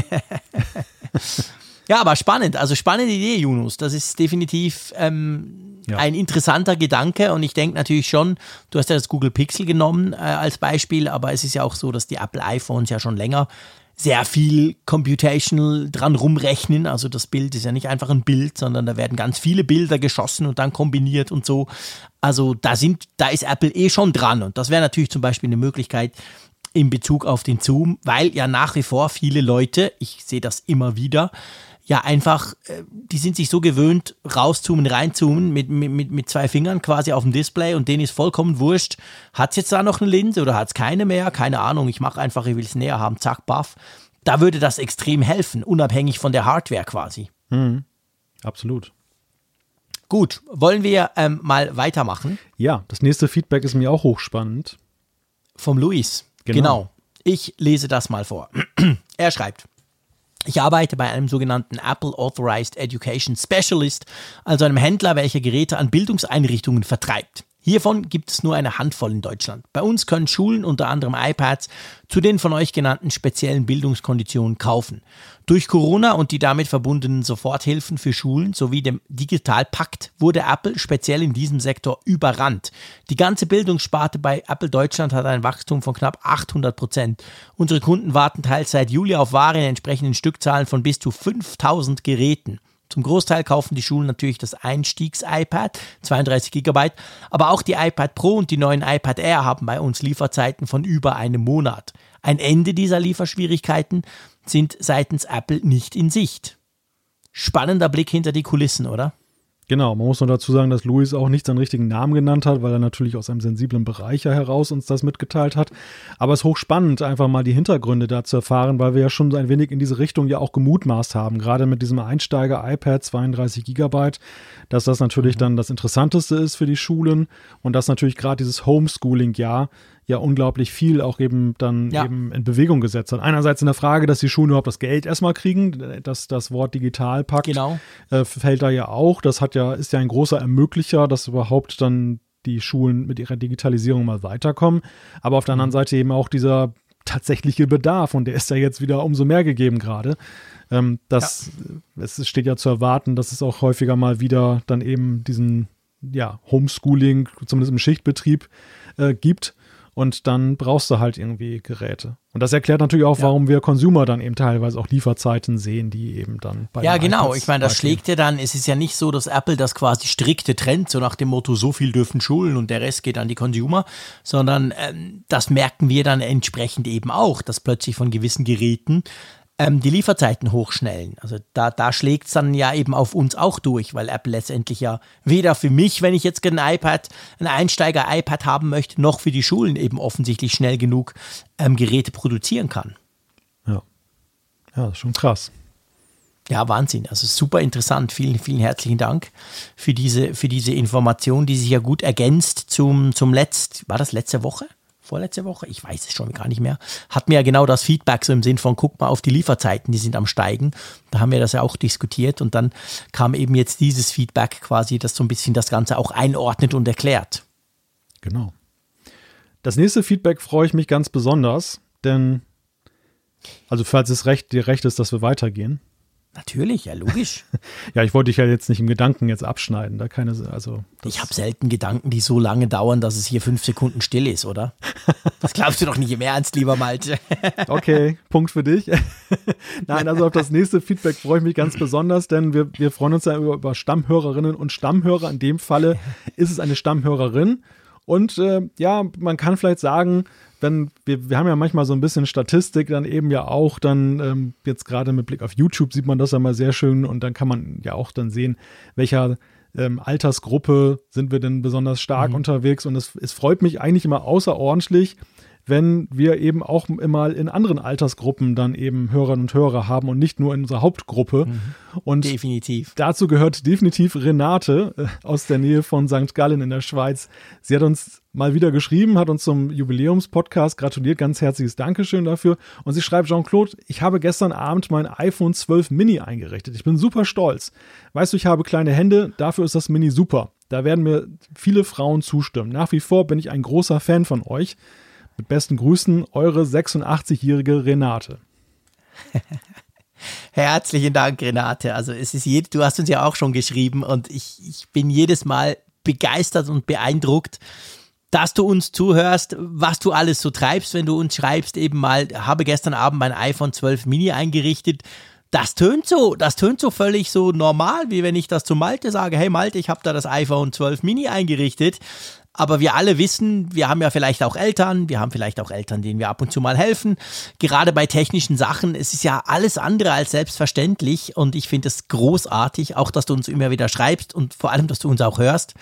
Ja, aber spannend. Also spannende Idee, Junus. Das ist definitiv ähm, ja. ein interessanter Gedanke. Und ich denke natürlich schon, du hast ja das Google Pixel genommen äh, als Beispiel, aber es ist ja auch so, dass die Apple iPhones ja schon länger sehr viel computational dran rumrechnen. Also das Bild ist ja nicht einfach ein Bild, sondern da werden ganz viele Bilder geschossen und dann kombiniert und so. Also da sind, da ist Apple eh schon dran. Und das wäre natürlich zum Beispiel eine Möglichkeit, in Bezug auf den Zoom, weil ja nach wie vor viele Leute, ich sehe das immer wieder, ja einfach, äh, die sind sich so gewöhnt, rauszoomen, reinzoomen mit, mit, mit zwei Fingern quasi auf dem Display und denen ist vollkommen wurscht, hat es jetzt da noch eine Linse oder hat es keine mehr? Keine Ahnung, ich mache einfach, ich will es näher haben, zack, baff. Da würde das extrem helfen, unabhängig von der Hardware quasi. Mhm. Absolut. Gut, wollen wir ähm, mal weitermachen? Ja, das nächste Feedback ist mir auch hochspannend. Vom Luis. Genau. genau. Ich lese das mal vor. er schreibt. Ich arbeite bei einem sogenannten Apple Authorized Education Specialist, also einem Händler, welcher Geräte an Bildungseinrichtungen vertreibt. Hiervon gibt es nur eine Handvoll in Deutschland. Bei uns können Schulen unter anderem iPads zu den von euch genannten speziellen Bildungskonditionen kaufen. Durch Corona und die damit verbundenen Soforthilfen für Schulen sowie dem Digitalpakt wurde Apple speziell in diesem Sektor überrannt. Die ganze Bildungssparte bei Apple Deutschland hat ein Wachstum von knapp 800 Prozent. Unsere Kunden warten teils seit Juli auf Ware in entsprechenden Stückzahlen von bis zu 5000 Geräten. Zum Großteil kaufen die Schulen natürlich das Einstiegs-iPad, 32 GB, aber auch die iPad Pro und die neuen iPad Air haben bei uns Lieferzeiten von über einem Monat. Ein Ende dieser Lieferschwierigkeiten sind seitens Apple nicht in Sicht. Spannender Blick hinter die Kulissen, oder? Genau, man muss noch dazu sagen, dass Luis auch nicht seinen richtigen Namen genannt hat, weil er natürlich aus einem sensiblen Bereich heraus uns das mitgeteilt hat. Aber es ist hochspannend, einfach mal die Hintergründe da zu erfahren, weil wir ja schon ein wenig in diese Richtung ja auch gemutmaßt haben. Gerade mit diesem Einsteiger-iPad 32 Gigabyte, dass das natürlich mhm. dann das Interessanteste ist für die Schulen und dass natürlich gerade dieses Homeschooling-Jahr ja unglaublich viel auch eben dann ja. eben in Bewegung gesetzt hat. Einerseits in der Frage, dass die Schulen überhaupt das Geld erstmal kriegen, dass das Wort digital packt, genau. äh, fällt da ja auch. Das hat ja, ist ja ein großer Ermöglicher, dass überhaupt dann die Schulen mit ihrer Digitalisierung mal weiterkommen. Aber auf der anderen mhm. Seite eben auch dieser tatsächliche Bedarf und der ist ja jetzt wieder umso mehr gegeben gerade. Ähm, das, ja. Es steht ja zu erwarten, dass es auch häufiger mal wieder dann eben diesen ja, Homeschooling, zumindest im Schichtbetrieb, äh, gibt. Und dann brauchst du halt irgendwie Geräte. Und das erklärt natürlich auch, ja. warum wir Consumer dann eben teilweise auch Lieferzeiten sehen, die eben dann bei Ja, genau. iPads ich meine, das schlägt ja dann, es ist ja nicht so, dass Apple das quasi strikte trennt, so nach dem Motto, so viel dürfen Schulen und der Rest geht an die Consumer, sondern ähm, das merken wir dann entsprechend eben auch, dass plötzlich von gewissen Geräten ähm, die Lieferzeiten hochschnellen. Also da, da schlägt es dann ja eben auf uns auch durch, weil Apple letztendlich ja weder für mich, wenn ich jetzt ein iPad, ein Einsteiger-iPad haben möchte, noch für die Schulen eben offensichtlich schnell genug ähm, Geräte produzieren kann. Ja. Ja, das ist schon krass. Ja, Wahnsinn. Also super interessant. Vielen, vielen herzlichen Dank für diese, für diese Information, die sich ja gut ergänzt zum, zum letzt, war das letzte Woche? Vorletzte Woche, ich weiß es schon gar nicht mehr, hat mir ja genau das Feedback so im Sinn von, guck mal auf die Lieferzeiten, die sind am Steigen. Da haben wir das ja auch diskutiert und dann kam eben jetzt dieses Feedback quasi, das so ein bisschen das Ganze auch einordnet und erklärt. Genau. Das nächste Feedback freue ich mich ganz besonders, denn, also falls es recht, dir recht ist, dass wir weitergehen, Natürlich, ja, logisch. ja, ich wollte dich ja jetzt nicht im Gedanken jetzt abschneiden. Da keine, also ich habe selten Gedanken, die so lange dauern, dass es hier fünf Sekunden still ist, oder? Das glaubst du doch nicht im Ernst, lieber Malte. okay, Punkt für dich. Nein, also auf das nächste Feedback freue ich mich ganz besonders, denn wir, wir freuen uns ja über, über Stammhörerinnen und Stammhörer. In dem Falle ist es eine Stammhörerin. Und äh, ja, man kann vielleicht sagen, wenn wir, wir haben ja manchmal so ein bisschen Statistik, dann eben ja auch dann ähm, jetzt gerade mit Blick auf YouTube sieht man das ja mal sehr schön und dann kann man ja auch dann sehen, welcher ähm, Altersgruppe sind wir denn besonders stark mhm. unterwegs und es, es freut mich eigentlich immer außerordentlich, wenn wir eben auch immer in anderen Altersgruppen dann eben Hörerinnen und Hörer haben und nicht nur in unserer Hauptgruppe. Mhm. Und definitiv. dazu gehört definitiv Renate äh, aus der Nähe von St. Gallen in der Schweiz. Sie hat uns mal wieder geschrieben, hat uns zum Jubiläumspodcast gratuliert, ganz herzliches Dankeschön dafür. Und sie schreibt, Jean-Claude, ich habe gestern Abend mein iPhone 12 Mini eingerichtet. Ich bin super stolz. Weißt du, ich habe kleine Hände, dafür ist das Mini super. Da werden mir viele Frauen zustimmen. Nach wie vor bin ich ein großer Fan von euch. Mit besten Grüßen, eure 86-jährige Renate. Herzlichen Dank, Renate. Also es ist je, du hast uns ja auch schon geschrieben und ich, ich bin jedes Mal begeistert und beeindruckt, dass du uns zuhörst, was du alles so treibst, wenn du uns schreibst, eben mal, habe gestern Abend mein iPhone 12 Mini eingerichtet. Das tönt so, das tönt so völlig so normal, wie wenn ich das zu Malte sage, hey Malte, ich habe da das iPhone 12 Mini eingerichtet. Aber wir alle wissen, wir haben ja vielleicht auch Eltern, wir haben vielleicht auch Eltern, denen wir ab und zu mal helfen. Gerade bei technischen Sachen, es ist ja alles andere als selbstverständlich und ich finde es großartig, auch dass du uns immer wieder schreibst und vor allem, dass du uns auch hörst.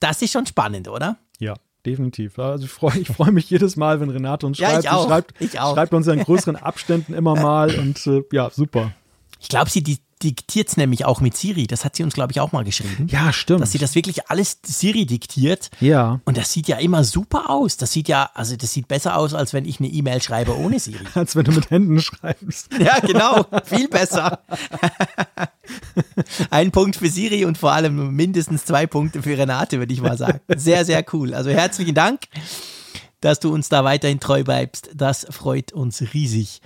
Das ist schon spannend, oder? Ja, definitiv. Also ich freue ich freu mich jedes Mal, wenn Renate uns schreibt. Ja, ich auch. Sie schreibt, ich auch. schreibt uns in größeren Abständen immer mal und äh, ja, super. Ich glaube, sie die, diktiert es nämlich auch mit Siri. Das hat sie uns, glaube ich, auch mal geschrieben. Ja, stimmt. Dass sie das wirklich alles Siri diktiert. Ja. Und das sieht ja immer super aus. Das sieht ja, also das sieht besser aus, als wenn ich eine E-Mail schreibe ohne Siri. als wenn du mit Händen schreibst. Ja, genau. Viel besser. Ein Punkt für Siri und vor allem mindestens zwei Punkte für Renate, würde ich mal sagen. Sehr, sehr cool. Also herzlichen Dank, dass du uns da weiterhin treu bleibst. Das freut uns riesig.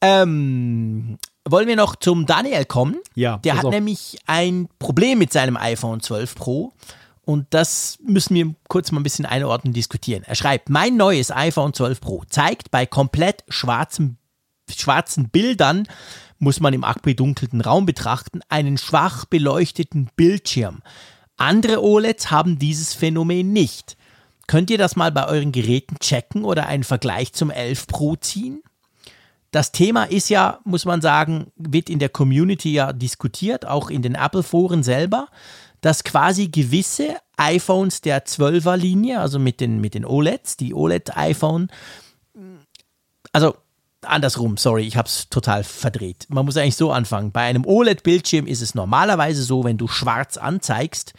Ähm, wollen wir noch zum Daniel kommen? Ja. Der hat auf. nämlich ein Problem mit seinem iPhone 12 Pro. Und das müssen wir kurz mal ein bisschen einordnen und diskutieren. Er schreibt, mein neues iPhone 12 Pro zeigt bei komplett schwarzen, schwarzen Bildern muss man im abgedunkelten Raum betrachten, einen schwach beleuchteten Bildschirm. Andere OLEDs haben dieses Phänomen nicht. Könnt ihr das mal bei euren Geräten checken oder einen Vergleich zum 11 Pro ziehen? Das Thema ist ja, muss man sagen, wird in der Community ja diskutiert, auch in den Apple-Foren selber, dass quasi gewisse iPhones der 12er Linie, also mit den, mit den OLEDs, die OLED-iPhone, also andersrum, sorry, ich habe es total verdreht. Man muss eigentlich so anfangen. Bei einem OLED-Bildschirm ist es normalerweise so, wenn du schwarz anzeigst,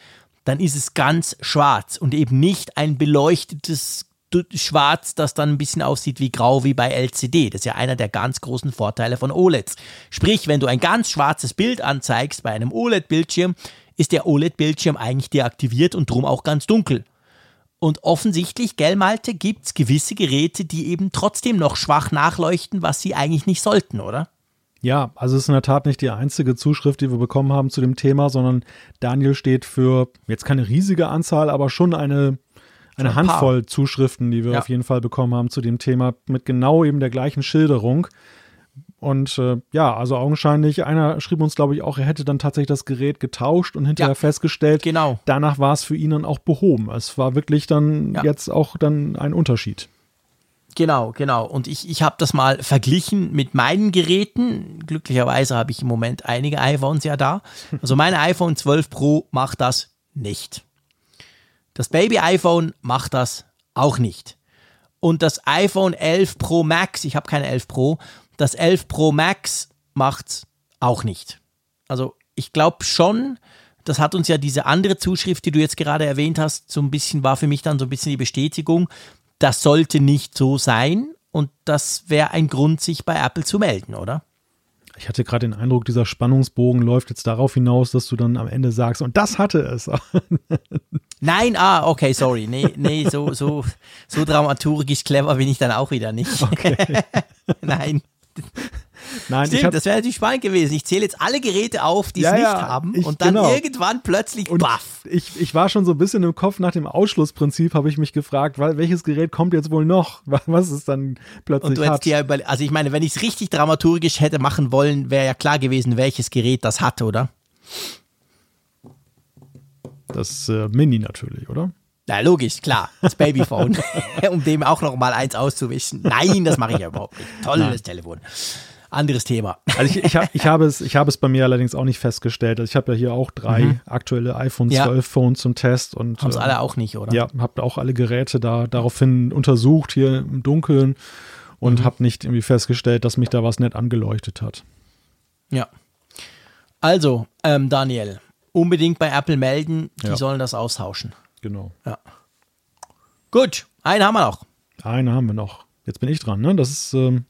dann ist es ganz schwarz und eben nicht ein beleuchtetes Schwarz, das dann ein bisschen aussieht wie grau wie bei LCD. Das ist ja einer der ganz großen Vorteile von OLEDs. Sprich, wenn du ein ganz schwarzes Bild anzeigst bei einem OLED-Bildschirm, ist der OLED-Bildschirm eigentlich deaktiviert und drum auch ganz dunkel. Und offensichtlich, gell Malte, gibt es gewisse Geräte, die eben trotzdem noch schwach nachleuchten, was sie eigentlich nicht sollten, oder? Ja, also es ist in der Tat nicht die einzige Zuschrift, die wir bekommen haben zu dem Thema, sondern Daniel steht für jetzt keine riesige Anzahl, aber schon eine, eine ein Handvoll paar. Zuschriften, die wir ja. auf jeden Fall bekommen haben zu dem Thema, mit genau eben der gleichen Schilderung. Und äh, ja, also augenscheinlich, einer schrieb uns, glaube ich, auch, er hätte dann tatsächlich das Gerät getauscht und hinterher ja, festgestellt, genau. danach war es für ihn dann auch behoben. Es war wirklich dann ja. jetzt auch dann ein Unterschied. Genau, genau. Und ich, ich habe das mal verglichen mit meinen Geräten. Glücklicherweise habe ich im Moment einige iPhones ja da. Also mein iPhone 12 Pro macht das nicht. Das Baby iPhone macht das auch nicht. Und das iPhone 11 Pro Max, ich habe keine 11 Pro, das 11 Pro Max macht auch nicht. Also ich glaube schon, das hat uns ja diese andere Zuschrift, die du jetzt gerade erwähnt hast, so ein bisschen war für mich dann so ein bisschen die Bestätigung, das sollte nicht so sein und das wäre ein Grund, sich bei Apple zu melden, oder? Ich hatte gerade den Eindruck, dieser Spannungsbogen läuft jetzt darauf hinaus, dass du dann am Ende sagst, und das hatte es. Nein, ah, okay, sorry. Nee, nee, so, so, so dramaturgisch clever bin ich dann auch wieder nicht. Okay. Nein. Nein, Stimmt, hab, das wäre natürlich spannend gewesen. Ich zähle jetzt alle Geräte auf, die ja, es nicht ja, haben ich, und dann genau. irgendwann plötzlich und baff. Ich, ich war schon so ein bisschen im Kopf nach dem Ausschlussprinzip, habe ich mich gefragt, welches Gerät kommt jetzt wohl noch, was es dann plötzlich und du hat. Dir über, also ich meine, wenn ich es richtig dramaturgisch hätte machen wollen, wäre ja klar gewesen, welches Gerät das hatte, oder? Das äh, Mini natürlich, oder? Na, logisch, klar. Das Babyphone. um dem auch noch mal eins auszuwischen. Nein, das mache ich ja überhaupt nicht. Tolles Nein. Telefon. Anderes Thema. Also ich, ich, hab, ich, habe es, ich habe es bei mir allerdings auch nicht festgestellt. Also ich habe ja hier auch drei mhm. aktuelle iPhone 12 ja. Phones zum Test und haben es äh, alle auch nicht, oder? Ja, habe auch alle Geräte da daraufhin untersucht hier im Dunkeln und mhm. habe nicht irgendwie festgestellt, dass mich da was nett angeleuchtet hat. Ja. Also, ähm, Daniel, unbedingt bei Apple melden, die ja. sollen das austauschen. Genau. Ja. Gut, einen haben wir noch. Einen haben wir noch. Jetzt bin ich dran, ne? Das ist. Ähm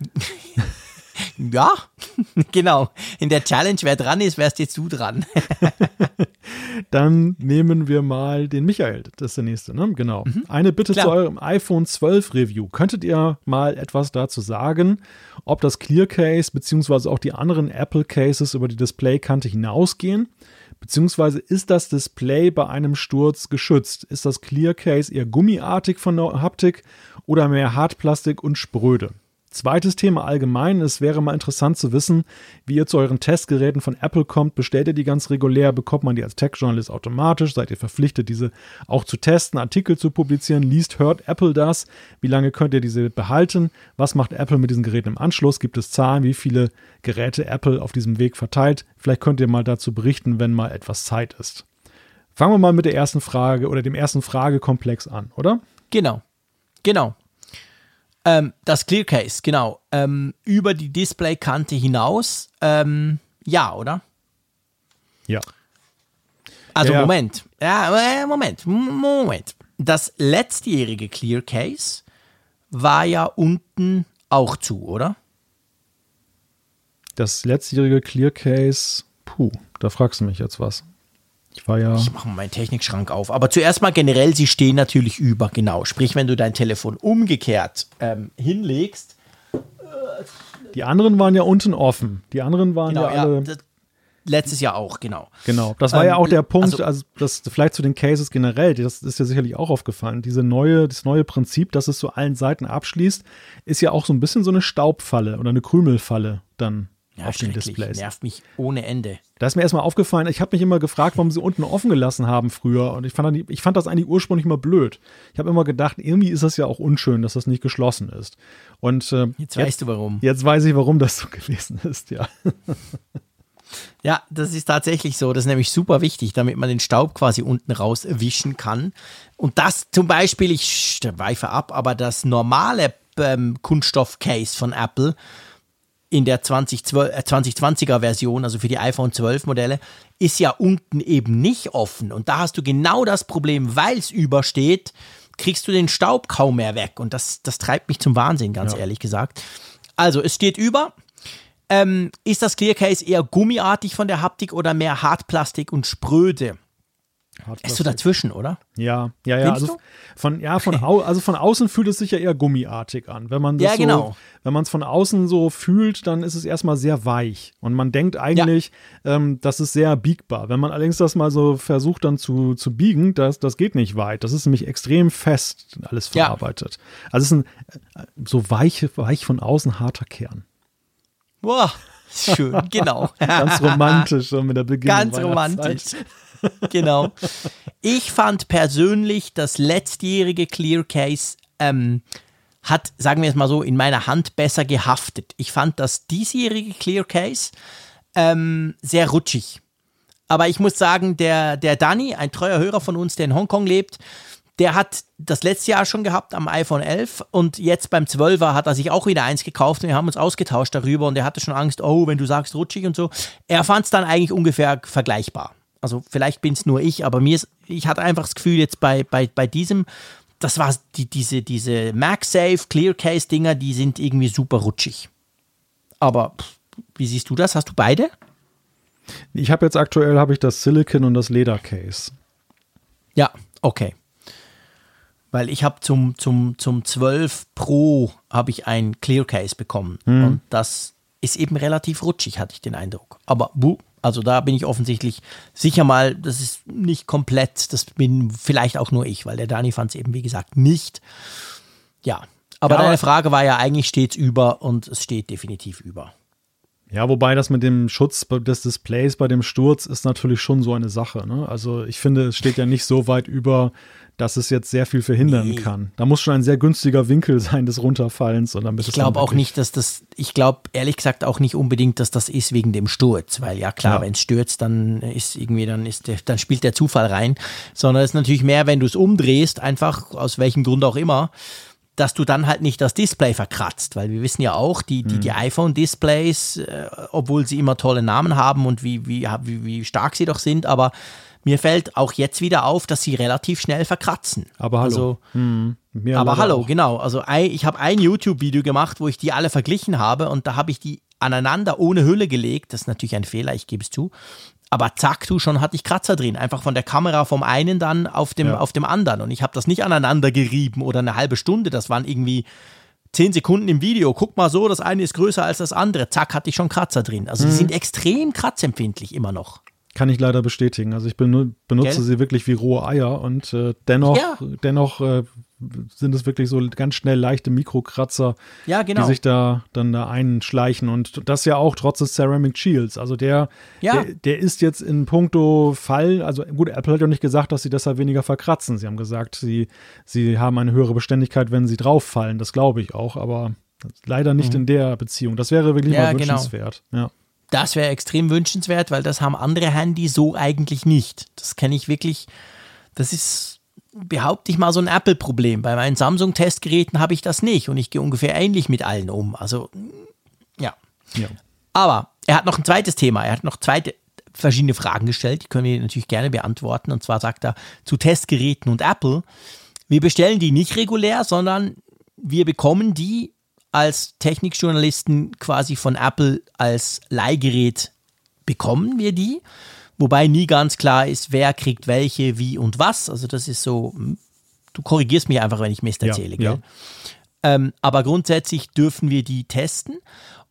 ja, genau. In der Challenge, wer dran ist, wärst jetzt du dran. Dann nehmen wir mal den Michael. Das ist der nächste, ne? Genau. Mhm. Eine Bitte Klar. zu eurem iPhone 12 Review. Könntet ihr mal etwas dazu sagen, ob das Clear Case beziehungsweise auch die anderen Apple Cases über die Displaykante hinausgehen? Beziehungsweise ist das Display bei einem Sturz geschützt? Ist das Clear Case eher gummiartig von der Haptik oder mehr Hartplastik und spröde? Zweites Thema allgemein. Es wäre mal interessant zu wissen, wie ihr zu euren Testgeräten von Apple kommt. Bestellt ihr die ganz regulär? Bekommt man die als Tech-Journalist automatisch? Seid ihr verpflichtet, diese auch zu testen, Artikel zu publizieren? Liest, hört Apple das? Wie lange könnt ihr diese behalten? Was macht Apple mit diesen Geräten im Anschluss? Gibt es Zahlen, wie viele Geräte Apple auf diesem Weg verteilt? Vielleicht könnt ihr mal dazu berichten, wenn mal etwas Zeit ist. Fangen wir mal mit der ersten Frage oder dem ersten Fragekomplex an, oder? Genau. Genau. Ähm, das Clear Case, genau. Ähm, über die Displaykante hinaus, ähm, ja, oder? Ja. Also ja, Moment. Ja, äh, Moment. Moment. Das letztjährige Clear Case war ja unten auch zu, oder? Das letztjährige Clear Case, puh, da fragst du mich jetzt was. Ich war ja. Ich mache mal meinen Technikschrank auf. Aber zuerst mal generell, sie stehen natürlich über, genau. Sprich, wenn du dein Telefon umgekehrt ähm, hinlegst. Die anderen waren ja unten offen. Die anderen waren genau, ja alle. Ja, letztes Jahr auch, genau. Genau. Das war ähm, ja auch der Punkt, also, also, das vielleicht zu den Cases generell, das ist ja sicherlich auch aufgefallen. Diese neue, das neue Prinzip, dass es zu allen Seiten abschließt, ist ja auch so ein bisschen so eine Staubfalle oder eine Krümelfalle dann ja, auf den Displays. Nervt mich ohne Ende. Da ist mir erstmal aufgefallen, ich habe mich immer gefragt, warum sie unten offen gelassen haben früher. Und ich fand, ich fand das eigentlich ursprünglich mal blöd. Ich habe immer gedacht, irgendwie ist das ja auch unschön, dass das nicht geschlossen ist. Und äh, jetzt weißt du warum. Jetzt weiß ich, warum das so gewesen ist, ja. Ja, das ist tatsächlich so. Das ist nämlich super wichtig, damit man den Staub quasi unten rauswischen kann. Und das zum Beispiel, ich weife ab, aber das normale ähm, Kunststoff-Case von Apple in der 2012, äh, 2020er Version, also für die iPhone 12 Modelle, ist ja unten eben nicht offen. Und da hast du genau das Problem, weil es übersteht, kriegst du den Staub kaum mehr weg. Und das, das treibt mich zum Wahnsinn, ganz ja. ehrlich gesagt. Also, es steht über. Ähm, ist das Clear Case eher gummiartig von der Haptik oder mehr Hartplastik und spröde? Ist so dazwischen, oder? Ja, ja, ja. also von, ja, von, au, also von außen fühlt es sich ja eher gummiartig an. Wenn man das ja, genau. so, wenn man es von außen so fühlt, dann ist es erstmal sehr weich. Und man denkt eigentlich, ja. ähm, das ist sehr biegbar. Wenn man allerdings das mal so versucht dann zu, zu biegen, das, das geht nicht weit. Das ist nämlich extrem fest alles verarbeitet. Ja. Also es ist ein äh, so weich, weich von außen harter Kern. Boah, schön, genau. Ganz romantisch so mit der Beginn. Ganz romantisch. Genau. Ich fand persönlich das letztjährige Clear Case ähm, hat, sagen wir es mal so, in meiner Hand besser gehaftet. Ich fand das diesjährige Clear Case ähm, sehr rutschig. Aber ich muss sagen, der, der Danny, ein treuer Hörer von uns, der in Hongkong lebt, der hat das letzte Jahr schon gehabt am iPhone 11 und jetzt beim 12er hat er sich auch wieder eins gekauft und wir haben uns ausgetauscht darüber und er hatte schon Angst, oh, wenn du sagst rutschig und so. Er fand es dann eigentlich ungefähr vergleichbar. Also vielleicht bin es nur ich, aber mir ist, ich hatte einfach das Gefühl jetzt bei, bei, bei diesem, das war die, diese, diese MagSafe Clear Case Dinger, die sind irgendwie super rutschig. Aber wie siehst du das? Hast du beide? Ich habe jetzt aktuell habe ich das Silicon und das Leder Case. Ja, okay. Weil ich habe zum, zum, zum 12 Pro habe ich ein Clear Case bekommen. Mhm. Und das ist eben relativ rutschig, hatte ich den Eindruck. Aber buh, also da bin ich offensichtlich sicher mal, das ist nicht komplett, das bin vielleicht auch nur ich, weil der Dani fand es eben, wie gesagt, nicht. Ja, aber ja, deine Frage war ja eigentlich stets über und es steht definitiv über. Ja, wobei das mit dem Schutz des Displays bei dem Sturz ist natürlich schon so eine Sache. Ne? Also ich finde, es steht ja nicht so weit über, dass es jetzt sehr viel verhindern nee. kann. Da muss schon ein sehr günstiger Winkel sein des Runterfallens und damit Ich glaube auch nicht, dass das, ich glaube ehrlich gesagt auch nicht unbedingt, dass das ist wegen dem Sturz, weil ja klar, ja. wenn es stürzt, dann ist irgendwie, dann ist der, dann spielt der Zufall rein, sondern es ist natürlich mehr, wenn du es umdrehst, einfach aus welchem Grund auch immer, dass du dann halt nicht das Display verkratzt, weil wir wissen ja auch, die, die, die mhm. iPhone-Displays, äh, obwohl sie immer tolle Namen haben und wie, wie, wie, wie stark sie doch sind, aber mir fällt auch jetzt wieder auf, dass sie relativ schnell verkratzen. Aber hallo. Also, hm, aber hallo, auch. genau. Also ich habe ein YouTube-Video gemacht, wo ich die alle verglichen habe und da habe ich die aneinander ohne Hülle gelegt. Das ist natürlich ein Fehler, ich gebe es zu. Aber zack, du schon hatte ich Kratzer drin. Einfach von der Kamera vom einen dann auf dem, ja. auf dem anderen. Und ich habe das nicht aneinander gerieben oder eine halbe Stunde. Das waren irgendwie zehn Sekunden im Video. Guck mal so, das eine ist größer als das andere. Zack, hatte ich schon Kratzer drin. Also mhm. die sind extrem kratzempfindlich immer noch. Kann ich leider bestätigen. Also ich benutze Gell? sie wirklich wie rohe Eier und äh, dennoch, ja. dennoch äh, sind es wirklich so ganz schnell leichte Mikrokratzer, ja, genau. die sich da dann da einschleichen. Und das ja auch trotz des Ceramic Shields. Also der, ja. der, der, ist jetzt in puncto Fall, also gut, Apple hat ja nicht gesagt, dass sie deshalb weniger verkratzen. Sie haben gesagt, sie, sie haben eine höhere Beständigkeit, wenn sie drauf fallen. Das glaube ich auch, aber leider nicht mhm. in der Beziehung. Das wäre wirklich ja, mal genau. wünschenswert. Genau. Ja. Das wäre extrem wünschenswert, weil das haben andere Handys so eigentlich nicht. Das kenne ich wirklich. Das ist, behaupte ich mal, so ein Apple-Problem. Bei meinen Samsung-Testgeräten habe ich das nicht und ich gehe ungefähr ähnlich mit allen um. Also, ja. ja. Aber er hat noch ein zweites Thema. Er hat noch zweite verschiedene Fragen gestellt. Die können wir natürlich gerne beantworten. Und zwar sagt er zu Testgeräten und Apple. Wir bestellen die nicht regulär, sondern wir bekommen die als Technikjournalisten quasi von Apple als Leihgerät bekommen wir die, wobei nie ganz klar ist, wer kriegt welche, wie und was. Also das ist so, du korrigierst mich einfach, wenn ich Mist erzähle. Ja, ja. Ähm, aber grundsätzlich dürfen wir die testen.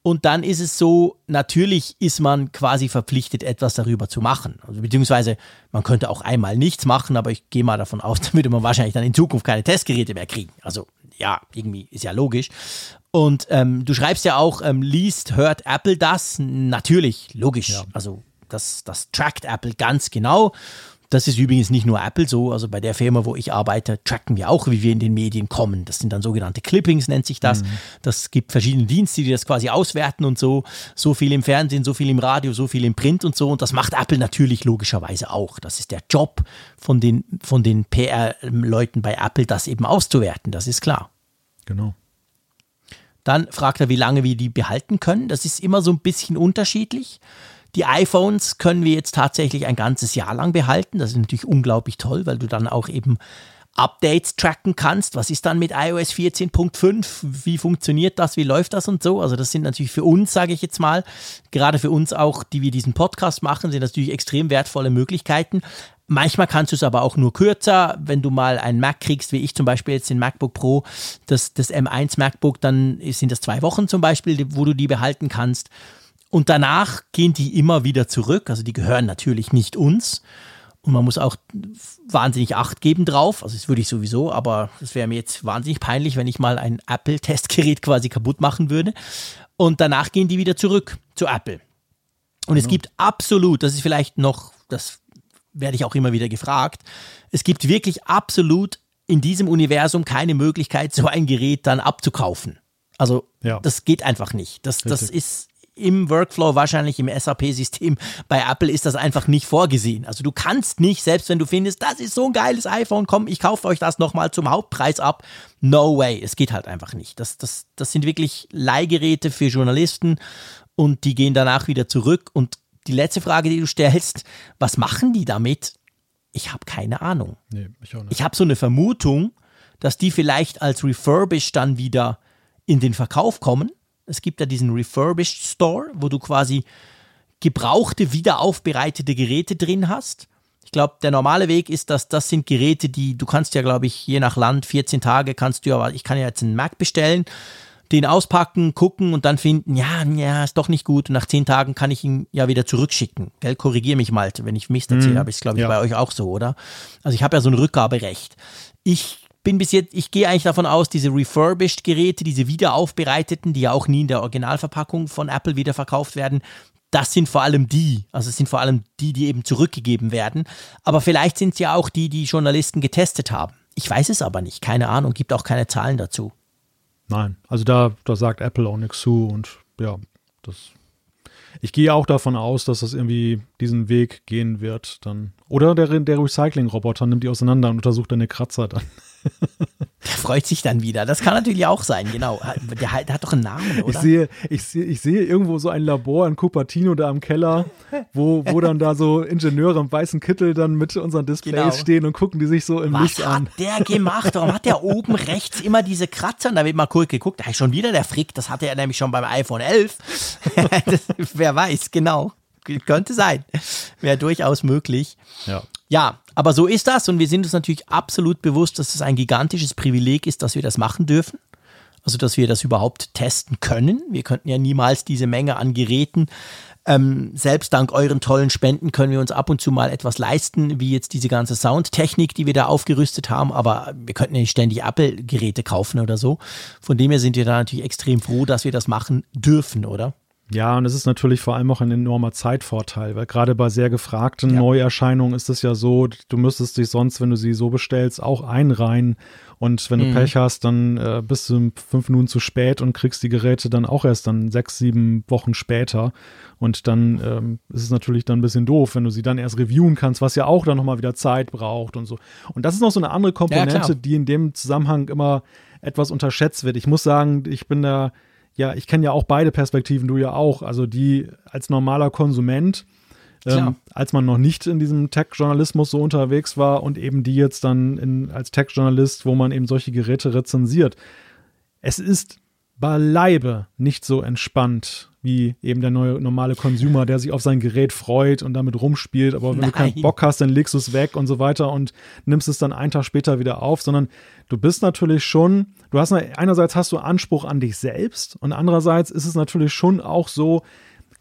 Und dann ist es so, natürlich ist man quasi verpflichtet, etwas darüber zu machen. Also, beziehungsweise man könnte auch einmal nichts machen, aber ich gehe mal davon aus, damit wir wahrscheinlich dann in Zukunft keine Testgeräte mehr kriegen. Also ja, irgendwie ist ja logisch. Und ähm, du schreibst ja auch, ähm, liest, hört Apple das? Natürlich, logisch. Ja. Also das, das trackt Apple ganz genau. Das ist übrigens nicht nur Apple so, also bei der Firma, wo ich arbeite, tracken wir auch, wie wir in den Medien kommen. Das sind dann sogenannte Clippings, nennt sich das. Mhm. Das gibt verschiedene Dienste, die das quasi auswerten und so. So viel im Fernsehen, so viel im Radio, so viel im Print und so. Und das macht Apple natürlich logischerweise auch. Das ist der Job von den, von den PR-Leuten bei Apple, das eben auszuwerten. Das ist klar. Genau. Dann fragt er, wie lange wir die behalten können. Das ist immer so ein bisschen unterschiedlich. Die iPhones können wir jetzt tatsächlich ein ganzes Jahr lang behalten. Das ist natürlich unglaublich toll, weil du dann auch eben Updates tracken kannst. Was ist dann mit iOS 14.5? Wie funktioniert das? Wie läuft das und so? Also das sind natürlich für uns, sage ich jetzt mal, gerade für uns auch, die wir diesen Podcast machen, sind natürlich extrem wertvolle Möglichkeiten. Manchmal kannst du es aber auch nur kürzer. Wenn du mal einen Mac kriegst, wie ich zum Beispiel jetzt den MacBook Pro, das, das M1 MacBook, dann sind das zwei Wochen zum Beispiel, wo du die behalten kannst. Und danach gehen die immer wieder zurück. Also die gehören natürlich nicht uns. Und man muss auch wahnsinnig Acht geben drauf. Also das würde ich sowieso, aber das wäre mir jetzt wahnsinnig peinlich, wenn ich mal ein Apple-Testgerät quasi kaputt machen würde. Und danach gehen die wieder zurück zu Apple. Und genau. es gibt absolut, das ist vielleicht noch, das werde ich auch immer wieder gefragt, es gibt wirklich absolut in diesem Universum keine Möglichkeit, so ein Gerät dann abzukaufen. Also ja. das geht einfach nicht. Das, das ist im Workflow, wahrscheinlich im SAP-System bei Apple ist das einfach nicht vorgesehen. Also du kannst nicht, selbst wenn du findest, das ist so ein geiles iPhone, komm, ich kaufe euch das nochmal zum Hauptpreis ab. No way, es geht halt einfach nicht. Das, das, das sind wirklich Leihgeräte für Journalisten und die gehen danach wieder zurück. Und die letzte Frage, die du stellst, was machen die damit? Ich habe keine Ahnung. Nee, ich auch nicht. Ich habe so eine Vermutung, dass die vielleicht als Refurbished dann wieder in den Verkauf kommen es gibt ja diesen Refurbished Store, wo du quasi gebrauchte, wiederaufbereitete Geräte drin hast. Ich glaube, der normale Weg ist, dass das sind Geräte, die du kannst ja, glaube ich, je nach Land 14 Tage kannst du ja, ich kann ja jetzt einen Mac bestellen, den auspacken, gucken und dann finden, ja, ja, ist doch nicht gut. Und nach 10 Tagen kann ich ihn ja wieder zurückschicken. Gell, korrigiere mich mal, wenn ich Mist erzähle, mhm. aber ist, glaube ich, ja. bei euch auch so, oder? Also ich habe ja so ein Rückgaberecht. Ich bin bis jetzt, ich gehe eigentlich davon aus, diese refurbished Geräte, diese wiederaufbereiteten, die ja auch nie in der Originalverpackung von Apple wieder verkauft werden, das sind vor allem die, also es sind vor allem die, die eben zurückgegeben werden. Aber vielleicht sind es ja auch die, die Journalisten getestet haben. Ich weiß es aber nicht, keine Ahnung, gibt auch keine Zahlen dazu. Nein, also da, da sagt Apple auch nichts zu und ja, das. Ich gehe auch davon aus, dass das irgendwie diesen Weg gehen wird dann. Oder der, der Recycling-Roboter nimmt die auseinander und untersucht deine Kratzer dann. Der freut sich dann wieder. Das kann natürlich auch sein, genau. Der, hat, der hat doch einen Namen, oder? Ich sehe, ich, sehe, ich sehe irgendwo so ein Labor in Cupertino da im Keller, wo, wo dann da so Ingenieure im weißen Kittel dann mit unseren Displays genau. stehen und gucken die sich so im Was Licht an. Was hat der gemacht? Warum hat der oben rechts immer diese Kratzer? Da wird mal kurz geguckt. Da ist schon wieder der Frick. Das hatte er nämlich schon beim iPhone 11. das, wer weiß, genau. Könnte sein. Wäre durchaus möglich. Ja. Ja, aber so ist das und wir sind uns natürlich absolut bewusst, dass es ein gigantisches Privileg ist, dass wir das machen dürfen. Also, dass wir das überhaupt testen können. Wir könnten ja niemals diese Menge an Geräten ähm, selbst dank euren tollen Spenden können wir uns ab und zu mal etwas leisten, wie jetzt diese ganze Soundtechnik, die wir da aufgerüstet haben, aber wir könnten ja nicht ständig Apple-Geräte kaufen oder so. Von dem her sind wir da natürlich extrem froh, dass wir das machen dürfen, oder? Ja, und es ist natürlich vor allem auch ein enormer Zeitvorteil, weil gerade bei sehr gefragten ja. Neuerscheinungen ist es ja so, du müsstest dich sonst, wenn du sie so bestellst, auch einreihen. Und wenn du mhm. Pech hast, dann äh, bist du fünf Minuten zu spät und kriegst die Geräte dann auch erst dann sechs, sieben Wochen später. Und dann ähm, ist es natürlich dann ein bisschen doof, wenn du sie dann erst reviewen kannst, was ja auch dann nochmal wieder Zeit braucht und so. Und das ist noch so eine andere Komponente, ja, die in dem Zusammenhang immer etwas unterschätzt wird. Ich muss sagen, ich bin da ja, ich kenne ja auch beide Perspektiven, du ja auch. Also die als normaler Konsument, ähm, als man noch nicht in diesem Tech-Journalismus so unterwegs war und eben die jetzt dann in, als Tech-Journalist, wo man eben solche Geräte rezensiert. Es ist beileibe nicht so entspannt wie eben der neue normale Consumer, der sich auf sein Gerät freut und damit rumspielt. Aber wenn Nein. du keinen Bock hast, dann legst du es weg und so weiter und nimmst es dann einen Tag später wieder auf, sondern du bist natürlich schon, du hast einerseits hast du Anspruch an dich selbst und andererseits ist es natürlich schon auch so,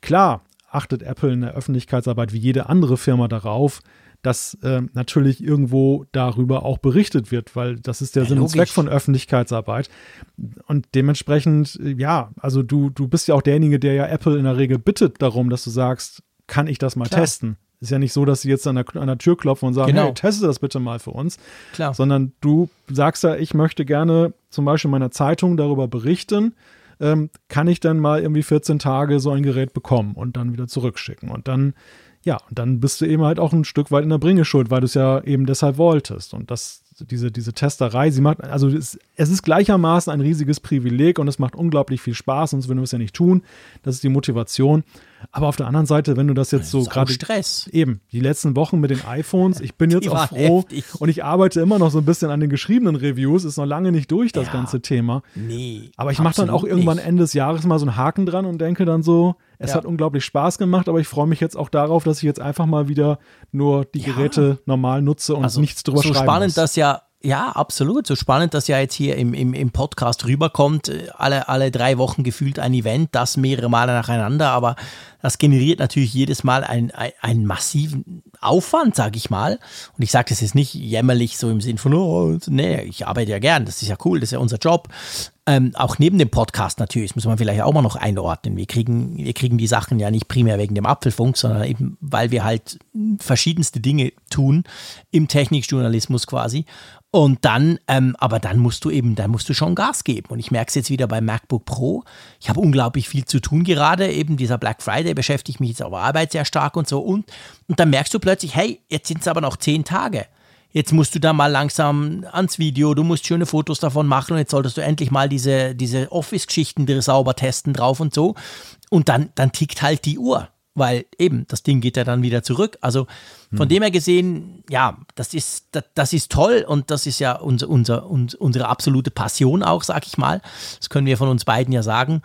klar, achtet Apple in der Öffentlichkeitsarbeit wie jede andere Firma darauf, dass äh, natürlich irgendwo darüber auch berichtet wird, weil das ist der ja, Sinn und Zweck von Öffentlichkeitsarbeit. Und dementsprechend, äh, ja, also du, du bist ja auch derjenige, der ja Apple in der Regel bittet darum, dass du sagst, kann ich das mal Klar. testen? Ist ja nicht so, dass sie jetzt an der, an der Tür klopfen und sagen, genau. hey, teste das bitte mal für uns. Klar. Sondern du sagst ja, ich möchte gerne zum Beispiel in meiner Zeitung darüber berichten, ähm, kann ich dann mal irgendwie 14 Tage so ein Gerät bekommen und dann wieder zurückschicken. Und dann ja, und dann bist du eben halt auch ein Stück weit in der Bringeschuld, weil du es ja eben deshalb wolltest. Und das, diese, diese Testerei, sie macht, also es, es, ist gleichermaßen ein riesiges Privileg und es macht unglaublich viel Spaß, sonst würden wir es ja nicht tun. Das ist die Motivation. Aber auf der anderen Seite, wenn du das jetzt so gerade. Stress. Eben, die letzten Wochen mit den iPhones, ich bin jetzt auch froh heftig. und ich arbeite immer noch so ein bisschen an den geschriebenen Reviews, ist noch lange nicht durch, das ja, ganze Thema. Nee. Aber ich mache dann auch irgendwann nicht. Ende des Jahres mal so einen Haken dran und denke dann so, es ja. hat unglaublich Spaß gemacht, aber ich freue mich jetzt auch darauf, dass ich jetzt einfach mal wieder nur die ja. Geräte normal nutze und also nichts drüber so schreiben spannend, muss. dass ja ja, absolut. So spannend, dass ja jetzt hier im, im, im Podcast rüberkommt. Alle, alle drei Wochen gefühlt ein Event, das mehrere Male nacheinander, aber das generiert natürlich jedes Mal einen, einen massiven Aufwand, sage ich mal. Und ich sage das jetzt nicht jämmerlich so im Sinn von, oh, nee, ich arbeite ja gern, das ist ja cool, das ist ja unser Job. Ähm, auch neben dem Podcast natürlich, das muss man vielleicht auch mal noch einordnen. Wir kriegen, wir kriegen die Sachen ja nicht primär wegen dem Apfelfunk, sondern eben, weil wir halt verschiedenste Dinge tun im Technikjournalismus quasi. Und dann, ähm, aber dann musst du eben, dann musst du schon Gas geben. Und ich merke es jetzt wieder beim MacBook Pro. Ich habe unglaublich viel zu tun gerade. Eben dieser Black Friday beschäftigt mich jetzt auf Arbeit sehr stark und so. Und, und dann merkst du plötzlich, hey, jetzt sind es aber noch zehn Tage. Jetzt musst du da mal langsam ans Video, du musst schöne Fotos davon machen und jetzt solltest du endlich mal diese, diese Office-Geschichten sauber testen drauf und so. Und dann, dann tickt halt die Uhr weil eben das Ding geht ja dann wieder zurück. Also von hm. dem her gesehen, ja, das ist, das, das, ist toll und das ist ja unser, unser, unsere absolute Passion auch, sag ich mal. Das können wir von uns beiden ja sagen.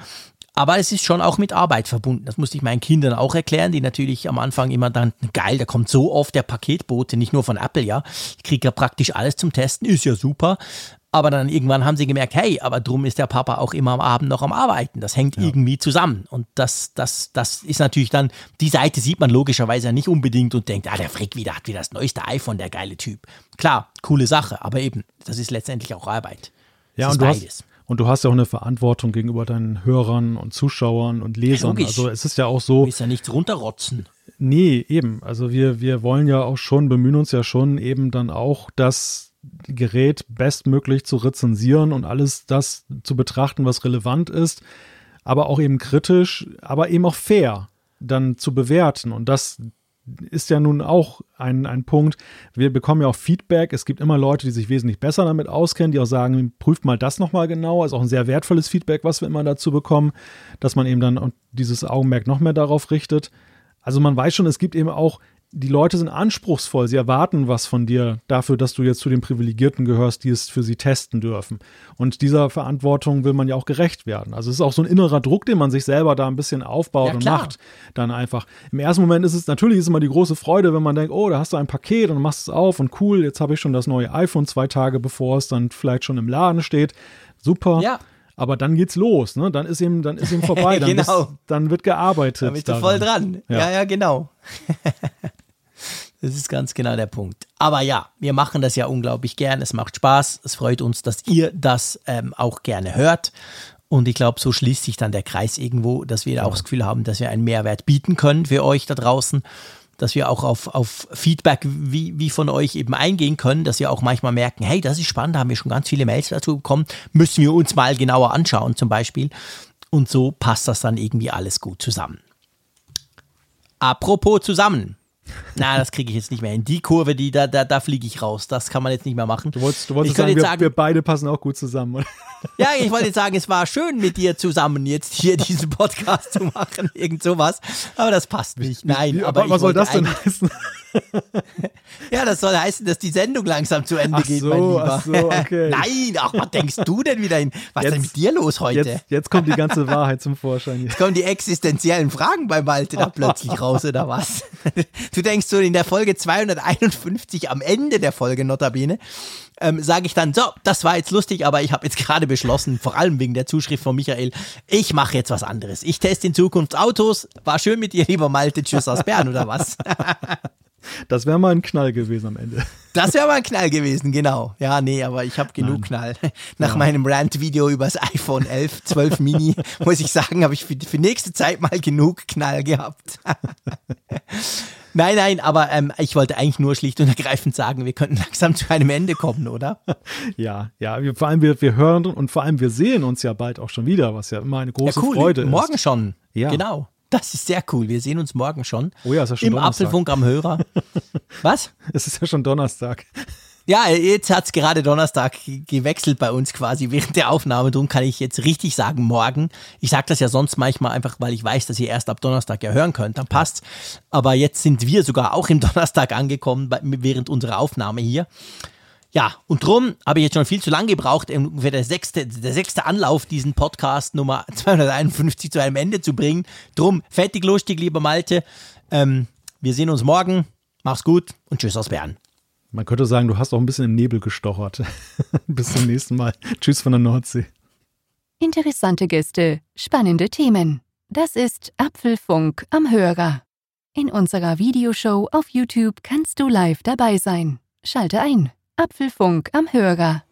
Aber es ist schon auch mit Arbeit verbunden. Das musste ich meinen Kindern auch erklären, die natürlich am Anfang immer dann, geil, da kommt so oft der Paketbote, nicht nur von Apple, ja. Ich kriege ja praktisch alles zum Testen, ist ja super. Aber dann irgendwann haben sie gemerkt, hey, aber drum ist der Papa auch immer am Abend noch am Arbeiten. Das hängt ja. irgendwie zusammen. Und das, das, das ist natürlich dann, die Seite sieht man logischerweise nicht unbedingt und denkt, ah, der Frick wieder hat wieder das neueste iPhone, der geile Typ. Klar, coole Sache, aber eben, das ist letztendlich auch Arbeit. Ja, und du hast, und du hast ja auch eine Verantwortung gegenüber deinen Hörern und Zuschauern und Lesern. Ja, also es ist ja auch so. Du willst ja nichts runterrotzen. Nee, eben. Also wir, wir wollen ja auch schon, bemühen uns ja schon eben dann auch, dass Gerät bestmöglich zu rezensieren und alles das zu betrachten, was relevant ist, aber auch eben kritisch, aber eben auch fair dann zu bewerten. Und das ist ja nun auch ein, ein Punkt. Wir bekommen ja auch Feedback. Es gibt immer Leute, die sich wesentlich besser damit auskennen, die auch sagen, prüft mal das nochmal genau. Ist auch ein sehr wertvolles Feedback, was wir immer dazu bekommen, dass man eben dann dieses Augenmerk noch mehr darauf richtet. Also man weiß schon, es gibt eben auch die Leute sind anspruchsvoll, sie erwarten was von dir dafür, dass du jetzt zu den Privilegierten gehörst, die es für sie testen dürfen. Und dieser Verantwortung will man ja auch gerecht werden. Also es ist auch so ein innerer Druck, den man sich selber da ein bisschen aufbaut ja, und macht dann einfach. Im ersten Moment ist es natürlich ist immer die große Freude, wenn man denkt, oh, da hast du ein Paket und machst es auf und cool, jetzt habe ich schon das neue iPhone zwei Tage bevor es dann vielleicht schon im Laden steht. Super. Ja. Aber dann geht's los, ne? Dann ist ihm, dann ist ihm vorbei. Dann, genau. Bist, dann wird gearbeitet. Dann bist du voll dran. Ja, ja, ja genau. Das ist ganz genau der Punkt. Aber ja, wir machen das ja unglaublich gern. Es macht Spaß. Es freut uns, dass ihr das ähm, auch gerne hört. Und ich glaube, so schließt sich dann der Kreis irgendwo, dass wir ja. auch das Gefühl haben, dass wir einen Mehrwert bieten können für euch da draußen. Dass wir auch auf, auf Feedback wie, wie von euch eben eingehen können, dass wir auch manchmal merken, hey, das ist spannend, da haben wir schon ganz viele Mails dazu bekommen, müssen wir uns mal genauer anschauen zum Beispiel. Und so passt das dann irgendwie alles gut zusammen. Apropos zusammen. Na, das kriege ich jetzt nicht mehr hin. Die Kurve, die da, da, da fliege ich raus. Das kann man jetzt nicht mehr machen. Du wolltest, du wolltest sagen, wir, sagen, wir beide passen auch gut zusammen. Oder? Ja, ich wollte jetzt sagen, es war schön mit dir zusammen jetzt hier diesen Podcast zu machen, irgend sowas. Aber das passt nicht. Nein, Wie, aber, was soll das denn heißen? ja, das soll heißen, dass die Sendung langsam zu Ende ach geht, so, mein Lieber. Ach so, okay. Nein, ach, was denkst du denn wieder hin? Was jetzt, ist denn mit dir los heute? Jetzt, jetzt kommt die ganze Wahrheit zum Vorschein. Jetzt kommen die existenziellen Fragen bei Malte da plötzlich raus, oder was? Du denkst so in der Folge 251 am Ende der Folge Notabene, ähm, sage ich dann, so, das war jetzt lustig, aber ich habe jetzt gerade beschlossen, vor allem wegen der Zuschrift von Michael, ich mache jetzt was anderes. Ich teste in Zukunft Autos. War schön mit dir, lieber Malte. Tschüss aus Bern, oder was? Das wäre mal ein Knall gewesen am Ende. Das wäre mal ein Knall gewesen, genau. Ja, nee, aber ich habe genug Nein. Knall. Nach ja. meinem Rant-Video über das iPhone 11, 12 Mini, muss ich sagen, habe ich für, für nächste Zeit mal genug Knall gehabt. Nein, nein, aber ähm, ich wollte eigentlich nur schlicht und ergreifend sagen, wir könnten langsam zu einem Ende kommen, oder? Ja, ja, wir, vor allem wir, wir hören und vor allem wir sehen uns ja bald auch schon wieder, was ja immer eine große ja, cool. Freude ist. Morgen schon. Ja. Genau. Das ist sehr cool. Wir sehen uns morgen schon. Oh ja, ist ja schon Im Donnerstag. Apfelfunk am Hörer. Was? Es ist ja schon Donnerstag. Ja, jetzt hat es gerade Donnerstag gewechselt bei uns quasi während der Aufnahme. Darum kann ich jetzt richtig sagen, morgen. Ich sage das ja sonst manchmal einfach, weil ich weiß, dass ihr erst ab Donnerstag ja hören könnt. Dann passt. Aber jetzt sind wir sogar auch im Donnerstag angekommen während unserer Aufnahme hier. Ja, und drum habe ich jetzt schon viel zu lange gebraucht, ungefähr der sechste, der sechste Anlauf, diesen Podcast Nummer 251 zu einem Ende zu bringen. Drum, fettig lustig, lieber Malte. Ähm, wir sehen uns morgen. Mach's gut und tschüss aus Bern. Man könnte sagen, du hast auch ein bisschen im Nebel gestochert. Bis zum nächsten Mal. Tschüss von der Nordsee. Interessante Gäste, spannende Themen. Das ist Apfelfunk am Hörer. In unserer Videoshow auf YouTube kannst du live dabei sein. Schalte ein. Apfelfunk am Hörer.